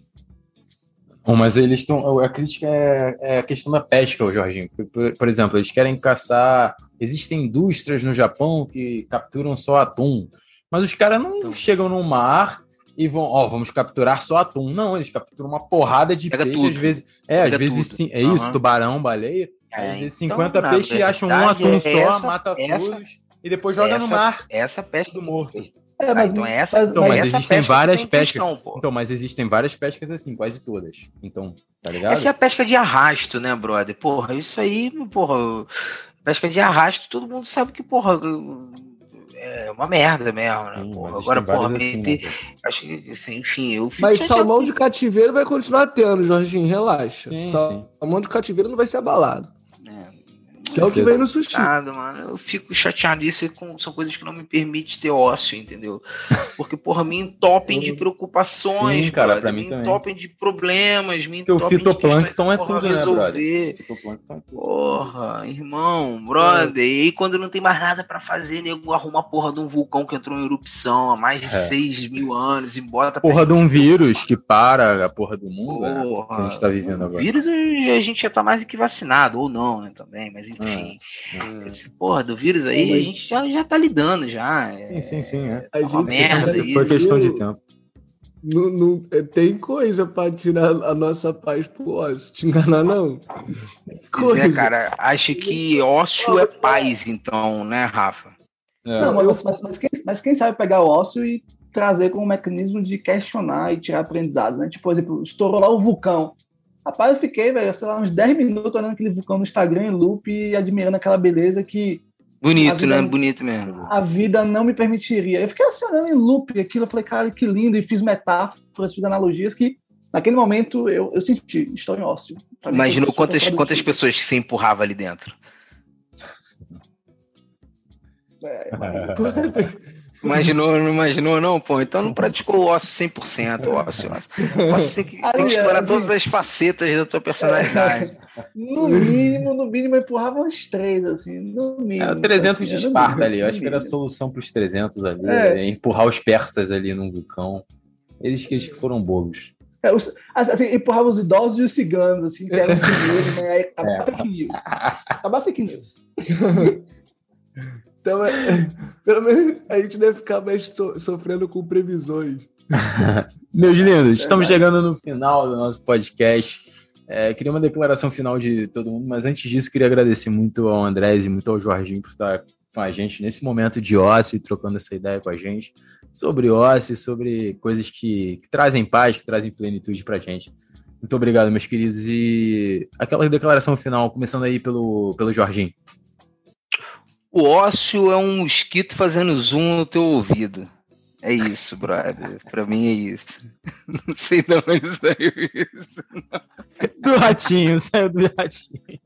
Bom, mas eles estão. A crítica é, é a questão da pesca, ô Jorginho. Por- por exemplo, eles querem caçar. Existem indústrias no Japão que capturam só atum. Mas os caras não Então. chegam no mar e vão, ó, vamos capturar só atum. Não, eles capturam uma porrada de Pega peixe, tudo. às vezes. É, Pega às vezes sim. É isso, Aham. tubarão, baleia. É, às vezes então, 50 na peixes e acham um atum é só, essa- mata essa- todos e depois joga no essa- mar. Essa pesca Tudo morto. É, Ah, mas, então é essa, mas- Então, mas essa existem várias que tem pescas. questão, pô. Então, mas existem várias pescas assim, quase todas. Então, tá ligado? Essa é a pesca de arrasto, né, brother? Porra, isso aí, porra, pesca de arrasto, todo mundo sabe que, porra, é uma merda mesmo, né? Sim, Porra, agora, porra, assim, meter- né, acho que, assim, enfim, eu fico Mas salmão de cativeiro vai continuar tendo, Jorginho, relaxa. Sim, salmão de cativeiro não vai ser abalado. É. Que é o que vem no sushi. Nada, mano. Eu fico chateado. Isso é com- são coisas que não me permitem ter ócio, entendeu? Porque, porra, me entopem de preocupações, Sim, cara, pra mim me também. entopem de problemas, me Porque o entopem de fitoplâncton questões é que, porra, tudo, né, brother? resolver. Fitoplâncton é tudo. Porra, irmão, brother. E aí, quando não tem mais nada pra fazer, nego arruma a porra de um vulcão que entrou em erupção há mais de É. 6 mil anos e bota Porra de um vírus que para a porra do mundo, né? Porra, Que a gente tá vivendo o agora. vírus a gente já tá mais do que vacinado, ou não, né, também, mas enfim. É. Esse porra do vírus aí, Mas- a gente já, já tá lidando já. É, Sim, sim, sim. É. A uma gente merda sempre Foi isso. questão de tempo. Não, não- é, tem coisa pra tirar a nossa paz pro ócio. Te enganar, não. Pois é, cara, acho que ócio é paz, então, né, Rafa? É. Não, mas, mas, mas quem, mas quem sabe pegar o ócio e trazer como mecanismo de questionar e tirar aprendizado, né? Tipo, por exemplo, estourou lá o vulcão. Rapaz, eu fiquei, velho, sei lá, uns 10 minutos olhando aquele vulcão no Instagram em loop e admirando aquela beleza que Bonito, vida- né? Bonito mesmo. a vida não me permitiria. Eu fiquei assim, olhando em loop aquilo, eu falei, cara, que lindo, e fiz metáforas, fiz analogias que, naquele momento, eu, eu senti, estou em ócio. Imaginou quantas, quantas pessoas que você empurrava ali dentro. É, Imaginou, não imaginou, não, pô? Então não praticou o ócio 100%, o ócio. O ócio tem que, tem que explorar todas as facetas da tua personalidade. No mínimo, no mínimo, empurrava uns três, assim, no mínimo. É, 300 assim, de Esparta ali, eu acho que era a solução para os 300 ali, é. empurrar os persas ali num vulcão. Eles que foram bobos. É, os, assim, empurrava os idosos e os ciganos, assim, que eram dinheiro, né? Aí acabava é. fake news. Acabava fake news. então, é, pelo menos a gente deve ficar mais so, sofrendo com previsões. Meus lindos, estamos chegando no final do nosso podcast. É, queria uma declaração final de todo mundo, mas antes disso, queria agradecer muito ao Andrés e muito ao Jorginho por estar com a gente nesse momento de ócio e trocando essa ideia com a gente sobre ócio, sobre coisas que, que trazem paz, que trazem plenitude pra gente. Muito obrigado, meus queridos. E aquela declaração final, começando aí pelo, pelo Jorginho. O ócio é um mosquito fazendo zoom no teu ouvido. É isso, brother. Pra mim é isso. Não sei de onde saiu isso. Do ratinho, saiu do ratinho.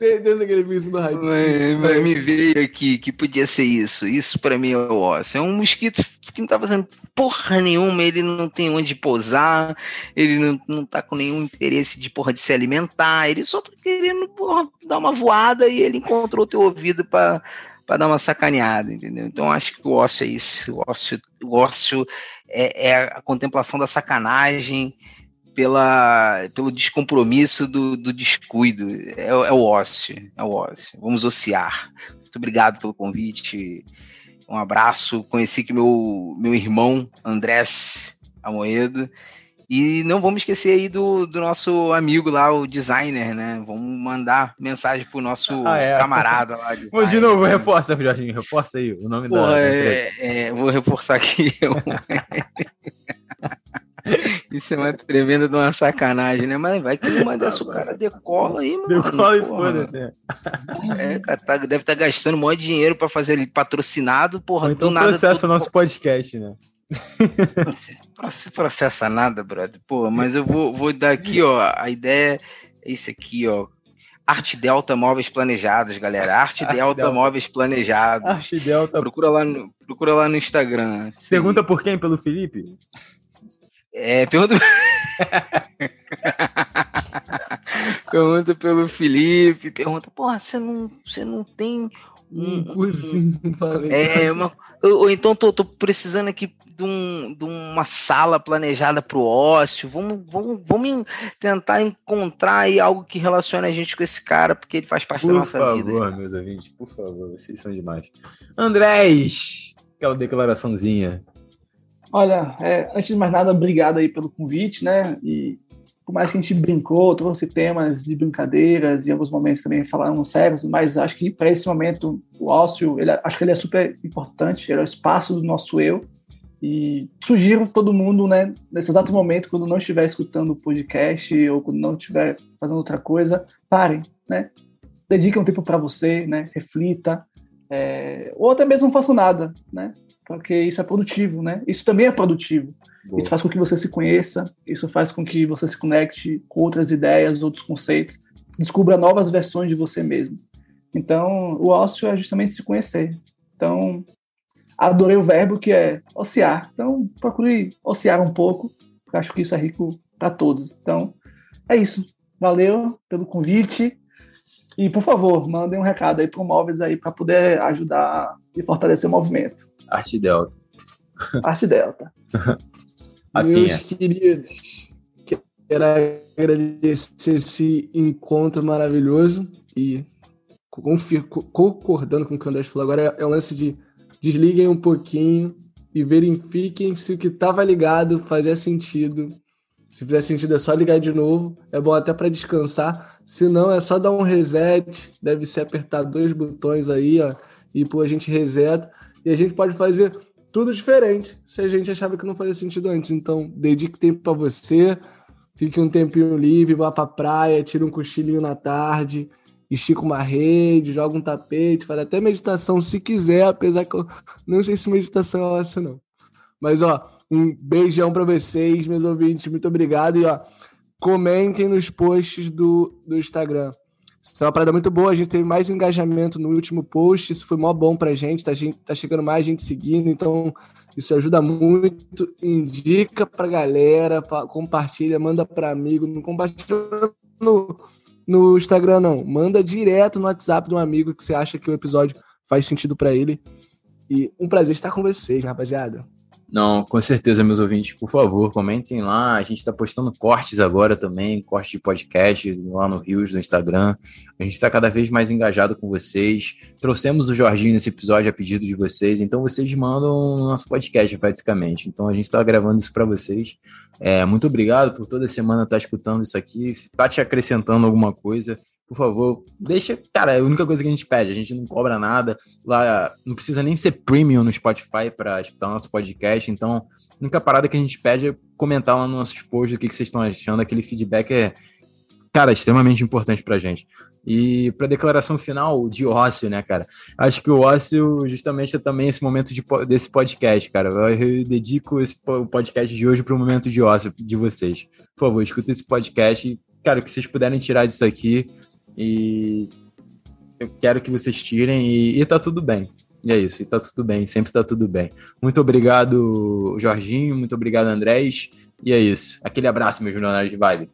Certeza que ele viu isso no rádio. Me veio aqui que podia ser isso. Isso para mim é o ócio. É um mosquito que não tá fazendo porra nenhuma, ele não tem onde pousar, ele não, não tá com nenhum interesse de porra de se alimentar, ele só tá querendo porra, dar uma voada e ele encontrou teu ouvido para para dar uma sacaneada, entendeu? Então acho que o ócio é isso. O ócio, o ócio é, é a contemplação da sacanagem, pela, pelo descompromisso do, do descuido. É, é, o ócio, é o ócio. Vamos ociar. Muito obrigado pelo convite. Um abraço. Conheci que meu, meu irmão Andrés Amoedo. E não vamos esquecer aí do, do nosso amigo lá, o designer, né? Vamos mandar mensagem pro nosso ah, é. camarada lá. Designer, de novo, reforça, Jorginho, reforça aí o nome Porra, da. É, é, vou reforçar aqui. Isso é uma tremenda de uma sacanagem, né? Mas vai que uma dessa o cara decola aí, mano. Decola e foda-se. É, cara, tá, deve estar tá gastando de dinheiro pra fazer ele patrocinado, porra. Ou então nada, processa o nosso podcast, né? Processa nada, brother. Pô, mas eu vou, vou dar aqui, ó. A ideia é isso aqui, ó. Arte Delta Móveis Planejados, galera. Arte, Arte Delta, Delta, Móveis Planejados. Arte Delta. Procura lá no, procura lá no Instagram. Pergunta por quem? Pelo Felipe? É, pergunta. pergunta pelo Felipe, pergunta, porra, você não, você não tem um, cursinho É, uma, ou, ou, então tô, tô, precisando aqui de, um, de uma sala planejada para o ócio. Vamos, vamos, vamos tentar encontrar aí algo que relacione a gente com esse cara, porque ele faz parte por da nossa favor, vida. Por favor, meus ouvintes, por favor, vocês são demais. Andrés, aquela declaraçãozinha. Olha, é, antes de mais nada, obrigado aí pelo convite, né? E por mais que a gente brincou, trouxe temas de brincadeiras e em alguns momentos também falamos sérios, mas acho que para esse momento o ócio, ele, acho que ele é super importante, ele é o espaço do nosso eu. E sugiro todo mundo, né, nesse exato momento, quando não estiver escutando o podcast ou quando não estiver fazendo outra coisa, parem, né? Dedique um tempo para você, né? Reflita, é, ou até mesmo não façam nada, né? Porque isso é produtivo, né? Isso também é produtivo. Boa. Isso faz com que você se conheça, isso faz com que você se conecte com outras ideias, outros conceitos, descubra novas versões de você mesmo. Então, o ócio é justamente se conhecer. Então, adorei o verbo que é ociar. Então, procure ociar um pouco, porque acho que isso é rico para todos. Então, é isso. Valeu pelo convite. E, por favor, mandem um recado aí para o Móveis aí para poder ajudar e fortalecer o movimento. Arte Delta. Arte Delta. Meus queridos, quero agradecer esse encontro maravilhoso e concordando com o que o André falou agora, é o lance de desliguem um pouquinho e verifiquem se o que estava ligado fazia sentido se fizer sentido, é só ligar de novo. É bom até para descansar. Se não, é só dar um reset. Deve ser apertar dois botões aí, ó. E pô, a gente reseta. E a gente pode fazer tudo diferente se a gente achava que não fazia sentido antes. Então, dedique tempo para você. Fique um tempinho livre, vá pra praia, tira um cochilinho na tarde, estica uma rede, joga um tapete, faz até meditação se quiser, apesar que eu não sei se meditação é essa, não. Mas, ó, um beijão para vocês, meus ouvintes. Muito obrigado. E ó, comentem nos posts do, do Instagram. Isso é uma parada muito boa. A gente teve mais engajamento no último post. Isso foi mó bom pra gente. Tá, gente, tá chegando mais gente seguindo. Então, isso ajuda muito. Indica pra galera, compartilha, manda pra amigo. Não compartilha no, no Instagram, não. Manda direto no WhatsApp de um amigo que você acha que o episódio faz sentido para ele. E um prazer estar com vocês, rapaziada. Não, com certeza, meus ouvintes, por favor, comentem lá. A gente está postando cortes agora também, cortes de podcasts lá no Rios, no Instagram. A gente está cada vez mais engajado com vocês. Trouxemos o Jorginho nesse episódio a pedido de vocês, então vocês mandam o nosso podcast, praticamente. Então a gente está gravando isso para vocês. É, muito obrigado por toda semana estar tá escutando isso aqui. Se está te acrescentando alguma coisa, por favor, deixa. Cara, é a única coisa que a gente pede, a gente não cobra nada. Lá não precisa nem ser premium no Spotify para escutar o nosso podcast. Então, a única parada que a gente pede é comentar lá nos nossos posts o que, que vocês estão achando. Aquele feedback é, cara, extremamente importante pra gente. E para declaração final de ócio, né, cara? Acho que o ócio justamente é também esse momento de, desse podcast, cara. Eu dedico esse podcast de hoje para o momento de ócio de vocês. Por favor, escuta esse podcast. Cara, o que vocês puderem tirar disso aqui, e eu quero que vocês tirem e, e tá tudo bem. E é isso, e tá tudo bem, sempre tá tudo bem. Muito obrigado, Jorginho, muito obrigado, Andrés. E é isso. Aquele abraço, meu jornalistas de vibe.